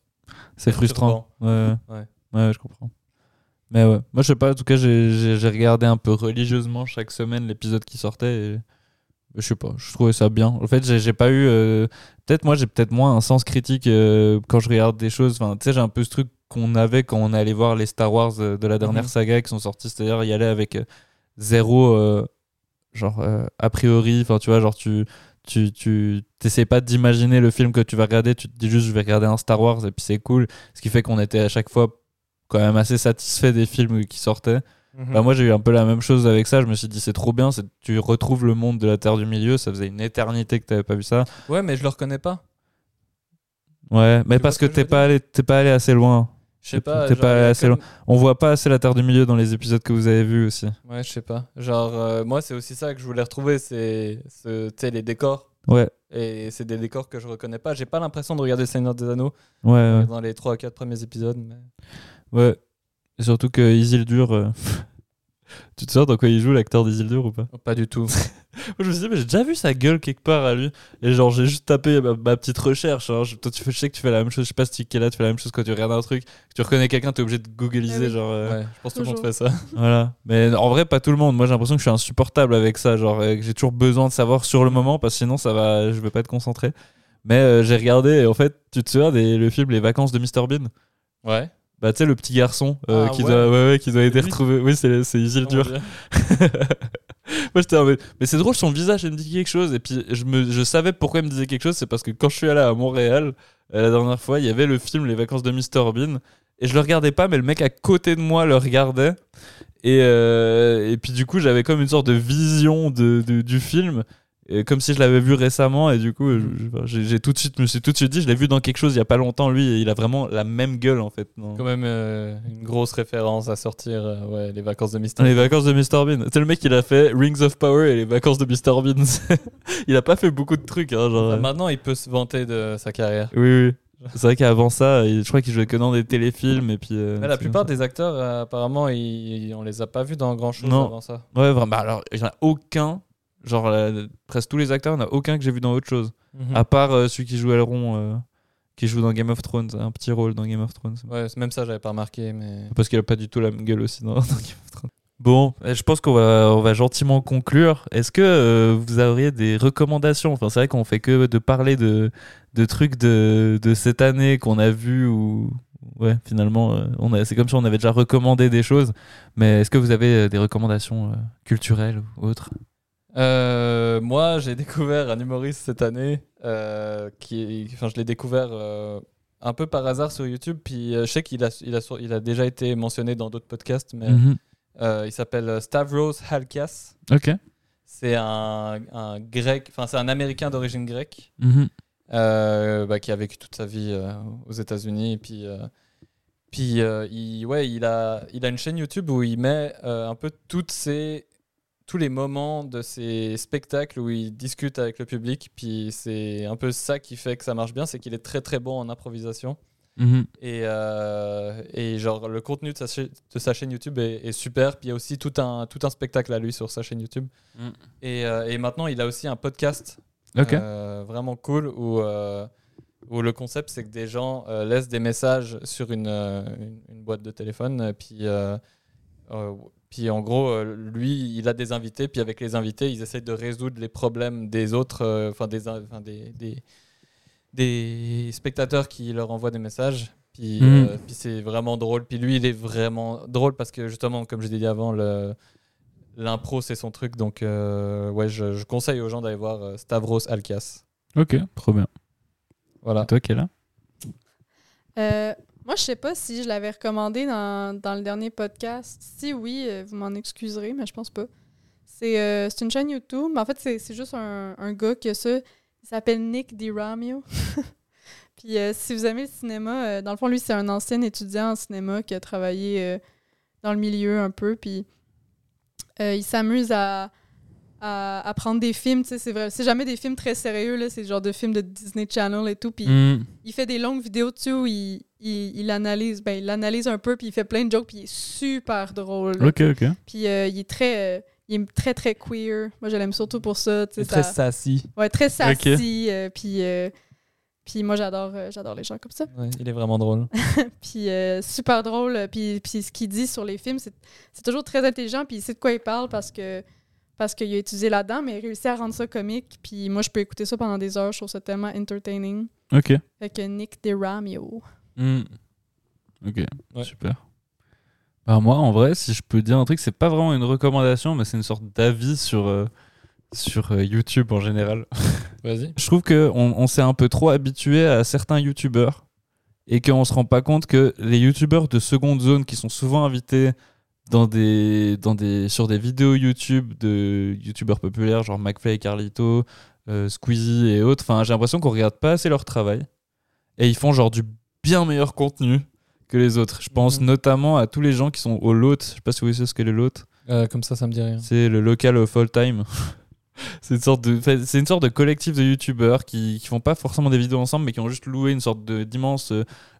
C'est frustrant. Ouais, ouais. Je comprends. Mais ouais, moi je sais pas, en tout cas j'ai- regardé un peu religieusement chaque semaine l'épisode qui sortait et je sais pas, je trouvais ça bien. En fait, j'ai pas eu. euh, peut-être moi j'ai peut-être moins un sens critique euh, quand je regarde des choses. Enfin, tu sais, j'ai un peu ce truc qu'on avait quand on allait voir les Star Wars euh, de la dernière Mhm. saga qui sont sortis, c'est-à-dire y aller avec zéro, genre a priori, enfin tu vois, genre tu. Tu, tu t'essayes pas d'imaginer le film que tu vas regarder, tu te dis juste je vais regarder un Star Wars et puis c'est cool. Ce qui fait qu'on était à chaque fois quand même assez satisfait des films qui sortaient. Mhm. Bah, moi j'ai eu un peu la même chose avec ça, je me suis dit c'est trop bien, tu retrouves le monde de la Terre du Milieu, ça faisait une éternité que t'avais pas vu ça. Ouais, mais je le reconnais pas. Ouais, mais Tu parce que que t'es pas allé t'es pas allé assez loin. Je sais pas. genre, assez comme- On voit pas assez la Terre du Milieu dans les épisodes que vous avez vus aussi. Ouais, je sais pas. Genre, euh, moi, c'est aussi ça que je voulais retrouver, c'est ce- les décors. Ouais, Et c'est des décors que je reconnais pas. J'ai pas l'impression de regarder Seigneur des Anneaux ouais, ouais. dans les 3 ou 4 premiers épisodes. Mais... ouais. Et surtout que Isildur. euh, tu te souviens dans quoi il joue l'acteur d'Isildur ou pas Oh, Pas du tout. Je me suis dit, mais j'ai déjà vu sa gueule quelque part à lui. Et genre, j'ai juste tapé ma, ma petite recherche. hein. Je, toi, tu fais, je sais que tu fais la même chose. Je sais pas si là, tu fais la même chose quand tu regardes un truc. que Tu reconnais quelqu'un, t'es obligé de googliser. Ah oui. Genre, euh, Ouais, je pense que tout le monde fait ça. voilà. Mais en vrai, pas tout le monde. Moi, j'ai l'impression que je suis insupportable avec ça. Genre, euh, que j'ai toujours besoin de savoir sur le moment parce que sinon, ça va, je vais pas être concentré. Mais euh, j'ai regardé, et en fait, tu te souviens des, le film Les vacances de Mr Bean? Ouais. Bah, tu sais, le petit garçon euh, Ah, qui, ouais. doit, ouais, ouais, qui doit être lui retrouvé. Oui, c'est Isildur. Oh. Moi, j'étais mode, Mais c'est drôle, son visage, il me dit quelque chose. Et puis, je, me, je savais pourquoi il me disait quelque chose. C'est parce que quand je suis allé à Montréal, euh, la dernière fois, il y avait le film Les vacances de Mr. Bean. Et je le regardais pas, mais le mec à côté de moi le regardait. Et, euh, et puis, du coup, j'avais comme une sorte de vision de, de- du film. Et comme si je l'avais vu récemment. Et du coup, je- je- j'ai tout de suite, me suis tout de suite dit, je l'ai vu dans quelque chose il y a pas longtemps, lui. Et il a vraiment la même gueule, en fait. Quand même euh, une grosse référence à sortir, euh, ouais, les vacances de Mr. Les vacances de Mr. Bean. C'est le mec, il a fait Rings of Power et les vacances de Mr. Bean. il a pas fait beaucoup de trucs. Hein, genre, Ah, euh, Maintenant, il peut se vanter de sa carrière. Oui, oui. C'est vrai qu'avant ça, je crois qu'il jouait que dans des téléfilms et puis. euh, la plupart des acteurs, euh, apparemment, ils, on les a pas vus dans grand chose Non. avant ça. Ouais, vraiment. Bah, alors, il y en a aucun. Genre, euh, presque tous les acteurs, il n'y en a aucun que j'ai vu dans autre chose. Mhm. À part euh, celui qui joue Elrond, euh, qui joue dans Game of Thrones, un petit rôle dans Game of Thrones. Ouais, même ça, j'avais pas remarqué, mais. Parce qu'il a pas du tout la même gueule aussi dans, dans Game of Thrones. Bon, euh, je pense qu'on va, on va gentiment conclure. Est-ce que euh, vous auriez des recommandations? Enfin, c'est vrai qu'on fait que de parler de, de trucs de, de cette année qu'on a vu ou ouais, finalement, euh, on c'est comme si on avait déjà recommandé des choses. Mais est-ce que vous avez des recommandations euh, culturelles ou autres? Euh, moi, j'ai découvert un humoriste cette année euh, qui, enfin, je l'ai découvert euh, un peu par hasard sur YouTube. Puis je sais qu'il a, il a, il a déjà été mentionné dans d'autres podcasts, mais Mhm. il s'appelle Stavros Halkias. Ok. C'est un, un grec, enfin c'est un Américain d'origine grecque Mhm. bah, qui a vécu toute sa vie aux États-Unis. Et puis, puis il, ouais, il, a, il a une chaîne YouTube où il met un peu toutes ses, tous les moments de ses spectacles où il discute avec le public. Puis c'est un peu ça qui fait que ça marche bien, c'est qu'il est très très bon en improvisation. Mhm. Et, euh, et genre le contenu de sa, cha- de sa chaîne YouTube est, est super. Puis il y a aussi tout un, tout un spectacle à lui sur sa chaîne YouTube. Et, euh, et maintenant il a aussi un podcast euh, vraiment cool où, où le concept c'est que des gens laissent des messages sur une, une, une boîte de téléphone. Puis, puis en gros, euh, lui il a des invités. Puis avec les invités, ils essayent de résoudre les problèmes des autres, euh, enfin des, enfin, des, des, des spectateurs qui leur envoient des messages. Puis, Mhm. euh, puis c'est vraiment drôle. Puis lui, il est vraiment drôle parce que justement, comme je l'ai dit avant, le, l'impro c'est son truc. Donc euh, ouais, je, je conseille aux gens d'aller voir euh, Stavros Alkias. Ok, trop bien. Voilà. Et toi, Kéla Euh, moi, je sais pas si je l'avais recommandé dans, dans le dernier podcast. Si oui, euh, vous m'en excuserez, mais je pense pas. C'est euh, une chaîne YouTube, en fait, c'est juste un, un gars qui a ça. Il s'appelle Nick DiRamio. Puis euh, si vous aimez le cinéma, dans le fond, lui, c'est un ancien étudiant en cinéma qui a travaillé dans le milieu un peu. Puis il s'amuse à, à, à prendre des films. tu sais, C'est vrai, c'est jamais des films très sérieux, là. C'est le genre de films de Disney Channel et tout. Puis Mhm. il fait des longues vidéos dessus où il, il, il analyse ben, il analyse un peu puis il fait plein de jokes puis il est super drôle là. Ok, ok. puis euh, il est très euh, il est très très queer moi je l'aime surtout pour ça tu sais, C'est très ça- sassy. ouais très sassy euh, puis euh, puis moi j'adore euh, j'adore les gens comme ça Ouais, il est vraiment drôle. puis euh, super drôle puis puis ce qu'il dit sur les films c'est c'est toujours très intelligent puis il sait de quoi il parle parce que parce qu'il a étudié là-dedans mais il réussit à rendre ça comique puis moi je peux écouter ça pendant des heures je trouve ça tellement entertaining Ok. fait que Nick DeRamio Hmm. Ok, Ouais. super. Bah, moi, en vrai, si je peux dire un truc, c'est pas vraiment une recommandation, mais c'est une sorte d'avis sur, euh, sur euh, YouTube en général. Vas-y. Je trouve qu'on on, s'est un peu trop habitué à certains YouTubeurs et qu'on se rend pas compte que les YouTubeurs de seconde zone qui sont souvent invités dans des, dans des, sur des vidéos YouTube de YouTubeurs populaires, genre McFly, Carlito, euh, Squeezie et autres, enfin, j'ai l'impression qu'on regarde pas assez leur travail et ils font genre du bien meilleur contenu que les autres. Je pense Mhm. notamment à tous les gens qui sont au LOT. Je sais pas si vous savez ce qu'est le LOT. Euh, comme ça, ça me dit rien. C'est le local of all time. c'est une sorte de, c'est une sorte de collectif de youtubeurs qui, qui font pas forcément des vidéos ensemble, mais qui ont juste loué une sorte de d'immense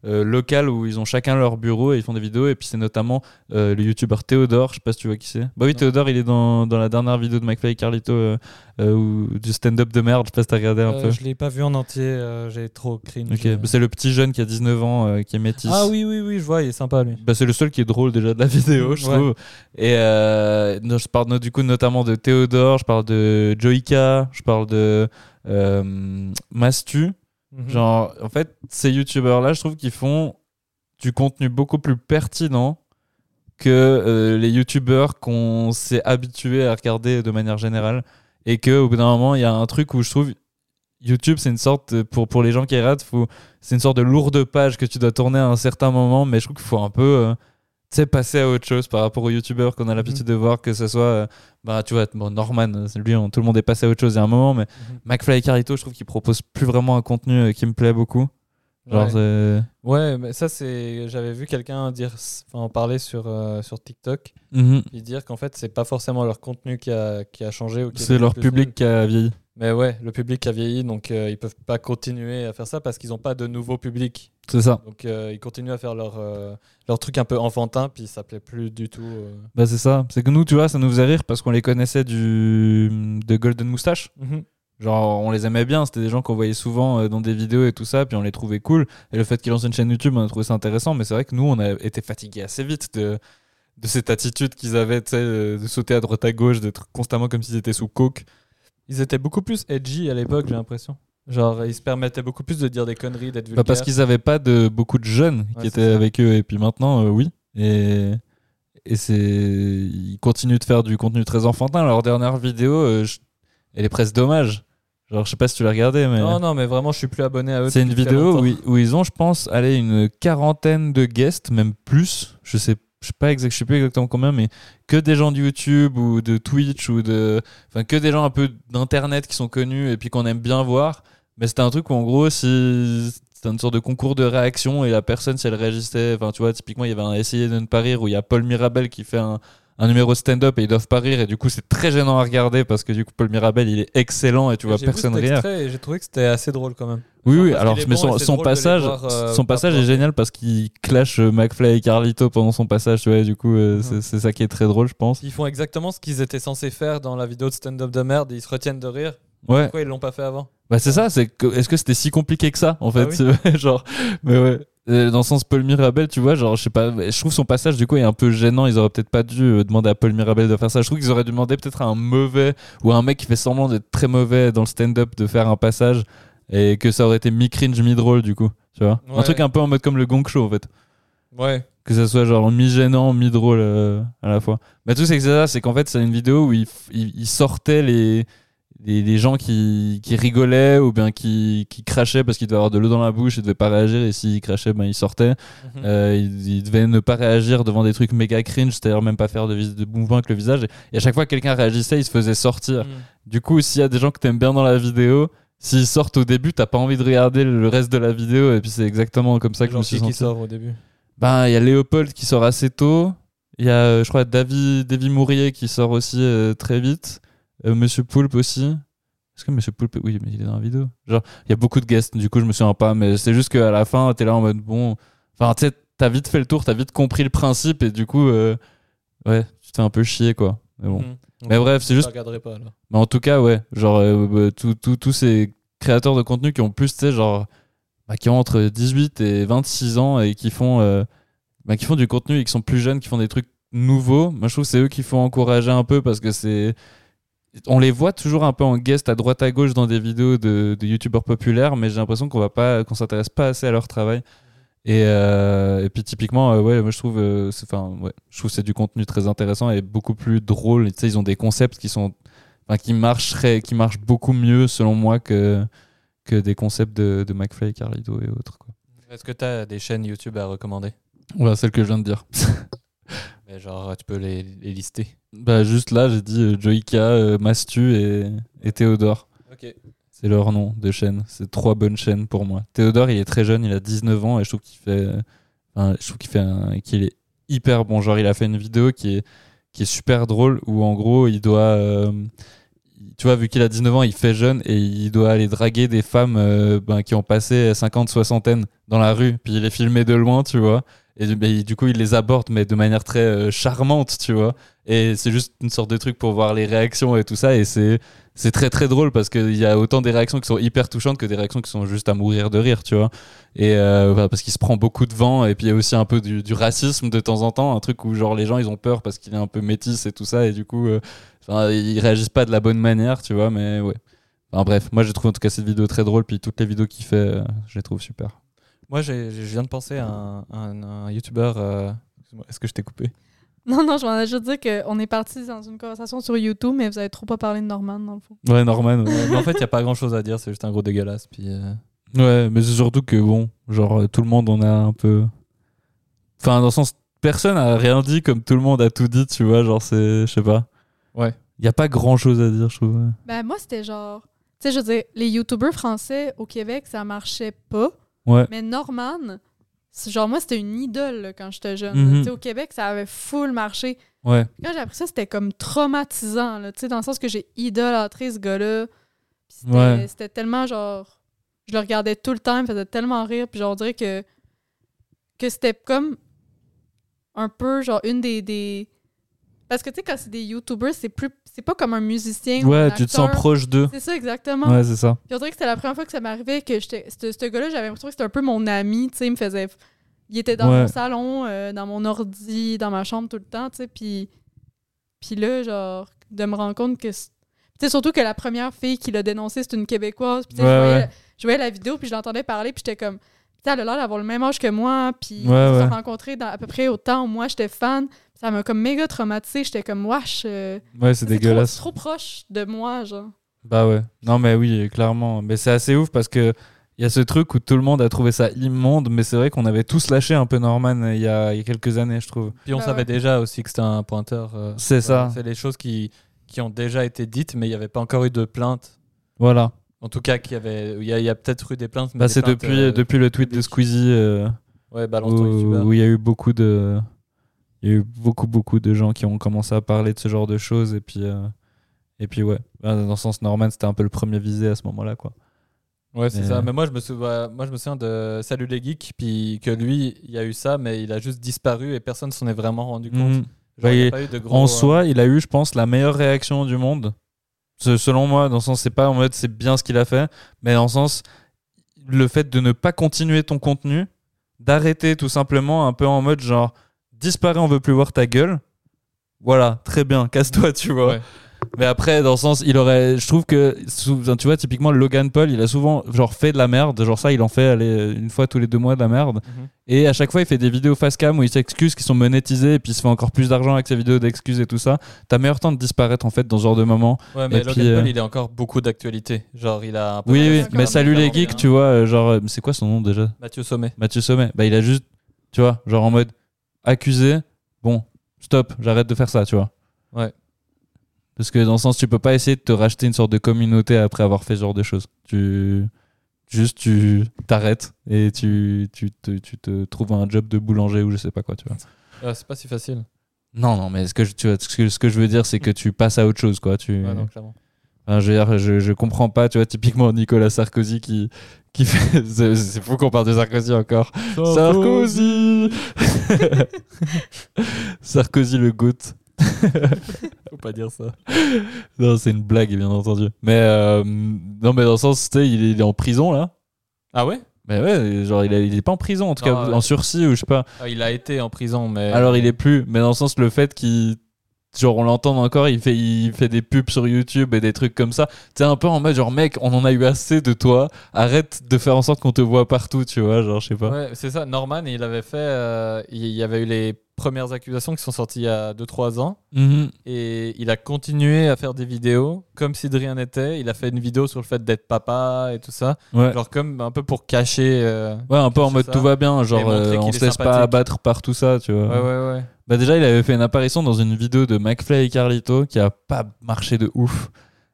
euh, euh, local où ils ont chacun leur bureau et ils font des vidéos. Et puis c'est notamment euh, le youtubeur Théodore. Je sais pas si tu vois qui c'est. Bah oui, Non. Théodore, il est dans, dans la dernière vidéo de McFly et Carlito euh, euh, ou du stand-up de merde. Je sais pas si t'as regardé un peu. je l'ai pas vu en entier, j'ai trop cringe. Ok, bah, c'est le petit jeune qui a 19 ans, qui est métis. Ah oui, oui, oui, je vois, il est sympa lui. Bah, c'est le seul qui est drôle déjà de la vidéo, je Ouais. trouve. Et non, je parle du coup notamment de Théodore, je parle de Joika, je parle de Mastu. Mhm. Genre, en fait, ces youtubeurs-là, je trouve qu'ils font du contenu beaucoup plus pertinent que euh, les youtubeurs qu'on s'est habitué à regarder de manière générale et que au bout d'un moment il y a un truc où je trouve YouTube c'est une sorte de- pour pour les gens qui faut c'est une sorte de lourde page que tu dois tourner à un certain moment mais je trouve qu'il faut un peu euh, sais passer à autre chose par rapport aux youtubeurs qu'on a l'habitude de voir que ce soit euh, bah tu vois bon Norman euh, lui on- tout le monde est passé à autre chose il y a un moment mais Mhm. McFly et Carlito je trouve qu'ils proposent plus vraiment un contenu euh, qui me plaît beaucoup genre Ouais. mais ça c'est. J'avais vu quelqu'un dire, enfin, en parler sur euh, sur TikTok, Mhm. et dire qu'en fait c'est pas forcément leur contenu qui a qui a changé ou qui c'est leur public qui a vieilli Mais ouais, le public a vieilli, donc euh, ils peuvent pas continuer à faire ça parce qu'ils ont pas de nouveau public. c'est ça Donc euh, ils continuent à faire leur euh, leur truc un peu enfantin, puis ça plaît plus du tout. Bah c'est ça. C'est que nous, tu vois, ça nous faisait rire parce qu'on les connaissait du de Golden Moustache. Genre, on les aimait bien. C'était des gens qu'on voyait souvent euh, dans des vidéos et tout ça, puis on les trouvait cool. Et le fait qu'ils lancent une chaîne YouTube, on a trouvé ça intéressant. Mais c'est vrai que nous, on a été fatigués assez vite de de cette attitude qu'ils avaient, euh, de sauter à droite à gauche, d'être constamment comme s'ils étaient sous coke. Ils étaient beaucoup plus edgy à l'époque, j'ai l'impression. Genre ils se permettaient beaucoup plus de dire des conneries, d'être Bah, vulgaires. parce qu'ils avaient pas de beaucoup de jeunes qui Ouais, étaient avec eux. Et puis maintenant, euh, oui. Et et c'est ils continuent de faire du contenu très enfantin. Leur dernière vidéo, euh, je- elle est presque dommage. Genre, je sais pas si tu l'as regardé, mais. Non, non, mais vraiment, je suis plus abonné à eux. C'est une vidéo longtemps. où, ils- où ils ont, je pense, allez, une quarantaine de guests, même plus. Je sais, je sais pas exact, je sais plus exactement combien, mais que des gens de YouTube ou de Twitch ou de, enfin, que des gens un peu d'internet qui sont connus et puis qu'on aime bien voir. Mais c'était un truc où, en gros, si c'était une sorte de concours de réaction et la personne, si elle réagissait, enfin, tu vois, typiquement, il y avait un essayer de ne pas rire où il y a Paul Mirabel qui fait un, un numéro stand-up et ils doivent pas rire et du coup, c'est très gênant à regarder parce que du coup, Paul Mirabel, il est excellent et tu vois personne rire. j'ai trouvé que c'était assez drôle quand même. Oui, oui, alors, mais son, passage, voir, euh, son pas passage est génial parce qu'il clash euh, McFly et Carlito pendant son passage, tu vois, et du coup, euh, c'est- ça qui est très drôle, je pense. Ils font exactement ce qu'ils étaient censés faire dans la vidéo de stand-up de merde et ils se retiennent de rire. Ouais, Pourquoi ils l'ont pas fait avant bah c'est ça, c'est est-ce que c'était si compliqué que ça, en fait, Ah genre, mais ouais. Euh, Dans le sens Paul Mirabel, tu vois, genre, je sais pas, je trouve son passage du coup est un peu gênant. Ils auraient peut-être pas dû euh, demander à Paul Mirabel de faire ça. Je trouve qu'ils auraient dû demander peut-être à un mauvais ou à un mec qui fait semblant d'être très mauvais dans le stand-up de faire un passage et que ça aurait été mi-cringe, mi-drôle du coup, tu vois. Un truc un peu en mode comme le gong show en fait. Ouais. que ça soit genre mi-gênant, mi-drôle euh, à la fois. Mais tout c'est que c'est ça, c'est qu'en fait c'est une vidéo où il, il, il sortait les, les gens qui, qui rigolaient ou bien qui, qui crachaient parce qu'ils devaient avoir de l'eau dans la bouche et devaient pas réagir et s'ils crachaient ben ils sortaient. Mhm. Euh, ils, ils devaient ne pas réagir devant des trucs méga cringe, c'est-à-dire même pas faire de, de mouvement avec le visage. Et à chaque fois que quelqu'un réagissait, il se faisait sortir. Mhm. Du coup, s'il y a des gens que t'aimes bien dans la vidéo, s'ils sortent au début, t'as pas envie de regarder le reste de la vidéo et puis c'est exactement comme ça que je me suis qui qui senti. sort au début. Ben, il y a Léopold qui sort assez tôt. Il y a, euh, je crois, David, Davy Mourier qui sort aussi euh, très vite. Euh, Monsieur Poulpe aussi. Est-ce que Monsieur Poulpe. Oui, mais il est dans la vidéo. Genre, il y a beaucoup de guests, du coup, je me souviens pas. Mais c'est juste qu'à la fin, t'es là en mode bon. Enfin, tu sais, t'as vite fait le tour, t'as vite compris le principe et du coup, euh, ouais, tu te fais un peu chier, quoi. Mais bon. Mhm. Mais Donc, bref, c'est je juste- regarderai pas alors. Mais en tout cas, ouais, genre, euh, bah, tous ces créateurs de contenu qui ont plus, tu sais, genre, bah, qui ont entre 18 et 26 ans et qui font, euh, bah, qui font du contenu et qui sont plus jeunes, qui font des trucs nouveaux. Moi, je trouve que c'est eux qu'il faut encourager un peu parce que c'est. On les voit toujours un peu en guest à droite à gauche dans des vidéos de, de youtubeurs populaires, mais j'ai l'impression qu'on va pas, qu'on s'intéresse pas assez à leur travail. Et, euh, et puis typiquement, euh, ouais, moi je trouve, euh, enfin, ouais, je trouve que c'est du contenu très intéressant et beaucoup plus drôle. Tu sais, ils ont des concepts qui sont, enfin, qui marcheraient, qui marchent beaucoup mieux selon moi que que des concepts de, de McFly, Carlito et autres. Est-ce que tu as des chaînes YouTube à recommander? Voilà, celle que je viens de dire. Mais genre, tu peux les, les lister. bah juste là, j'ai dit euh, Joyka, euh, Mastu et, et Théodore. Ok. C'est leur nom de chaîne. C'est trois bonnes chaînes pour moi. Théodore, il est très jeune, il a 19 ans et je trouve qu'il fait, enfin, je trouve qu'il fait un- qu'il est hyper bon. Genre, il a fait une vidéo qui est, qui est super drôle où en gros, il doit, euh, tu vois, vu qu'il a 19 ans, il fait jeune et il doit aller draguer des femmes euh, ben, qui ont passé 50, soixantaine dans la rue. Puis il est filmé de loin, tu vois. Et du- ben, du coup, il les aborde, mais de manière très euh, charmante, tu vois. Et c'est juste une sorte de truc pour voir les réactions et tout ça. Et c'est, c'est très très drôle parce qu'il y a autant des réactions qui sont hyper touchantes que des réactions qui sont juste à mourir de rire, tu vois. Et euh, parce qu'il se prend beaucoup de vent et puis il y a aussi un peu du, racisme de temps en temps, un truc où genre les gens ils ont peur parce qu'il est un peu métis et tout ça et du coup euh, ils réagissent pas de la bonne manière, tu vois. Mais ouais. Enfin bref, moi j'ai trouvé en tout cas cette vidéo très drôle puis toutes les vidéos qu'il fait, euh, je les trouve super. Moi, je viens de penser à un, un, un youtubeur. euh, Est-ce que je t'ai coupé? Non, non, je m'en ai juste dit qu'on est parti dans une conversation sur YouTube, mais vous avez trop pas parlé de Norman, dans le fond. Ouais, Norman. ouais. Mais En fait, il n'y a pas grand chose à dire, c'est juste un gros dégueulasse. Puis, euh, Ouais, mais c'est surtout que bon, genre euh, tout le monde en a un peu. Enfin, dans le sens, personne a rien dit comme tout le monde a tout dit, tu vois. Genre, c'est. Je sais pas. Ouais. Il y a pas grand chose à dire, je trouve. Ben, moi, c'était genre. Tu sais, je veux dire, les YouTubers français au Québec, ça marchait pas. Ouais. Mais Norman, genre, moi, c'était une idole là, quand j'étais jeune. Sais, au Québec, ça avait full marché. Ouais. Quand j'ai appris ça, c'était comme traumatisant, là, tu sais, dans le sens que j'ai idolâtré ce gars-là. C'était Ouais. tellement genre. Je le regardais tout le temps, il me faisait tellement rire. Puis genre, on dirait que, que c'était comme un peu genre une des. des... Parce que tu sais, quand c'est des YouTubers, c'est plus. C'est pas comme un musicien. ou Ouais, un tu te sens proche d'eux. C'est ça, exactement. Ouais, c'est ça. Puis on dirait que c'était la première fois que ça m'arrivait que j'étais. Ce gars-là, j'avais l'impression que c'était un peu mon ami, tu sais, il me faisait. Il était dans Ouais. mon salon, euh, dans mon ordi, dans ma chambre tout le temps, tu sais, puis. Puis là, genre, de me rendre compte que. Tu sais, surtout que la première fille qui l'a dénoncé, c'est une Québécoise. Puis tu sais, Ouais, je, voyais, ouais. je voyais la vidéo, puis je l'entendais parler, puis j'étais comme. Elle a l'air d'avoir le même âge que moi, puis Ouais, on s'est ouais. rencontrés dans, à peu près au temps où moi j'étais fan. Ça m'a comme méga traumatisé. J'étais comme, wesh. euh, Ouais, c'est trop- dégueulasse. trop proche de moi, genre. Bah ouais. Non, mais oui, clairement. Mais c'est assez ouf parce que il y a ce truc où tout le monde a trouvé ça immonde, mais c'est vrai qu'on avait tous lâché un peu Norman euh, il y a, il y a quelques années, je trouve. Puis on Bah savait ouais. déjà aussi que c'était un pointeur. euh, C'est ça. C'est les choses qui, qui ont déjà été dites, mais il n'y avait pas encore eu de plainte. Voilà. En tout cas, qu'il y avait, il y a, il y a peut-être eu des plaintes. mais Bah, c'est depuis, euh, depuis le tweet de. Squeezie euh, Ouais, ton où il y a eu beaucoup de. Il y a eu beaucoup, beaucoup de gens qui ont commencé à parler de ce genre de choses. Et puis, euh, et puis ouais. Bah, Dans le sens, Norman, c'était un peu le premier visé à ce moment-là, quoi. Ouais, c'est Mais- ça. Mais moi, je me souviens, moi, je me souviens de Salut les geeks, puis que lui, il y a eu ça, mais il a juste disparu et personne s'en est vraiment rendu compte. Mhm. Genre, Bah, il il- pas eu de gros, En soi, il a eu, je pense, la meilleure réaction du monde. Selon moi, dans le sens, c'est pas en mode c'est bien ce qu'il a fait, mais dans le sens, le fait de ne pas continuer ton contenu, d'arrêter tout simplement un peu en mode genre, disparaît, on veut plus voir ta gueule. Voilà, très bien, casse-toi, tu vois. Mais après, dans le sens, il aurait. Je trouve que, tu vois, typiquement, Logan Paul, il a souvent genre fait de la merde. Genre, ça, il en fait une fois tous les deux mois de la merde. Mhm. Et à chaque fois, il fait des vidéos face cam où il s'excuse, qui sont monétisées, et puis il se fait encore plus d'argent avec ses vidéos d'excuses et tout ça. T'as meilleur temps de disparaître en fait dans ce genre de moment. Ouais, mais Et Logan puis, euh, Paul, il a encore beaucoup d'actualité. Genre, il a un peu Oui, oui, mais salut les geeks, tu vois, euh, genre, euh, c'est quoi son nom déjà? Mathieu Sommet. Mathieu Sommet. Bah, il a juste, tu vois, genre en mode accusé, bon, stop, j'arrête de faire ça, tu vois. Ouais. Parce que dans le sens, tu peux pas essayer de te racheter une sorte de communauté après avoir fait ce genre de choses. Tu. Juste, tu t'arrêtes et tu, tu, te, tu te trouves un job de boulanger ou je sais pas quoi, tu vois. Ouais, c'est pas si facile. Non, non, mais ce que je, tu vois, ce que, ce que je veux dire, c'est que tu passes à autre chose, quoi. Tu, Ouais, non, clairement. Enfin, je, veux dire, je, je comprends pas, tu vois, typiquement Nicolas Sarkozy qui, qui fait. C'est fou qu'on parle de Sarkozy encore. Sarkozy Sarkozy le goût. Faut pas dire ça. Non, c'est une blague, bien entendu. Mais euh, non, mais dans le sens, tu sais, il est, il est en prison là. Ah ouais? Mais ouais, genre, il, a- il est pas en prison, en tout Non, cas, ouais. en sursis ou je sais pas. Ah, Il a été en prison, mais. Alors, il est plus, mais dans le sens, le fait qu'il. Genre, on l'entend encore, il fait, il fait des pubs sur YouTube et des trucs comme ça. Tu sais, un peu en mode, genre, mec, on en a eu assez de toi. Arrête de faire en sorte qu'on te voit partout, tu vois, genre, je sais pas. Ouais, c'est ça. Norman, il avait fait. euh, il y avait eu les premières accusations qui sont sorties il y a 2-3 ans. Mhm. Et il a continué à faire des vidéos comme si de rien n'était. Il a fait une vidéo sur le fait d'être papa et tout ça. Ouais. Genre comme un peu pour cacher. euh, Ouais, un peu en mode ça. tout va bien, genre euh, on se laisse pas abattre par tout ça, tu vois. Ouais, ouais, ouais. Bah déjà, il avait fait une apparition dans une vidéo de McFly et Carlito qui a pas marché de ouf.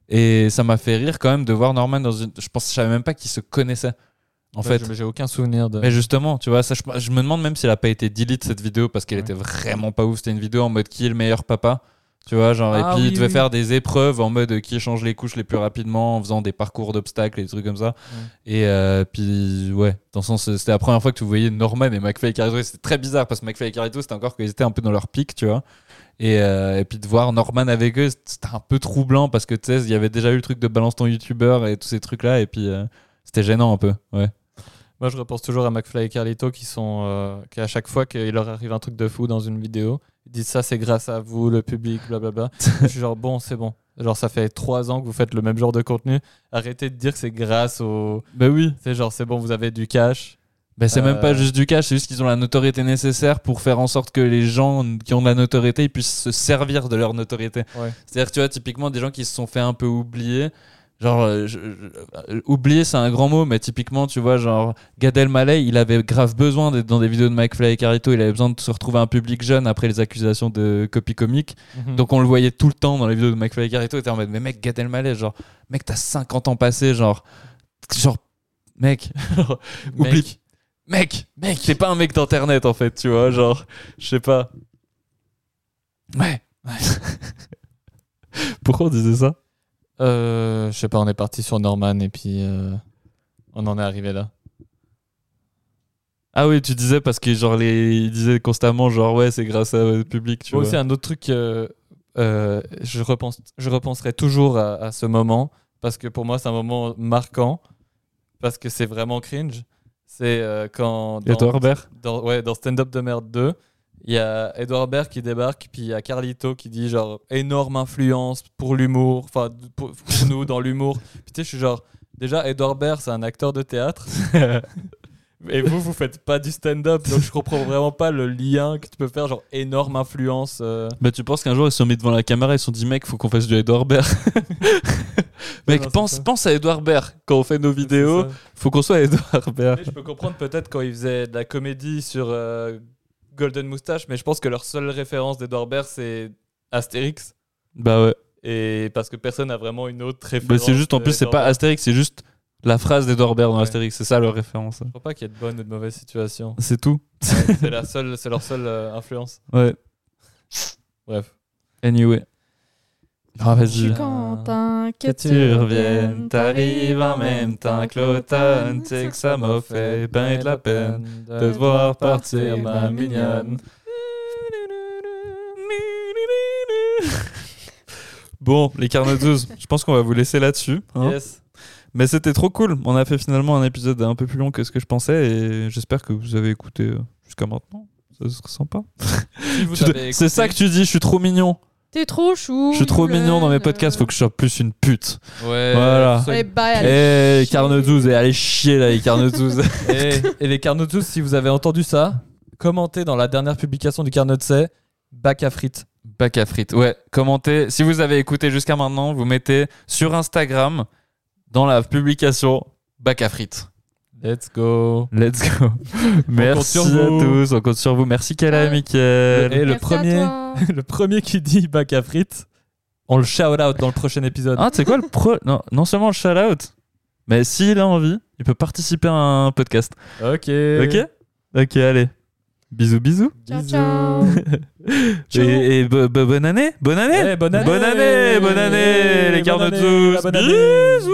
Et ça m'a fait rire quand même de voir Norman dans une. Je pense, je savais même pas qu'ils se connaissaient. En Ouais, fait. je- j'ai aucun souvenir de. Mais justement, tu vois, ça, je, je me demande même si elle a pas été delete cette vidéo parce qu'elle Ouais. était vraiment pas ouf. C'était une vidéo en mode qui est le meilleur papa. Tu vois, genre, Ah et puis oui, il devait oui. faire des épreuves en mode qui échange les couches les plus rapidement en faisant des parcours d'obstacles et des trucs comme ça. Et euh, puis, ouais, dans le sens, c'était la première fois que tu voyais Norman et McFly et Carlito. Et C'était très bizarre parce que McFly et Carlito, c'était encore qu'ils étaient un peu dans leur pic, tu vois. Et, euh, et puis de voir Norman avec eux, c'était un peu troublant parce que tu sais, il y avait déjà eu le truc de balance ton youtubeur et tous ces trucs-là. Et puis, euh, c'était gênant un peu, ouais. Moi, je repense toujours à McFly et Carlito qui sont. euh, qui à chaque fois qu'il leur arrive un truc de fou dans une vidéo, ils disent ça, c'est grâce à vous, le public, blablabla. je suis genre, bon, c'est bon. Genre, ça fait trois ans que vous faites le même genre de contenu. Arrêtez de dire que c'est grâce au. Bah oui. C'est genre, c'est bon, vous avez du cash. Bah, c'est même Euh. pas juste du cash, c'est juste qu'ils ont la notoriété nécessaire pour faire en sorte que les gens qui ont de la notoriété ils puissent se servir de leur notoriété. Ouais. C'est-à-dire, tu vois, typiquement des gens qui se sont fait un peu oublier. Genre, euh, je- je- euh, oublier, c'est un grand mot, mais typiquement, tu vois, genre, Gad Elmaleh, il avait grave besoin d'être dans des vidéos de McFly et Carlito. Il avait besoin de se retrouver un public jeune après les accusations de copie comique. Mhm. Donc, on le voyait tout le temps dans les vidéos de McFly et Carlito. Et t'es en mode, mais mec, Gad Elmaleh, genre, mec, t'as 50 ans passés, genre, genre, mec, genre, Mec. oublie. Mec, mec, t'es pas un mec d'internet en fait, tu vois, genre, je sais pas. Ouais. Pourquoi on disait ça? Euh, je sais pas, on est parti sur Norman et puis euh, on en est arrivé là. Ah oui, tu disais parce que genre les il disait constamment genre ouais, c'est grâce à votre public, tu Moi vois. aussi, un autre truc, euh, je, repense, je repenserai toujours à, à ce moment parce que pour moi, c'est un moment marquant parce que c'est vraiment cringe. C'est euh, quand. Et toi, dans, ouais, dans Stand Up de Merde 2, il y a Edouard Baird qui débarque, puis il y a Carlito qui dit genre énorme influence pour l'humour, enfin pour, pour nous dans l'humour. Puis tu sais, je suis genre, déjà, Edouard Baird, c'est un acteur de théâtre. Et vous, vous faites pas du stand-up, donc je comprends vraiment pas le lien que tu peux faire, genre énorme influence. euh. Bah tu penses qu'un jour ils se sont mis devant la caméra, ils se sont dit mec, faut qu'on fasse du Edouard Baird. mec, non, pense pense à Edouard Baird quand on fait nos vidéos, faut qu'on soit Edouard Baird. Je peux comprendre peut-être quand ils faisaient de la comédie sur euh, Golden Moustache, mais je pense que leur seule référence d'Edouard Baird, c'est Astérix. Bah ouais. Et parce que personne n'a vraiment une autre Bah, référence. c'est juste en plus c'est pas. Astérix, c'est juste la phrase d'Edouard Baird dans Ouais. Astérix, c'est ça leur référence. Je crois pas qu'il y ait de bonne ou de mauvaise situation. C'est tout. Ouais, c'est leur seule euh, influence. Ouais. Bref. Anyway. Ah Je vas-y. suis content que, Que tu reviennes, t'arrives en même temps que l'automne, c'est que ça m'a fait ben de la peine de te voir partir, ma mignonne. Bon, les carnets 12, je pense qu'on va vous laisser là-dessus. hein. Yes. Mais c'était trop cool. On a fait finalement un épisode un peu plus long que ce que je pensais et j'espère que vous avez écouté euh, jusqu'à maintenant. Ça serait sympa. Si C'est ça que tu dis, je suis trop mignon. T'es trop chou. Je suis trop mignon dans mes podcasts, faut que je sois plus une pute. Ouais. Voilà. bye, Eh, allez. les carnets 12, et allez chier là, les carnets 12. et, et les carnets tous, si vous avez entendu ça, commentez dans la dernière publication du carnet c'est bac à frites. Bac à frites. Ouais, commentez. Si vous avez écouté jusqu'à maintenant, vous mettez sur Instagram dans la publication Bac à frites. Let's go. Let's go. Merci à tous. On compte sur vous. Merci Kala et. Mickaël. Et le premier, le premier qui dit bac à frites, on le shout out dans le prochain épisode. Ah, sais quoi le pro... non, non seulement le shout out, mais s'il a envie, il peut participer à un podcast. ok. Ok? Ok, allez. Bisous, bisous. Ciao, ciao. Et, et bo- bo- bonne année Bonne année Eh, bonne année. Bonne année Bonne année Les année, tous. Bisous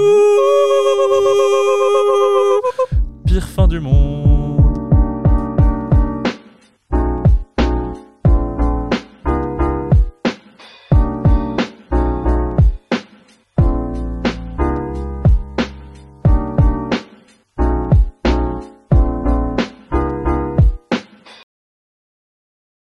Pire fin du monde